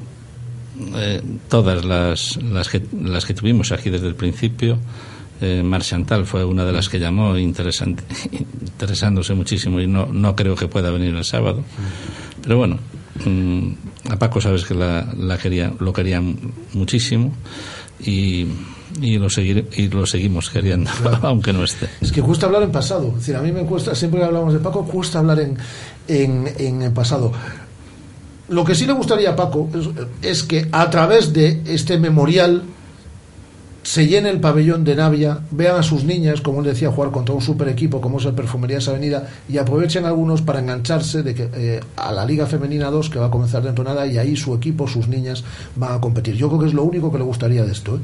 [SPEAKER 27] eh, todas las, las, que, las que tuvimos aquí desde el principio Eh, Marchantal fue una de las que llamó interesante, interesándose muchísimo y no, no creo que pueda venir el sábado. Pero bueno, mm, a Paco sabes que la, la quería, lo quería muchísimo y, y, lo seguir, y lo seguimos queriendo, aunque no esté.
[SPEAKER 1] Es que cuesta hablar en pasado. Es decir, a mí me cuesta, siempre que hablamos de Paco, cuesta hablar en, en, en el pasado. Lo que sí le gustaría a Paco es, es que a través de este memorial se llene el pabellón de Navia, vean a sus niñas, como él decía, jugar contra un super equipo como es el Perfumerías Avenida y aprovechen algunos para engancharse de que, eh, a la Liga Femenina 2 que va a comenzar dentro de nada y ahí su equipo, sus niñas van a competir. Yo creo que es lo único que le gustaría de esto. ¿eh?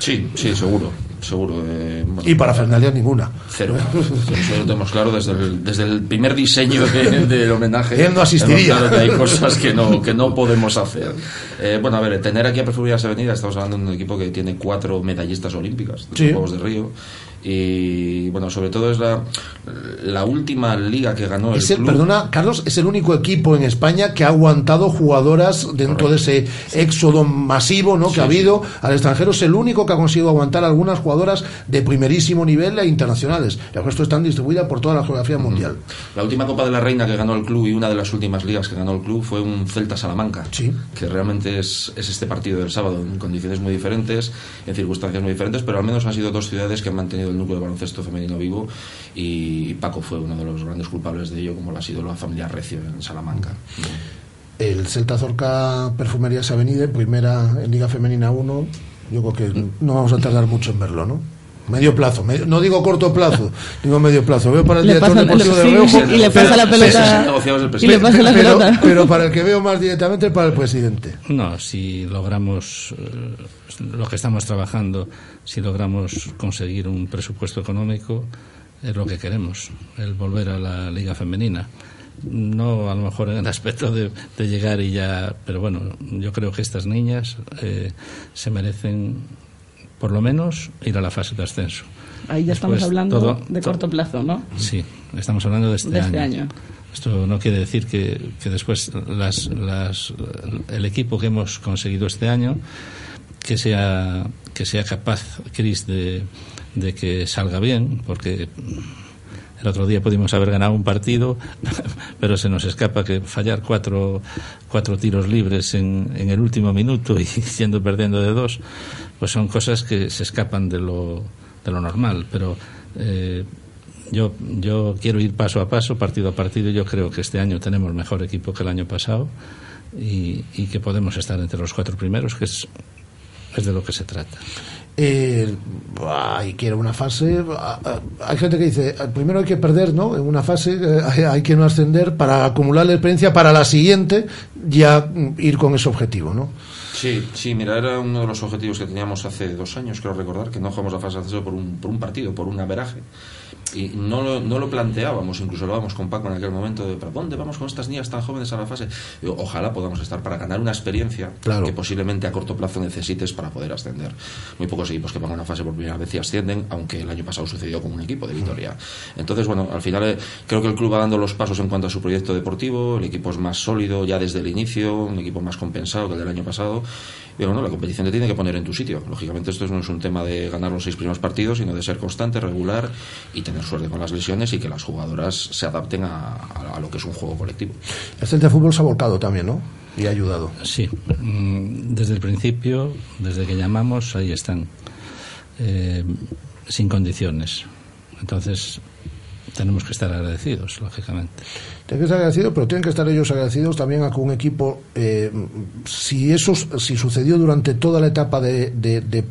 [SPEAKER 28] Sí, sí, seguro. Seguro eh, bueno,
[SPEAKER 1] y para Fernández ninguna.
[SPEAKER 28] Cero. Eso lo tenemos claro desde el, desde el primer diseño de, del homenaje.
[SPEAKER 1] Él no asistiría.
[SPEAKER 28] Claro que hay cosas que no, que no podemos hacer. Eh, bueno, a ver, tener aquí a Perfumerías Avenida, estamos hablando de un equipo que tiene cuatro medallistas olímpicas de los
[SPEAKER 1] Sí.
[SPEAKER 28] Juegos de Río. Y bueno, sobre todo es la, la última liga que ganó el
[SPEAKER 1] el-
[SPEAKER 28] club.
[SPEAKER 1] perdona, Carlos, es el único equipo en España que ha aguantado jugadoras dentro de ese éxodo masivo ¿no? que
[SPEAKER 28] Sí,
[SPEAKER 1] ha habido al extranjero. Es el único que ha conseguido aguantar algunas jugadoras de primerísimo nivel e internacionales. El resto están distribuidas por toda la geografía mundial.
[SPEAKER 28] La última Copa de la Reina que ganó el club y una de las últimas ligas que ganó el club fue un Celta Salamanca, que realmente es, es este partido del sábado, en condiciones muy diferentes, en circunstancias muy diferentes, pero al menos han sido dos ciudades que han mantenido núcleo de baloncesto femenino vivo y Paco fue uno de los grandes culpables de ello, como lo ha sido la familia Recio en Salamanca.
[SPEAKER 1] El Celta Zorca Perfumerías Avenida, primera en Liga Femenina 1. Yo creo que no vamos a tardar mucho en verlo, ¿no? Medio plazo, medio- no digo corto plazo, digo medio plazo. Veo para el
[SPEAKER 3] Le
[SPEAKER 1] director
[SPEAKER 3] pasa-
[SPEAKER 1] deportivo
[SPEAKER 3] le-
[SPEAKER 1] de
[SPEAKER 3] sí, y le pasa la pelota- y le pasa la
[SPEAKER 1] pero,
[SPEAKER 3] pelota.
[SPEAKER 1] pero para el que veo más directamente es para el presidente.
[SPEAKER 27] No, si logramos eh, lo que estamos trabajando, si logramos conseguir un presupuesto económico, es lo que queremos, el volver a la liga femenina. No a lo mejor en el aspecto de, de llegar y ya, pero bueno, yo creo que estas niñas eh, se merecen por lo menos ir a la fase de ascenso.
[SPEAKER 3] Ahí ya estamos hablando
[SPEAKER 27] todo-
[SPEAKER 3] de corto plazo, ¿no?
[SPEAKER 27] Sí, estamos hablando de este,
[SPEAKER 3] De este
[SPEAKER 27] año.
[SPEAKER 3] año.
[SPEAKER 27] Esto no quiere decir que, que después las, las, el equipo que hemos conseguido este año que sea que sea capaz, Chris, de, de que salga bien, porque el otro día pudimos haber ganado un partido, pero se nos escapa que fallar cuatro, cuatro tiros libres en, en el último minuto y siendo perdiendo de dos, pues son cosas que se escapan de lo, de lo normal. Pero eh, yo, yo quiero ir paso a paso, partido a partido. Yo creo que este año tenemos mejor equipo que el año pasado y, que podemos estar entre los cuatro primeros, que es, es de lo que se trata.
[SPEAKER 1] Eh, hay que ir a una fase. ah, ah, Hay gente que dice: ah, primero hay que perder, ¿no? En una fase eh, hay, hay que no ascender para acumular la experiencia para la siguiente ya mm, ir con ese objetivo, ¿no?
[SPEAKER 28] Sí, sí, mira, era uno de los objetivos que teníamos hace dos años, creo recordar, que no jugamos la fase de ascenso por un, por un partido, por un averaje. Y no lo, no lo planteábamos, incluso lo hablábamos con Paco en aquel momento, de ¿para dónde vamos con estas niñas tan jóvenes a la fase? Ojalá podamos estar para ganar una experiencia
[SPEAKER 1] Claro.
[SPEAKER 28] que posiblemente a corto plazo necesites para poder ascender. Muy pocos equipos que van a una fase por primera vez y ascienden, aunque el año pasado sucedió con un equipo de Vitoria. Entonces, bueno, al final eh, creo que el club va dando los pasos en cuanto a su proyecto deportivo, el equipo es más sólido ya desde el inicio, un equipo más compensado que el del año pasado. Y bueno, la competición te tiene que poner en tu sitio. Lógicamente esto no es un tema de ganar los seis primeros partidos, sino de ser constante, regular y tener suerte con las lesiones y que las jugadoras se adapten a, a- a lo que es un juego colectivo.
[SPEAKER 1] El Celta de Fútbol se ha volcado también, ¿no? Y ha ayudado.
[SPEAKER 27] Sí, mm, desde el principio, desde que llamamos, ahí están, eh, sin condiciones. Entonces, tenemos que estar agradecidos, lógicamente.
[SPEAKER 1] Tienen que estar agradecidos, pero tienen que estar ellos agradecidos también a que un equipo, eh, si eso si sucedió durante toda la etapa de, de- de,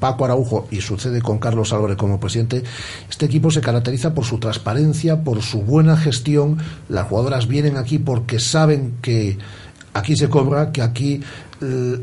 [SPEAKER 1] Paco Araujo y sucede con Carlos Álvarez como presidente, este equipo se caracteriza por su transparencia, por su buena gestión. Las jugadoras vienen aquí porque saben que aquí se cobra, que aquí eh,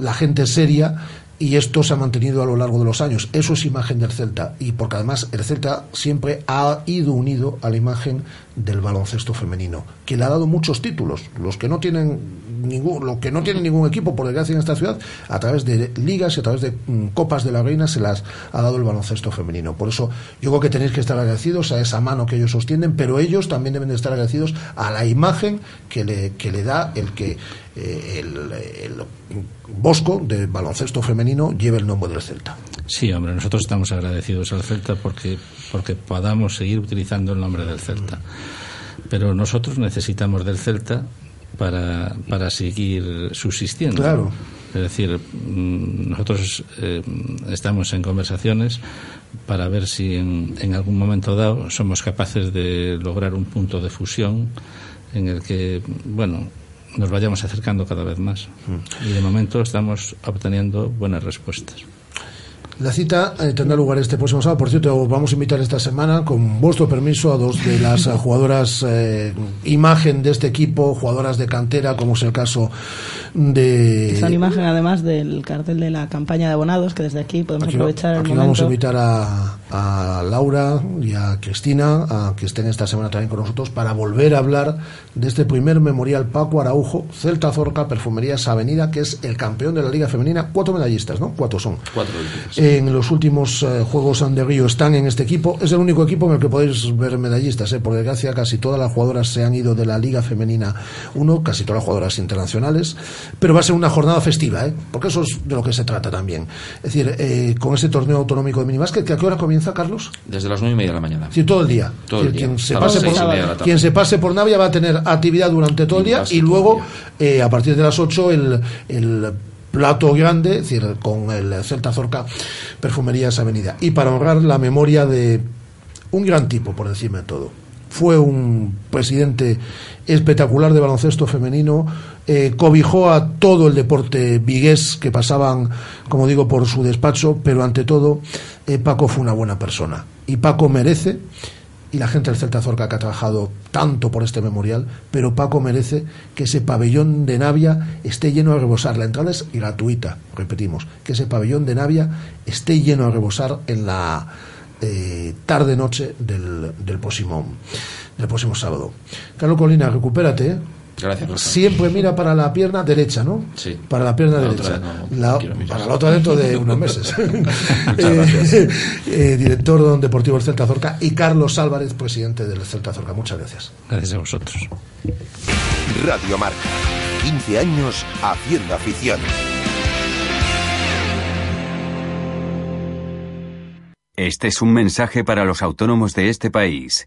[SPEAKER 1] la gente es seria y esto se ha mantenido a lo largo de los años. Eso es imagen del Celta y porque además el Celta siempre ha ido unido a la imagen del baloncesto femenino, que le ha dado muchos títulos, los que no tienen ningún, los que no tienen ningún equipo por desgracia en esta ciudad, a través de ligas y a través de mm, copas de la reina se las ha dado el baloncesto femenino. Por eso yo creo que tenéis que estar agradecidos a esa mano que ellos sostienen, pero ellos también deben de estar agradecidos a la imagen que le, que le da el que eh, el, el Bosco de baloncesto femenino lleve el nombre del Celta.
[SPEAKER 27] Sí, hombre, nosotros estamos agradecidos al Celta porque, porque podamos seguir utilizando el nombre del Celta. Pero nosotros necesitamos del Celta para, para seguir subsistiendo.
[SPEAKER 1] Claro.
[SPEAKER 27] Es decir, mm, nosotros eh, estamos en conversaciones para ver si en, en algún momento dado somos capaces de lograr un punto de fusión en el que, bueno, nos vayamos acercando cada vez más. Y de momento estamos obteniendo buenas respuestas.
[SPEAKER 1] La cita eh, tendrá lugar este próximo sábado. Por cierto, vamos a invitar esta semana, con vuestro permiso, a dos de las eh, jugadoras eh, imagen de este equipo, jugadoras de cantera, como es el caso de.
[SPEAKER 3] Son imagen además del cartel de la campaña de abonados, que desde aquí podemos
[SPEAKER 1] Aquí,
[SPEAKER 3] aprovechar el
[SPEAKER 1] aquí
[SPEAKER 3] momento.
[SPEAKER 1] vamos a invitar a, a Laura y a Cristina a que estén esta semana también con nosotros para volver a hablar de este primer memorial Paco Araujo, Celta Zorca, Perfumerías Avenida, que es el campeón de la Liga Femenina. Cuatro medallistas, ¿no? Cuatro son.
[SPEAKER 28] Cuatro
[SPEAKER 1] En los últimos eh, Juegos de Río están en este equipo. Es el único equipo en el que podéis ver medallistas. ¿eh? Por desgracia, casi todas las jugadoras se han ido de la Liga Femenina 1, casi todas las jugadoras internacionales. Pero va a ser una jornada festiva, ¿eh? porque eso es de lo que se trata también. Es decir, eh, con este torneo autonómico de minibásquet, que ¿a qué hora comienza, Carlos?
[SPEAKER 28] Desde las nueve y media de la mañana.
[SPEAKER 1] Decir, todo el día.
[SPEAKER 28] Todo el día.
[SPEAKER 1] Quien, se pase por,
[SPEAKER 28] de tarde.
[SPEAKER 1] quien se pase por Navia va a tener actividad durante todo el día y luego, eh, a partir de las 8, el, el plato grande, es decir, con el Celta Zorca Perfumerías Avenida. Y para honrar la memoria de un gran tipo, por decirme todo. Fue un presidente espectacular de baloncesto femenino, eh, cobijó a todo el deporte vigués que pasaban, como digo, por su despacho, pero ante todo, eh, Paco fue una buena persona. Y Paco merece, y la gente del Celta Zorca que ha trabajado tanto por este memorial, pero Paco merece que ese pabellón de Navia esté lleno a rebosar. La entrada es gratuita, repetimos, que ese pabellón de Navia esté lleno a rebosar en la eh, tarde-noche del, del, próximo, del próximo sábado. Carlos Colina, recupérate.
[SPEAKER 28] Gracias.
[SPEAKER 1] Siempre mira para la pierna derecha, ¿no?
[SPEAKER 28] Sí.
[SPEAKER 1] Para la pierna
[SPEAKER 28] La
[SPEAKER 1] derecha.
[SPEAKER 28] no,
[SPEAKER 1] La- para la otra dentro de unos meses.
[SPEAKER 28] Muchas
[SPEAKER 1] Eh,
[SPEAKER 28] gracias.
[SPEAKER 1] eh, director deportivo del Celta Zorca y Carlos Álvarez, presidente del Celta Zorca. Muchas gracias.
[SPEAKER 27] Gracias a vosotros.
[SPEAKER 2] Radio Marca. 15 años haciendo afición.
[SPEAKER 29] Este es un mensaje para los autónomos de este país.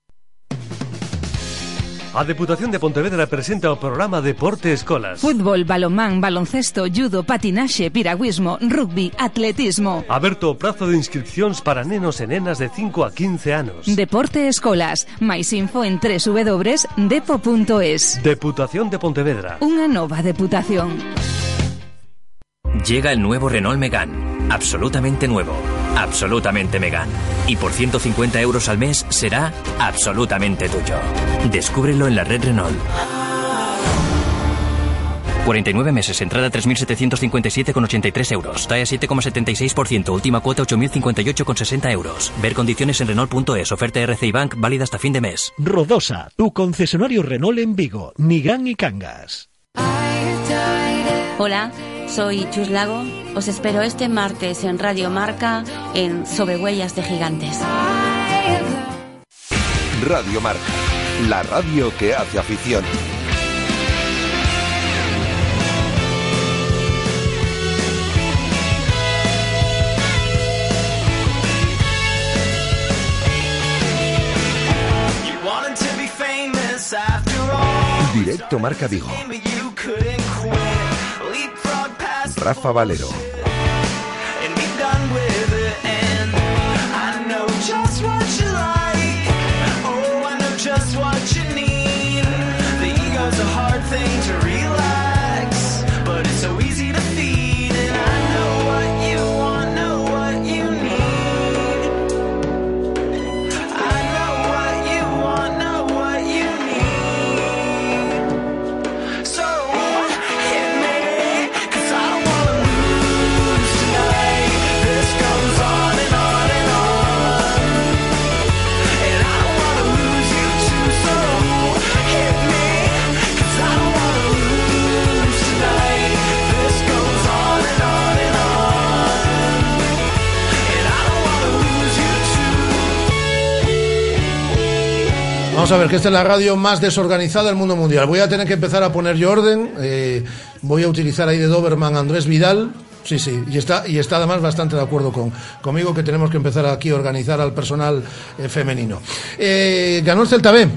[SPEAKER 30] A Deputación de Pontevedra presenta o programa Deporte Escolas.
[SPEAKER 31] Fútbol, balonmán, baloncesto, judo, patinaxe, piragüismo, rugby, atletismo.
[SPEAKER 30] Aberto o prazo de inscripcións para nenos e nenas de 5 a 15 anos.
[SPEAKER 31] Deporte Escolas. máis info en www.depo.es.
[SPEAKER 30] Deputación de Pontevedra.
[SPEAKER 31] Unha nova deputación.
[SPEAKER 32] Llega el nuevo Renault Megane. Absolutamente nuevo. Absolutamente Megane. Y por 150 euros al mes será absolutamente tuyo. Descúbrelo en la red Renault. 49 meses, entrada 3.757,83 euros. TAE 7,76%, última cuota 8.058,60 euros. Ver condiciones en Renault.es, oferta RCI Bank válida hasta fin de mes.
[SPEAKER 4] Rodosa, tu concesionario Renault en Vigo, Nigán y Cangas.
[SPEAKER 33] Hola, soy Chus Lago. Os espero este martes en Radio Marca en Sobre Huellas de Gigantes.
[SPEAKER 2] Radio Marca. La radio que hace afición. Directo Marca Vigo. Rafa Valero.
[SPEAKER 1] Vamos a ver, que esta es la radio más desorganizada del mundo mundial. Voy a tener que empezar a poner yo orden. eh, voy a utilizar ahí de Doberman Andrés Vidal. Sí, sí, y está, y está además bastante de acuerdo con, conmigo que tenemos que empezar aquí a organizar al personal eh, femenino. Eh, ganó el Celta B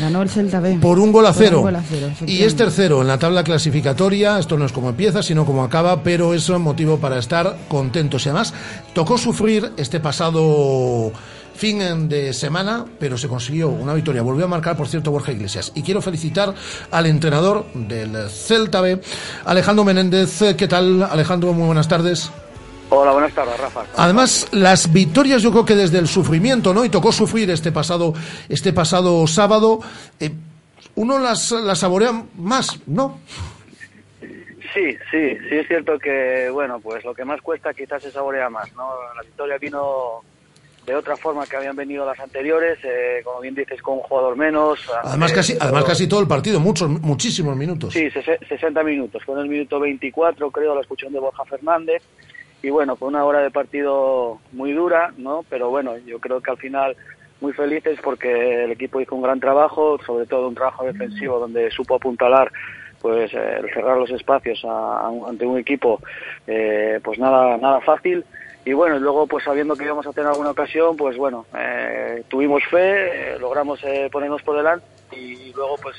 [SPEAKER 3] Ganó el Celta B.
[SPEAKER 1] por un gol a cero.
[SPEAKER 3] gol a cero,
[SPEAKER 1] y es tercero en la tabla clasificatoria. Esto no es como empieza, sino como acaba, pero eso es motivo para estar contentos. Y además, tocó sufrir este pasado fin de semana, pero se consiguió una victoria. Volvió a marcar, por cierto, Borja Iglesias. Y quiero felicitar al entrenador del Celta B, Alejandro Menéndez. ¿Qué tal, Alejandro? Muy buenas tardes.
[SPEAKER 34] Hola, buenas tardes, Rafa.
[SPEAKER 1] Además, las victorias yo creo que desde el sufrimiento, ¿no? Y tocó sufrir este pasado, este pasado sábado. eh, uno las, las saborea más, ¿no?
[SPEAKER 34] Sí, sí, sí es cierto que, bueno, pues lo que más cuesta quizás se saborea más, ¿no? La victoria vino de otra forma que habían venido las anteriores, eh, como bien dices, con un jugador menos.
[SPEAKER 1] Además,
[SPEAKER 34] eh,
[SPEAKER 1] casi, además casi todo el partido, muchos, muchísimos minutos.
[SPEAKER 34] Sí, sese- 60 minutos, con el minuto 24, creo, la expulsión de Borja Fernández. Y bueno, fue una hora de partido muy dura, ¿no? Pero bueno, yo creo que al final muy felices porque el equipo hizo un gran trabajo, sobre todo un trabajo defensivo donde supo apuntalar pues eh, el cerrar los espacios a- a ante un equipo eh, pues nada nada fácil y bueno luego pues sabiendo que íbamos a tener alguna ocasión pues bueno eh, tuvimos fe eh, logramos eh, ponernos por delante y luego pues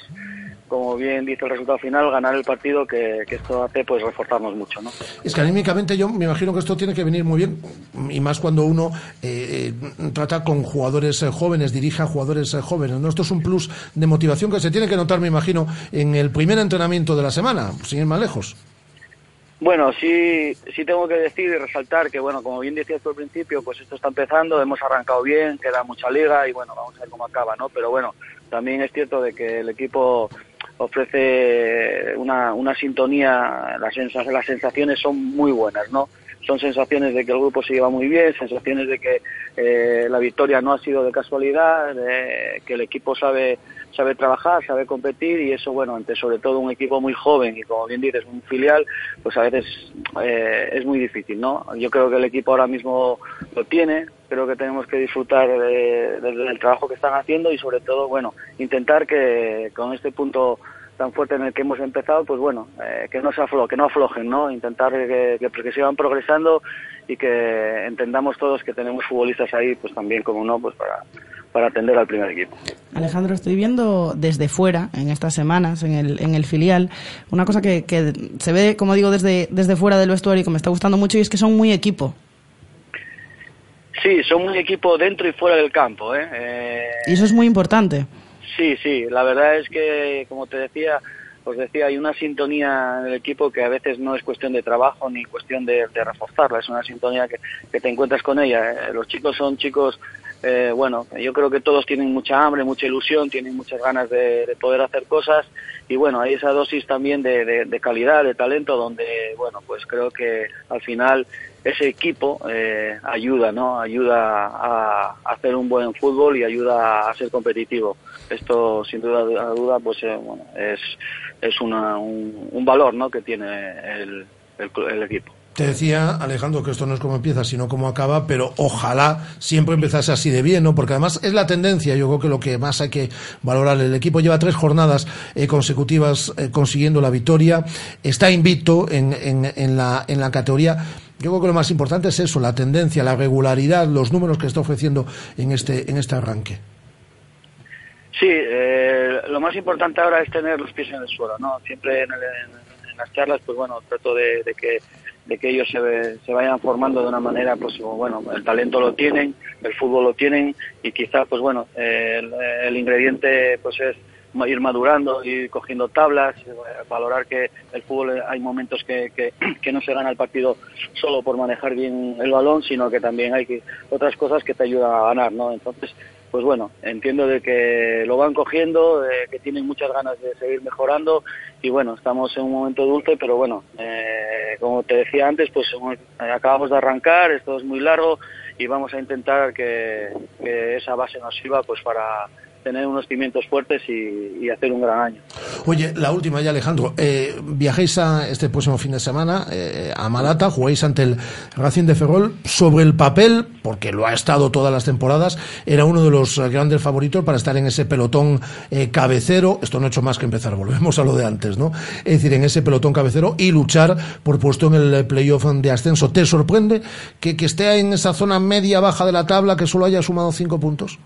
[SPEAKER 34] como bien dice el resultado final ganar el partido que, esto hace pues reforzarnos mucho no
[SPEAKER 1] Es que anímicamente yo me imagino que esto tiene que venir muy bien, y más cuando uno eh, eh, trata con jugadores jóvenes, dirige a jugadores jóvenes. ¿no? Esto es un plus de motivación que se tiene que notar, me imagino, en el primer entrenamiento de la semana, sin ir más lejos.
[SPEAKER 34] Bueno, sí, sí tengo que decir y resaltar que, bueno, como bien decías tú al principio, pues esto está empezando, hemos arrancado bien, queda mucha liga y, bueno, vamos a ver cómo acaba, ¿no? Pero bueno, también es cierto de que el equipo ofrece una, una sintonía, las, sens- las sensaciones son muy buenas, ¿no? Son sensaciones de que el grupo se lleva muy bien, sensaciones de que eh, la victoria no ha sido de casualidad, que el equipo sabe sabe trabajar, sabe competir y eso, bueno, ante sobre todo un equipo muy joven y como bien dices, un filial, pues a veces eh, es muy difícil, ¿no? Yo creo que el equipo ahora mismo lo tiene, creo que tenemos que disfrutar de- de- del trabajo que están haciendo y sobre todo, bueno, intentar que con este punto tan fuerte en el que hemos empezado, pues bueno, eh, que no se aflo que no aflojen, ¿no? Intentar que, que, que sigan progresando y que entendamos todos que tenemos futbolistas ahí, pues también, como no, pues para, para atender al primer equipo.
[SPEAKER 3] Alejandro, estoy viendo desde fuera, en estas semanas, en el, en el filial, una cosa que, que se ve, como digo, desde, desde fuera del vestuario y que me está gustando mucho y es que son muy equipo.
[SPEAKER 34] Sí, son un equipo dentro y fuera del campo, ¿eh? Eh,
[SPEAKER 3] Y eso es muy importante.
[SPEAKER 34] Sí, sí, la verdad es que, como te decía, os decía, hay una sintonía en el equipo que a veces no es cuestión de trabajo ni cuestión de, de reforzarla, es una sintonía que, que te encuentras con ella. Eh, Los chicos son chicos, eh, bueno, yo creo que todos tienen mucha hambre, mucha ilusión, tienen muchas ganas de, de poder hacer cosas y bueno, hay esa dosis también de, de- calidad, de talento, donde, bueno, pues creo que al final ese equipo eh, ayuda, ¿no? Ayuda a, hacer un buen fútbol y ayuda a ser competitivo. Esto, sin duda, duda, pues eh, bueno, es, es una, un, un valor, ¿no? Que tiene el, el equipo.
[SPEAKER 1] Te decía, Alejandro, que esto no es como empieza, sino como acaba, pero ojalá siempre empezase así de bien, ¿no? Porque además es la tendencia, yo creo que lo que más hay que valorar. El equipo lleva tres jornadas eh, consecutivas eh, consiguiendo la victoria, está invicto en, en, en, la, en la categoría. Yo creo que lo más importante es eso, la tendencia, la regularidad, los números que está ofreciendo en este, en este arranque.
[SPEAKER 34] Sí, eh, lo más importante ahora es tener los pies en el suelo, ¿no? Siempre en, el- en- las charlas, pues bueno, trato de que de que ellos se, se vayan formando de una manera, pues bueno, el talento lo tienen, el fútbol lo tienen y quizás, pues bueno, el, el ingrediente pues es ir madurando, ir cogiendo tablas, eh, valorar que el fútbol eh, hay momentos que, que, que no se gana el partido solo por manejar bien el balón, sino que también hay que, otras cosas que te ayudan a ganar, ¿no? Entonces, pues bueno, entiendo de que lo van cogiendo, de que tienen muchas ganas de seguir mejorando y bueno, estamos en un momento dulce, pero bueno, eh, como te decía antes, pues hemos- acabamos de arrancar, esto es muy largo y vamos a intentar que, que esa base nos sirva pues para, tener unos cimientos fuertes y, hacer un gran año.
[SPEAKER 1] Oye, la última ya, Alejandro. Eh, viajéis a este próximo fin de semana eh, a Malata, jugáis ante el Racing de Ferrol. Sobre el papel, porque lo ha estado todas las temporadas, era uno de los grandes favoritos para estar en ese pelotón eh, cabecero. Esto no ha hecho más que empezar, volvemos a lo de antes, ¿no? Es decir, en ese pelotón cabecero y luchar por puesto en el playoff de ascenso. ¿Te sorprende que, que esté en esa zona media-baja de la tabla, que solo haya sumado cinco puntos?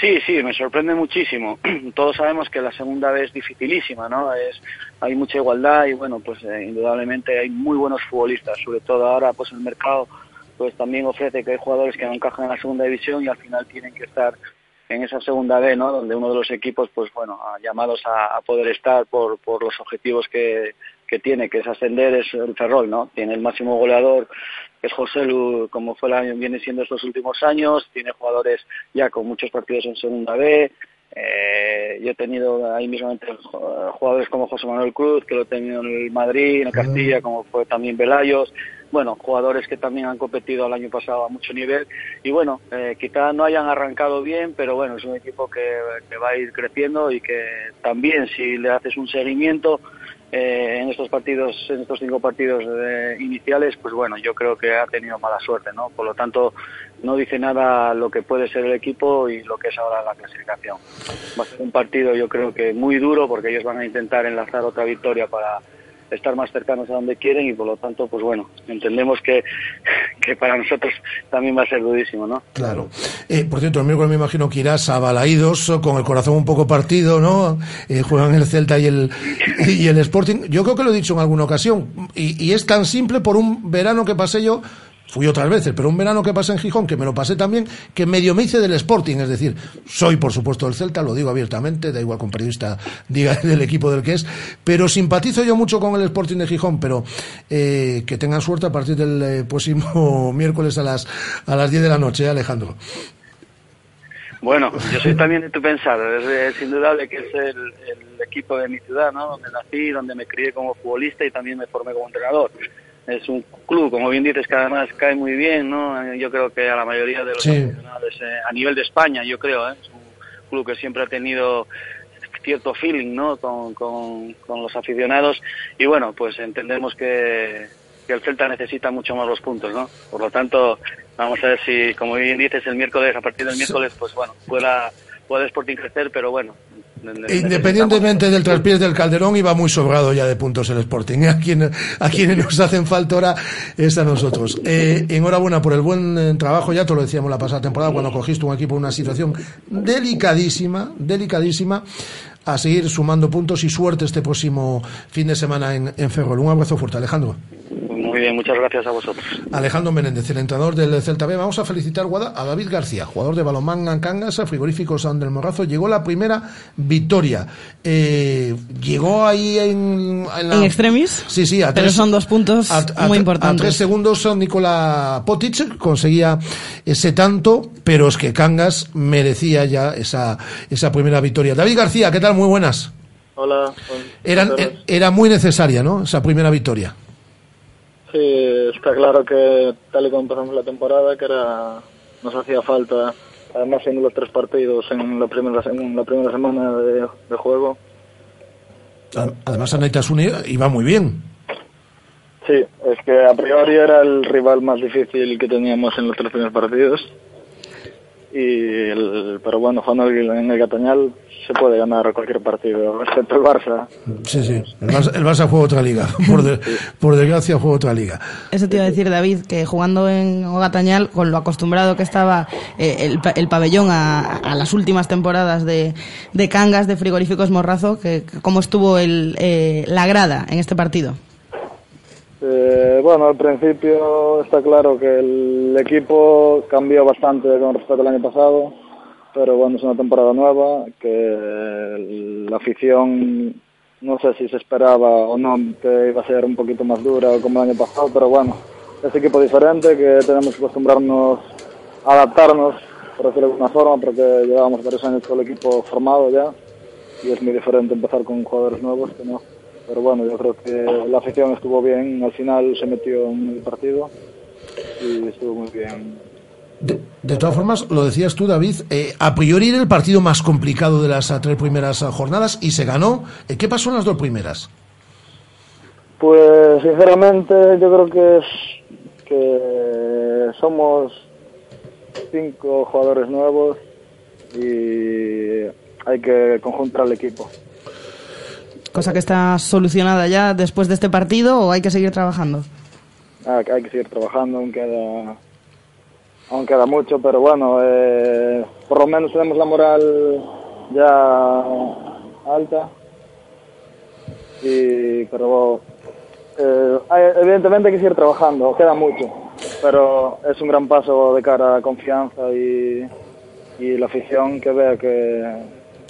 [SPEAKER 34] Sí, sí, me sorprende muchísimo. Todos sabemos que la segunda vez es dificilísima, ¿no? Es, hay mucha igualdad y bueno, pues eh, indudablemente hay muy buenos futbolistas, sobre todo ahora pues el mercado pues también ofrece que hay jugadores que no encajan en la segunda división y al final tienen que estar en esa segunda B, ¿no? Donde uno de los equipos, pues bueno, llamados a, poder estar por, por los objetivos que, que tiene, que es ascender, es el Ferrol, ¿no? Tiene el máximo goleador, es José Lu, como fue el año, viene siendo estos últimos años, tiene jugadores ya con muchos partidos en segunda B, eh, yo he tenido ahí mismamente jugadores como José Manuel Cruz, que lo he tenido en el Madrid, en el Castilla, como fue también Velayos, bueno, jugadores que también han competido el año pasado a mucho nivel y bueno, eh, quizá no hayan arrancado bien, pero bueno, es un equipo que, que va a ir creciendo y que también si le haces un seguimiento eh, en estos partidos, en estos cinco partidos eh, iniciales, pues bueno, yo creo que ha tenido mala suerte, ¿no? Por lo tanto, no dice nada lo que puede ser el equipo y lo que es ahora la clasificación. Va a ser un partido, yo creo que muy duro, porque ellos van a intentar enlazar otra victoria para estar más cercanos a donde quieren y por lo tanto, pues bueno, entendemos que, que para nosotros también va a ser durísimo, ¿no?
[SPEAKER 1] Claro. Eh, por cierto, el miércoles me imagino que irás a Balaídos con el corazón un poco partido, ¿no? Eh, juegan el Celta y el, y el Sporting. Yo creo que lo he dicho en alguna ocasión y, y es tan simple por un verano que pasé yo fui otras veces, pero un verano que pasé en Gijón, que me lo pasé también, que medio me hice del Sporting, es decir, soy por supuesto del Celta, lo digo abiertamente, da igual un periodista diga del equipo del que es, pero simpatizo yo mucho con el Sporting de Gijón, pero eh, que tengan suerte a partir del eh, próximo miércoles a las, a las 10 de la noche, ¿eh, Alejandro.
[SPEAKER 34] Bueno, yo soy también de tu pensar, es, es indudable que es el, el equipo de mi ciudad, ¿no? Donde nací, donde me crié como futbolista y también me formé como entrenador es un club, como bien dices, que además cae muy bien, ¿no? Yo creo que a la mayoría de los
[SPEAKER 1] Sí.
[SPEAKER 34] aficionados eh, a nivel de España, yo creo, ¿eh? es un club que siempre ha tenido cierto feeling, ¿no? Con, con, con los aficionados y bueno, pues entendemos que, que el Celta necesita mucho más los puntos, ¿no? Por lo tanto, vamos a ver si, como bien dices, el miércoles, a partir del miércoles, pues bueno, pueda, pueda Sporting crecer, pero bueno.
[SPEAKER 1] Independientemente del traspiés del Calderón, iba muy sobrado ya de puntos el Sporting. A, quien, a quienes nos hacen falta ahora es a nosotros. Eh, enhorabuena por el buen eh, trabajo, ya te lo decíamos la pasada temporada, cuando cogiste un equipo en una situación delicadísima, delicadísima, a seguir sumando puntos y suerte este próximo fin de semana en, en Ferrol. Un abrazo fuerte, Alejandro.
[SPEAKER 34] Muy bien, muchas gracias a vosotros.
[SPEAKER 1] Alejandro Menéndez, el entrenador del Celta B. Vamos a felicitar Guada, a David García, jugador de balonmán en Cangas, a Frigorífico San del Morrazo. Llegó la primera victoria. Eh, llegó ahí en... la-
[SPEAKER 3] En extremis.
[SPEAKER 1] Sí, sí, a
[SPEAKER 3] Pero
[SPEAKER 1] tres,
[SPEAKER 3] son dos puntos
[SPEAKER 1] a- a-
[SPEAKER 3] muy
[SPEAKER 1] A
[SPEAKER 3] importantes.
[SPEAKER 1] tres segundos Nicola Potic conseguía ese tanto, pero es que Cangas merecía ya esa, esa primera victoria. David García, ¿qué tal? Muy buenas.
[SPEAKER 35] Hola.
[SPEAKER 1] Eran,
[SPEAKER 35] buenas
[SPEAKER 1] e-
[SPEAKER 35] tardes.
[SPEAKER 1] era muy necesaria, ¿no? Esa primera victoria.
[SPEAKER 35] Sí, está claro que tal y como empezamos la temporada, que era nos hacía falta, además siendo los tres partidos en la primera, en la primera semana de, de juego.
[SPEAKER 1] Además, Anaitasuni iba muy bien.
[SPEAKER 35] Sí, es que a priori era el rival más difícil que teníamos en los tres primeros partidos. Y el, pero bueno, jugando en el Gatañal se puede ganar cualquier partido, excepto el Barça.
[SPEAKER 1] Sí, sí. El Barça, el Barça juega otra liga. Por, de- por desgracia, juega otra liga.
[SPEAKER 3] Eso te iba a decir, David, que jugando en Ogatañal, con lo acostumbrado que estaba eh, el, el pabellón a, a las últimas temporadas de, de Cangas, de Frigoríficos Morrazo, que, que cómo estuvo el, eh, la grada en este partido.
[SPEAKER 35] Eh, bueno, al principio está claro que el equipo cambió bastante con respecto al año pasado, pero bueno, es una temporada nueva, que la afición no sé si se esperaba o no que iba a ser un poquito más dura como el año pasado, pero bueno, es equipo diferente que tenemos que acostumbrarnos a adaptarnos, por decirlo de alguna forma, porque llevábamos varios años con el equipo formado ya y es muy diferente empezar con jugadores nuevos que no. Pero bueno, yo creo que la afición estuvo bien, al final se metió en el partido y estuvo muy bien
[SPEAKER 1] De, de todas formas, lo decías tú, David, eh, a priori era el partido más complicado de las tres primeras eh, jornadas y se ganó. Eh, ¿Qué pasó en las dos primeras?
[SPEAKER 35] Pues sinceramente yo creo que es que somos cinco jugadores nuevos y hay que conjuntar el equipo.
[SPEAKER 9] Cosa que está solucionada ya después de este partido o hay que seguir trabajando.
[SPEAKER 35] Ah, hay que seguir trabajando, aún queda, aún queda mucho, pero bueno, eh, por lo menos tenemos la moral ya alta. Y, pero eh, evidentemente hay que seguir trabajando, queda mucho, pero es un gran paso de cara a confianza y, y la afición que vea que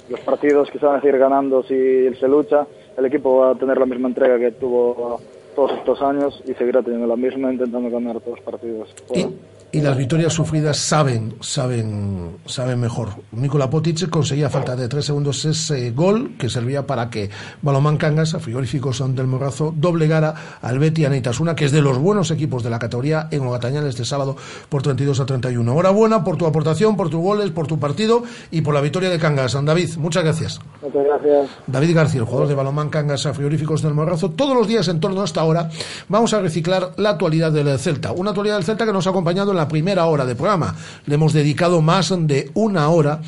[SPEAKER 35] los partidos que se van a seguir ganando si se lucha, el equipo va a tener la misma entrega que tuvo todos estos años y seguirá teniendo la misma intentando ganar todos los partidos. pueda.
[SPEAKER 1] Y las victorias sufridas saben, saben, saben mejor. Nicola Potic conseguía falta de tres segundos ese gol que servía para que Balomán Cangas, a frigoríficos del Morrazo, doblegara al Betty Aneitasuna, que es de los buenos equipos de la categoría en Ogatañal este sábado por 32 a 31. Enhorabuena por tu aportación, por tus goles, por tu partido y por la victoria de Cangas. David, muchas gracias.
[SPEAKER 35] Muchas gracias.
[SPEAKER 1] David García, el jugador de balomán Cangas a Frigoríficos del Morrazo. Todos los días en torno a esta hora vamos a reciclar la actualidad del Celta. Una actualidad del Celta que nos ha acompañado en la primera hora de programa. Le hemos dedicado más de una hora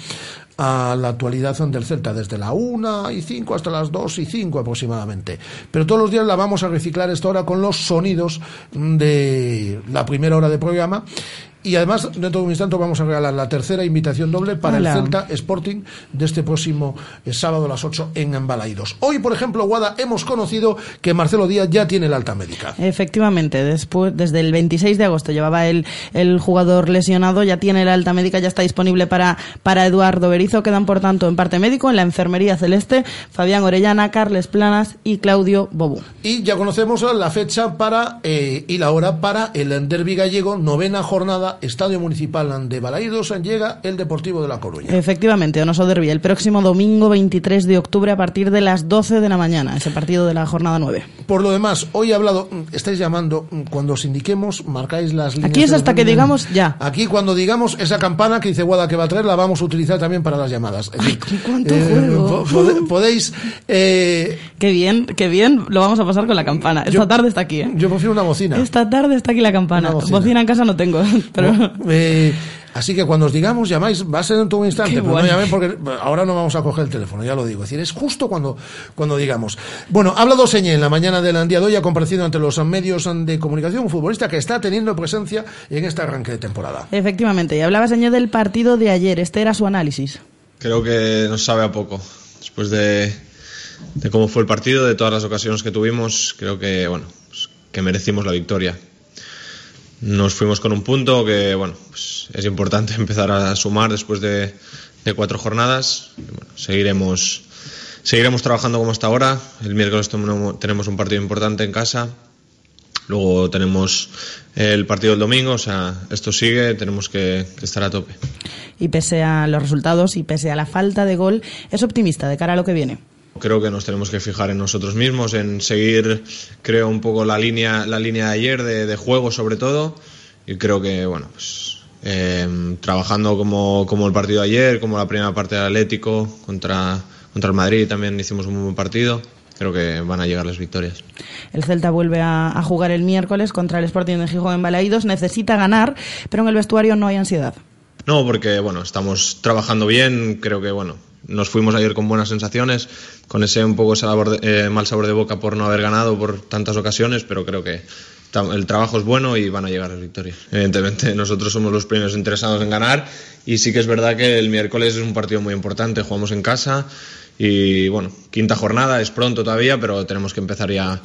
[SPEAKER 1] a la actualidad del Celta, desde la 1 y 5 hasta las 2 y 5 aproximadamente. Pero todos los días la vamos a reciclar esta hora con los sonidos de la primera hora de programa. Y además, dentro de un instante vamos a regalar la tercera invitación doble para
[SPEAKER 9] Hola.
[SPEAKER 1] el Celta Sporting de este próximo eh, sábado a las 8 en Embalaidos. Hoy, por ejemplo, Guada, hemos conocido que Marcelo Díaz ya tiene la alta médica.
[SPEAKER 9] Efectivamente, después, desde el 26 de agosto llevaba el, el jugador lesionado, ya tiene la alta médica, ya está disponible para, para Eduardo Berizo. Quedan, por tanto, en parte médico, en la enfermería celeste, Fabián Orellana, Carles Planas y Claudio Bobú.
[SPEAKER 1] Y ya conocemos la fecha para eh, y la hora para el derby gallego, novena jornada, Estadio Municipal de Balaidos, llega el Deportivo de La Coruña.
[SPEAKER 9] Efectivamente, Onoso Derby, el próximo domingo 23 de octubre a partir de las 12 de la mañana, ese partido de la jornada 9.
[SPEAKER 1] Por lo demás, hoy he hablado, estáis llamando, cuando os indiquemos, marcáis las líneas.
[SPEAKER 9] Aquí es hasta que digamos ya.
[SPEAKER 1] Aquí cuando digamos esa campana que dice Guada que va a traer, la vamos a utilizar también para las llamadas. Es decir,
[SPEAKER 9] cuánto
[SPEAKER 1] eh,
[SPEAKER 9] juego!
[SPEAKER 1] pode- podéis... eh,
[SPEAKER 9] Qué bien, qué bien lo vamos a pasar con la campana. Esta
[SPEAKER 1] Yo-
[SPEAKER 9] tarde está aquí, ¿eh?
[SPEAKER 1] yo prefiero una bocina.
[SPEAKER 9] Esta tarde está aquí la campana.
[SPEAKER 1] Bocina.
[SPEAKER 9] Bocina. en casa no tengo, pero...
[SPEAKER 1] Eh, así que cuando os digamos, llamáis, va a ser en todo un instante,
[SPEAKER 9] Qué
[SPEAKER 1] pero
[SPEAKER 9] bueno.
[SPEAKER 1] no llamen porque ahora no vamos a coger el teléfono, ya lo digo. Es decir, es justo cuando, cuando digamos. Bueno, ha hablado Señé en la mañana del día de hoy, ha comparecido ante los medios de comunicación un futbolista que está teniendo presencia en este arranque de temporada.
[SPEAKER 9] Efectivamente, y hablaba señor del partido de ayer, este era su análisis.
[SPEAKER 12] Creo que nos sabe a poco. Después de, de cómo fue el partido, de todas las ocasiones que tuvimos, creo que, bueno, pues, que merecimos la victoria. Nos fuimos con un punto que, bueno, pues es importante empezar a sumar después de, cuatro jornadas. Seguiremos, seguiremos trabajando como hasta ahora. El miércoles tenemos un partido importante en casa. Luego tenemos el partido del domingo, o sea, esto sigue, tenemos que estar a tope.
[SPEAKER 9] Y pese a los resultados y pese a la falta de gol, es optimista de cara a lo que viene.
[SPEAKER 12] Creo que nos tenemos que fijar en nosotros mismos, en seguir, creo, un poco la línea, la línea de ayer, de, de juego sobre todo. Y creo que, bueno, pues eh, trabajando como, como el partido de ayer, como la primera parte del Atlético, contra, contra el Madrid también hicimos un muy buen partido. Creo que van a llegar las victorias.
[SPEAKER 9] El Celta vuelve a, a jugar el miércoles contra el Sporting de Gijón en Balaídos. Necesita ganar, pero en el vestuario no hay ansiedad.
[SPEAKER 12] No, porque bueno, estamos trabajando bien, creo que bueno, nos fuimos ayer con buenas sensaciones, con ese un poco sabor eh, mal sabor de boca por no haber ganado por tantas ocasiones, pero creo que el trabajo es bueno y van a llegar las victorias. Evidentemente nosotros somos los primeros interesados en ganar y sí que es verdad que el miércoles es un partido muy importante, jugamos en casa y bueno, quinta jornada, es pronto todavía, pero tenemos que empezar ya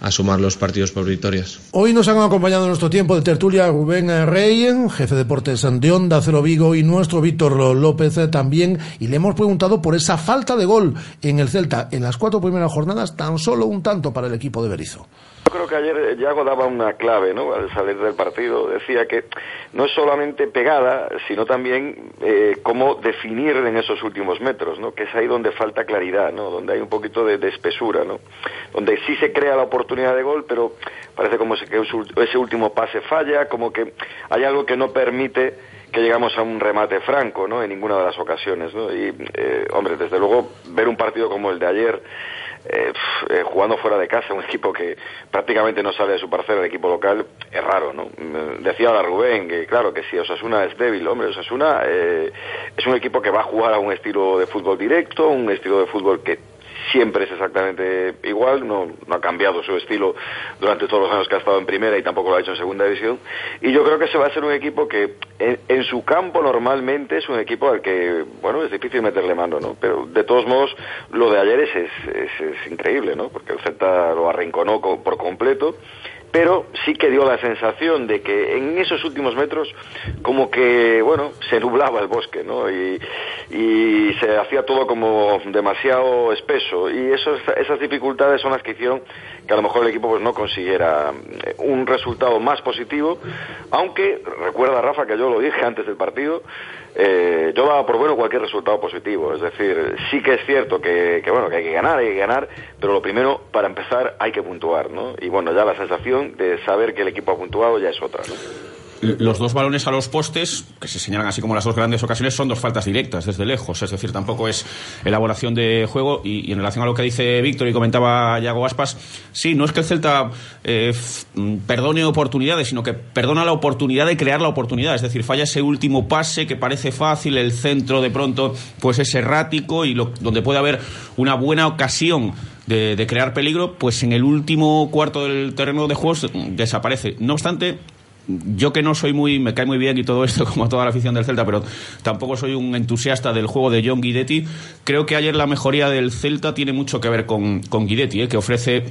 [SPEAKER 12] a sumar los partidos por victorias.
[SPEAKER 1] Hoy nos han acompañado en nuestro tiempo de tertulia Rubén Rey, jefe de deportes de Onda Cero Vigo, y nuestro Víctor López también. Y le hemos preguntado por esa falta de gol en el Celta. En las cuatro primeras jornadas, tan solo un tanto para el equipo de Berizzo.
[SPEAKER 20] Yo creo que ayer eh, Yago daba una clave, ¿no? Al salir del partido decía que no es solamente pegada, sino también eh, cómo definir en esos últimos metros, ¿no? Que es ahí donde falta claridad, ¿no? Donde hay un poquito de, de espesura, ¿no? Donde sí se crea la oportunidad de gol, pero parece como que ese último pase falla, como que hay algo que no permite que llegamos a un remate franco, ¿no? En ninguna de las ocasiones, ¿no? Y, eh, hombre, desde luego, ver un partido como el de ayer, eh, eh, jugando fuera de casa, un equipo que prácticamente no sale de su parcela, el equipo local, es raro, ¿no? Mm, Decía ahora Rubén que, claro, que si Osasuna es débil, hombre, Osasuna eh, es un equipo que va a jugar a un estilo de fútbol directo, un estilo de fútbol que siempre es exactamente igual, no, no ha cambiado su estilo durante todos los años que ha estado en primera y tampoco lo ha hecho en segunda división. Y yo creo que se va a ser un equipo que en, en su campo normalmente es un equipo al que, bueno, es difícil meterle mano, ¿no? Pero de todos modos, lo de ayer es, es, es, increíble, ¿no? Porque el Celta lo arrinconó co- por completo pero sí que dio la sensación de que en esos últimos metros como que bueno se nublaba el bosque no y, se hacía todo como demasiado espeso. Y esas dificultades son las que hicieron que a lo mejor el equipo pues no consiguiera eh, un resultado más positivo. Aunque recuerda Rafa que yo lo dije antes del partido eh, yo daba por bueno cualquier resultado positivo es decir sí que es cierto que, que bueno que hay que ganar hay que ganar pero lo primero para empezar hay que puntuar no y bueno ya la sensación de saber que el equipo ha puntuado ya es otra ¿no?
[SPEAKER 19] Los dos balones a los postes, que se señalan así como las dos grandes ocasiones, son dos faltas directas desde lejos. Es decir, tampoco es elaboración de juego. Y, en relación a lo que dice Víctor y comentaba Yago Aspas, sí, no es que el Celta eh, mm, perdone oportunidades, sino que perdona la oportunidad de crear la oportunidad. Es decir, falla ese último pase que parece fácil, el centro de pronto pues es errático y lo- donde puede haber una buena ocasión de, de crear peligro, pues en el último cuarto del terreno de juego mm, desaparece. No obstante, yo que no soy muy, me cae muy bien y todo esto, como toda la afición del Celta, pero tampoco soy un entusiasta del juego de John Guidetti, creo que ayer la mejoría del Celta tiene mucho que ver con, con Guidetti, ¿eh? que ofrece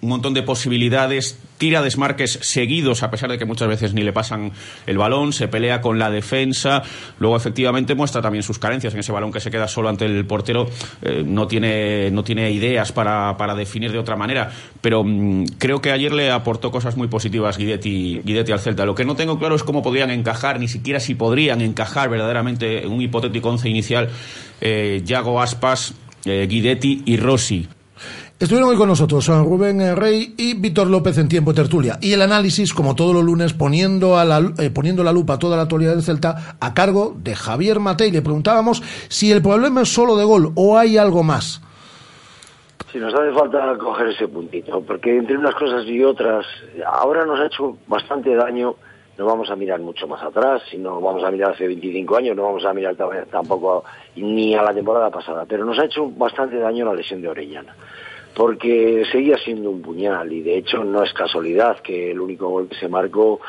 [SPEAKER 19] un montón de posibilidades, tira desmarques seguidos, a pesar de que muchas veces ni le pasan el balón, se pelea con la defensa, luego efectivamente muestra también sus carencias en ese balón que se queda solo ante el portero, eh, no, tiene, no tiene ideas para, para definir de otra manera, pero mm, creo que ayer le aportó cosas muy positivas Guidetti, Guidetti al Celta. Lo que no tengo claro es cómo podrían encajar, ni siquiera si podrían encajar verdaderamente en un hipotético once inicial eh, Yago Aspas, eh, Guidetti y Rossi.
[SPEAKER 1] Estuvieron hoy con nosotros Rubén eh, Rey y Víctor López en tiempo tertulia. Y el análisis, como todos los lunes, poniendo, a la, eh, poniendo la lupa a toda la actualidad del Celta a cargo de Javier Matei. Le preguntábamos si el problema es solo de gol o hay algo más.
[SPEAKER 21] Si nos hace falta coger ese puntito, porque entre unas cosas y otras, ahora nos ha hecho bastante daño, no vamos a mirar mucho más atrás, no vamos a mirar hace 25 años, no vamos a mirar tam- tampoco ni a la temporada pasada, pero nos ha hecho bastante daño la lesión de Orellana, porque seguía siendo un puñal y de hecho no es casualidad que el único gol que se marcó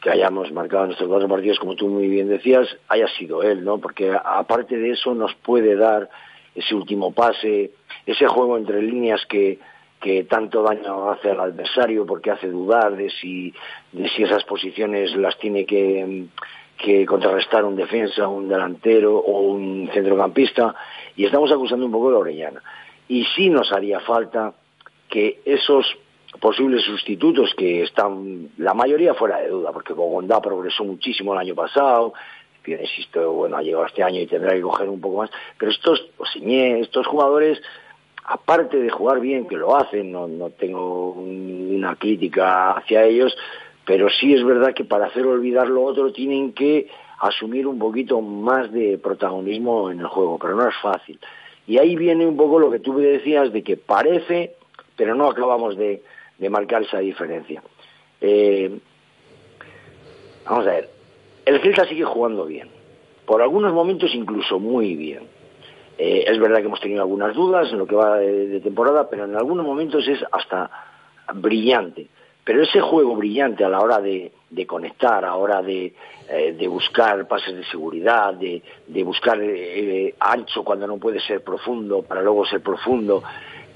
[SPEAKER 21] que hayamos marcado en estos cuatro partidos, como tú muy bien decías, haya sido él, ¿no? Porque aparte de eso nos puede dar ese último pase, ese juego entre líneas que, que tanto daño hace al adversario porque hace dudar de si, de si esas posiciones las tiene que, que contrarrestar un defensa, un delantero o un centrocampista y estamos acusando un poco de Orellana. Y sí nos haría falta que esos posibles sustitutos que están la mayoría fuera de duda, porque Bogondá progresó muchísimo el año pasado, que insisto, bueno, ha llegado este año y tendrá que coger un poco más, pero estos, Osiñé, estos jugadores, aparte de jugar bien, que lo hacen, no, no tengo una crítica hacia ellos, pero sí es verdad que para hacer olvidar lo otro tienen que asumir un poquito más de protagonismo en el juego, pero no es fácil. Y ahí viene un poco lo que tú decías de que parece, pero no acabamos de, de marcar esa diferencia. Eh, vamos a ver, el Celta sigue jugando bien, por algunos momentos incluso muy bien. Eh, es verdad que hemos tenido algunas dudas en lo que va de, de temporada, pero en algunos momentos es hasta brillante. Pero ese juego brillante a la hora de, de conectar, a la hora de, eh, de buscar pases de seguridad, de, de buscar eh, ancho cuando no puede ser profundo, para luego ser profundo,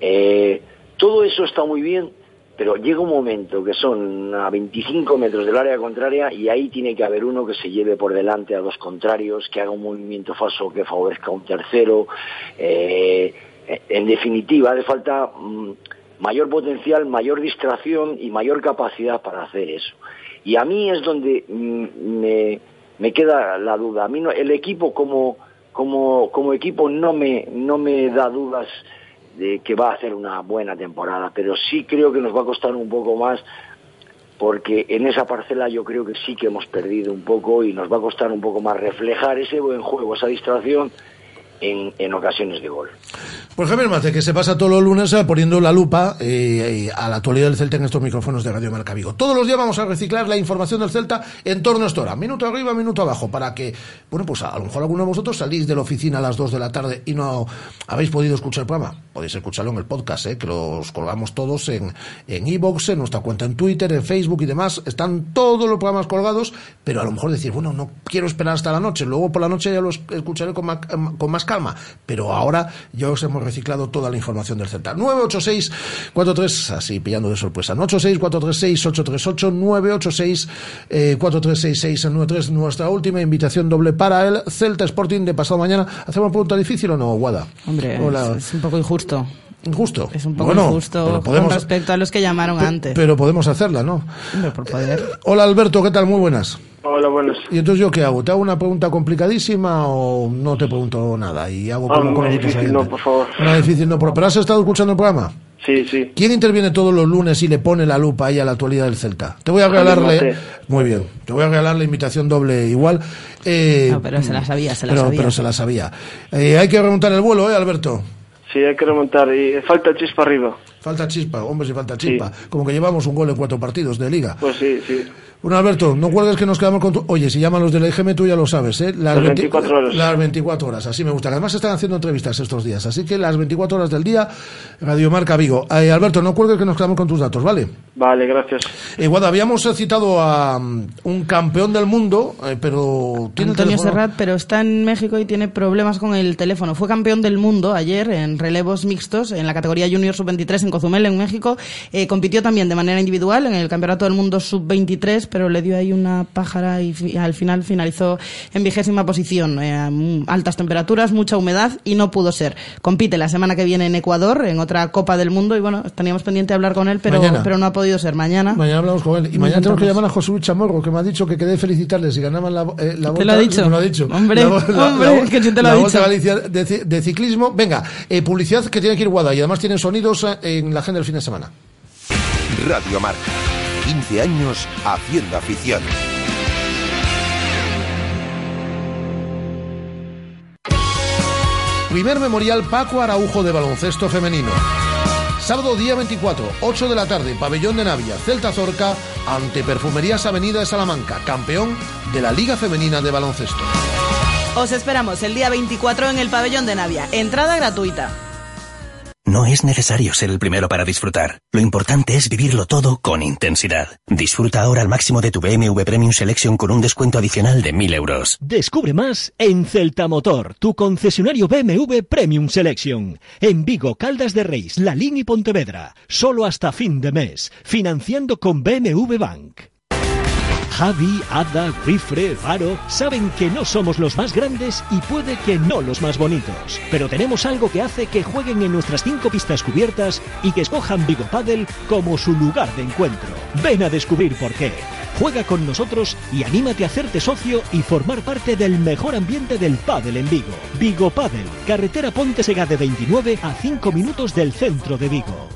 [SPEAKER 21] eh, todo eso está muy bien, pero llega un momento que son a 25 metros del área contraria y ahí tiene que haber uno que se lleve por delante a dos contrarios, que haga un movimiento falso que favorezca a un tercero. En definitiva, hace falta mm, mayor potencial, mayor distracción y mayor capacidad para hacer eso. Y a mí es donde mm, me, me queda la duda. A mí no, el equipo como, como, como equipo no me, no me da dudas de que va a hacer una buena temporada, pero sí creo que nos va a costar un poco más porque en esa parcela yo creo que sí que hemos perdido un poco y nos va a costar un poco más reflejar ese buen juego, esa distracción en, en ocasiones de gol.
[SPEAKER 1] Pues Javier Mace, que se pasa todos los lunes eh, poniendo la lupa eh, a la actualidad del Celta en estos micrófonos de Radio Marca Vigo. Todos los días vamos a reciclar la información del Celta en torno a esta hora, minuto arriba, minuto abajo, para que, bueno, pues a, lo mejor alguno de vosotros salís de la oficina a las 2 de la tarde y no habéis podido escuchar el programa. Podéis escucharlo en el podcast, eh, que los colgamos todos en en iVoox, en nuestra cuenta en Twitter, en Facebook y demás. Están todos los programas colgados, pero a lo mejor decir, bueno, no quiero esperar hasta la noche, luego por la noche ya los escucharé con más, con más calma. Pero ahora ya os hemos reciclado toda la información del Celta. 986-43, así pillando de sorpresa. 986-436-838, 986 eh, 436693 nuestra última invitación doble para el Celta Sporting de pasado mañana. ¿Hacemos una pregunta difícil o no, Guada?
[SPEAKER 9] Hombre,
[SPEAKER 1] Hola.
[SPEAKER 9] es, es un poco injusto.
[SPEAKER 1] Injusto.
[SPEAKER 9] Es un poco
[SPEAKER 1] Bueno,
[SPEAKER 9] injusto
[SPEAKER 1] podemos-
[SPEAKER 9] con respecto a los que llamaron antes.
[SPEAKER 1] Pero podemos hacerla, ¿no?
[SPEAKER 9] Hombre, por poder.
[SPEAKER 1] Hola Alberto, ¿qué tal? Muy buenas.
[SPEAKER 34] Hola, buenas.
[SPEAKER 1] ¿Y entonces yo qué hago? ¿Te hago una pregunta complicadísima o no te pregunto nada? Y hago
[SPEAKER 34] Ah, difícil, no, por favor.
[SPEAKER 1] Una difícil, no. ¿Pero has estado escuchando el programa?
[SPEAKER 34] Sí, sí.
[SPEAKER 1] ¿Quién interviene todos los lunes y le pone la lupa ahí a la actualidad del Celta? Te voy a regalarle... Muy bien. Te voy a regalar la invitación doble igual. Eh,
[SPEAKER 9] No, pero se la sabía, se la
[SPEAKER 1] pero,
[SPEAKER 9] sabía.
[SPEAKER 1] pero se la sabía. Eh, hay que remontar el vuelo, ¿eh, Alberto?
[SPEAKER 34] Sí, hay que remontar. Y falta chispa arriba.
[SPEAKER 1] Falta chispa, hombre, si falta chispa. Como que llevamos un gol en cuatro partidos de liga.
[SPEAKER 34] Pues sí, sí.
[SPEAKER 1] Bueno, Alberto, no cuelgues que nos quedamos con tu... Oye, si llaman los del EGM, tú ya lo sabes, ¿eh?
[SPEAKER 34] Las 24 horas.
[SPEAKER 1] Las 24 horas, así me gusta. Además están haciendo entrevistas estos días, así que las 24 horas del día, Radio Marca Vigo. Eh, Alberto, no cuelgues que nos quedamos con tus datos, ¿vale?
[SPEAKER 34] Vale, gracias.
[SPEAKER 1] Eh, Guada, habíamos citado a mm, un campeón del mundo, eh, pero... ¿tiene
[SPEAKER 9] Antonio
[SPEAKER 1] teléfono?
[SPEAKER 9] Serrat, pero está en México y tiene problemas con el teléfono. Fue campeón del mundo ayer en relevos mixtos en la categoría Junior Sub-23 en Cozumel, en México. Eh, compitió también de manera individual en el Campeonato del Mundo Sub-23, pero le dio ahí una pájara y al final finalizó en vigésima posición. Eh, altas temperaturas, mucha humedad y no pudo ser. Compite la semana que viene en Ecuador, en otra Copa del Mundo, y bueno, teníamos pendiente hablar con él, pero,
[SPEAKER 1] Mañana.
[SPEAKER 9] pero no ha podido ser. Mañana.
[SPEAKER 1] Mañana hablamos con él. Y mañana tenemos que llamar a José Luis Chamorro, que me ha dicho que quedé felicitarles si ganaban la, eh, la
[SPEAKER 9] ¿Te lo ha dicho?
[SPEAKER 1] Me lo ha dicho.
[SPEAKER 9] Hombre,
[SPEAKER 1] La la-
[SPEAKER 9] hombre,
[SPEAKER 1] la-
[SPEAKER 9] que sí te lo
[SPEAKER 1] Volta
[SPEAKER 9] dicho.
[SPEAKER 1] Galicia de, de ciclismo. Venga, eh, publicidad que tiene que ir guada y además tienen sonidos eh, en la agenda del fin de semana.
[SPEAKER 2] Radio Marca. 15 años haciendo afición.
[SPEAKER 1] Primer memorial Paco Araujo de baloncesto femenino. Sábado día 24, 8 de la tarde, Pabellón de Navia, Celta Zorca, ante Perfumerías Avenida de Salamanca, campeón de la Liga Femenina de Baloncesto.
[SPEAKER 9] Os esperamos el día 24 en el pabellón de Navia. Entrada gratuita.
[SPEAKER 32] No es necesario ser el primero para disfrutar. Lo importante es vivirlo todo con intensidad. Disfruta ahora al máximo de tu BMW Premium Selection con un descuento adicional de 1000 euros.
[SPEAKER 4] Descubre más en Celta Motor, tu concesionario BMW Premium Selection. En Vigo, Caldas de Reis, Lalín y Pontevedra. Solo hasta fin de mes. Financiando con BMW Bank. Javi, Ada, Wifre, Faro saben que no somos los más grandes y puede que no los más bonitos. Pero tenemos algo que hace que jueguen en nuestras cinco pistas cubiertas y que escojan Vigo Paddle como su lugar de encuentro. Ven a descubrir por qué. Juega con nosotros y anímate a hacerte socio y formar parte del mejor ambiente del pádel en Vigo. Vigo Paddle, carretera Ponte Segade 29 a 5 minutos del centro de Vigo.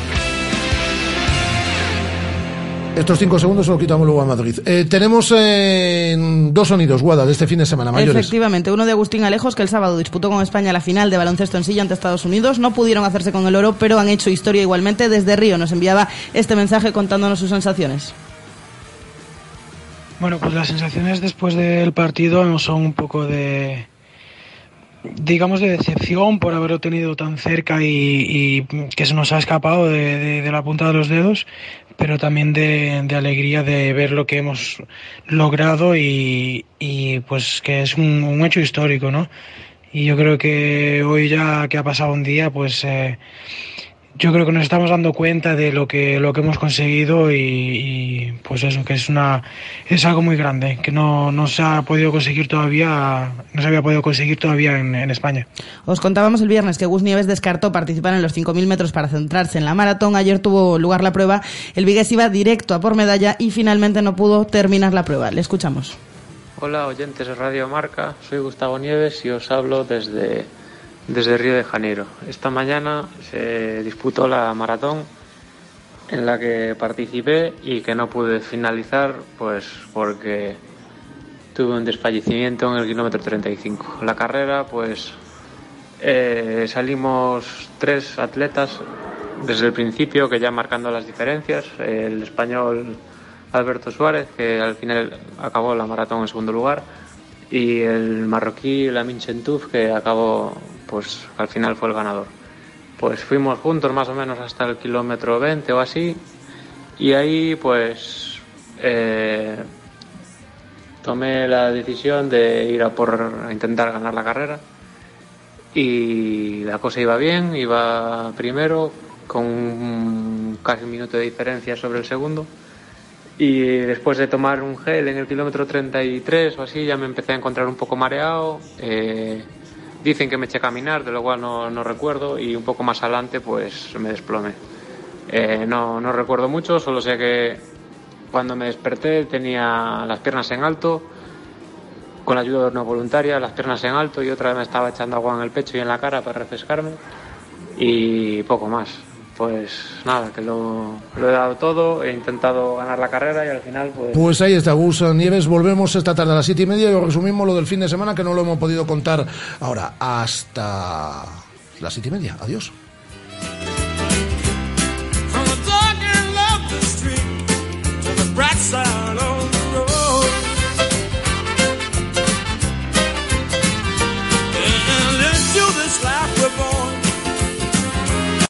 [SPEAKER 1] Estos cinco segundos se los quitamos luego a Madrid. Eh, tenemos eh, dos sonidos, Guada, de este fin de semana, mayores.
[SPEAKER 9] Efectivamente, uno de Agustín Alejos, que el sábado disputó con España la final de baloncesto en silla ante Estados Unidos. No pudieron hacerse con el oro, pero han hecho historia igualmente. Desde Río nos enviaba este mensaje contándonos sus sensaciones.
[SPEAKER 36] Bueno, pues las sensaciones después del partido son un poco de, digamos, de decepción por haberlo tenido tan cerca y, y que se nos ha escapado de, de- de la punta de los dedos, pero también de, alegría de ver lo que hemos logrado y, y, pues que es un, un hecho histórico, ¿no? Y yo creo que hoy ya que ha pasado un día, pues eh, yo creo que nos estamos dando cuenta de lo que lo que hemos conseguido y, y, pues eso que es una es algo muy grande que no, no se ha podido conseguir todavía no se había podido conseguir todavía en, en España.
[SPEAKER 3] Os contábamos el viernes que Gus Nieves descartó participar en los 5.000 metros para centrarse en la maratón. Ayer tuvo lugar la prueba. El Vigues iba directo a por medalla y finalmente no pudo terminar la prueba. Le escuchamos.
[SPEAKER 37] Hola oyentes de Radio Marca. Soy Gustavo Nieves y os hablo desde desde Río de Janeiro. Esta mañana se disputó la maratón en la que participé y que no pude finalizar pues porque tuve un desfallecimiento en el kilómetro 35. La carrera pues eh, salimos tres atletas desde el principio que ya marcando las diferencias. El español Alberto Suárez que al final acabó la maratón en segundo lugar y el marroquí Lamin Chentuf que acabó pues al final fue el ganador. Pues fuimos juntos más o menos hasta el kilómetro 20 o así y ahí pues eh, tomé la decisión de ir a por intentar ganar la carrera y la cosa iba bien, iba primero con casi un minuto de diferencia sobre el segundo y después de tomar un gel en el kilómetro 33 o así ya me empecé a encontrar un poco mareado. Eh, Dicen que me eché a caminar, de lo cual no, no recuerdo, y un poco más adelante pues me desplomé. Eh, no, no recuerdo mucho, solo sé que cuando me desperté tenía las piernas en alto, con la ayuda no voluntaria, las piernas en alto y otra vez me estaba echando agua en el pecho y en la cara para refrescarme y poco más pues nada, que lo, lo, he dado todo, he intentado ganar la carrera y al final pues...
[SPEAKER 1] Pues ahí está, Gus Nieves, volvemos esta tarde a las siete y media y os resumimos lo del fin de semana que no lo hemos podido contar ahora. Hasta las siete y media, adiós.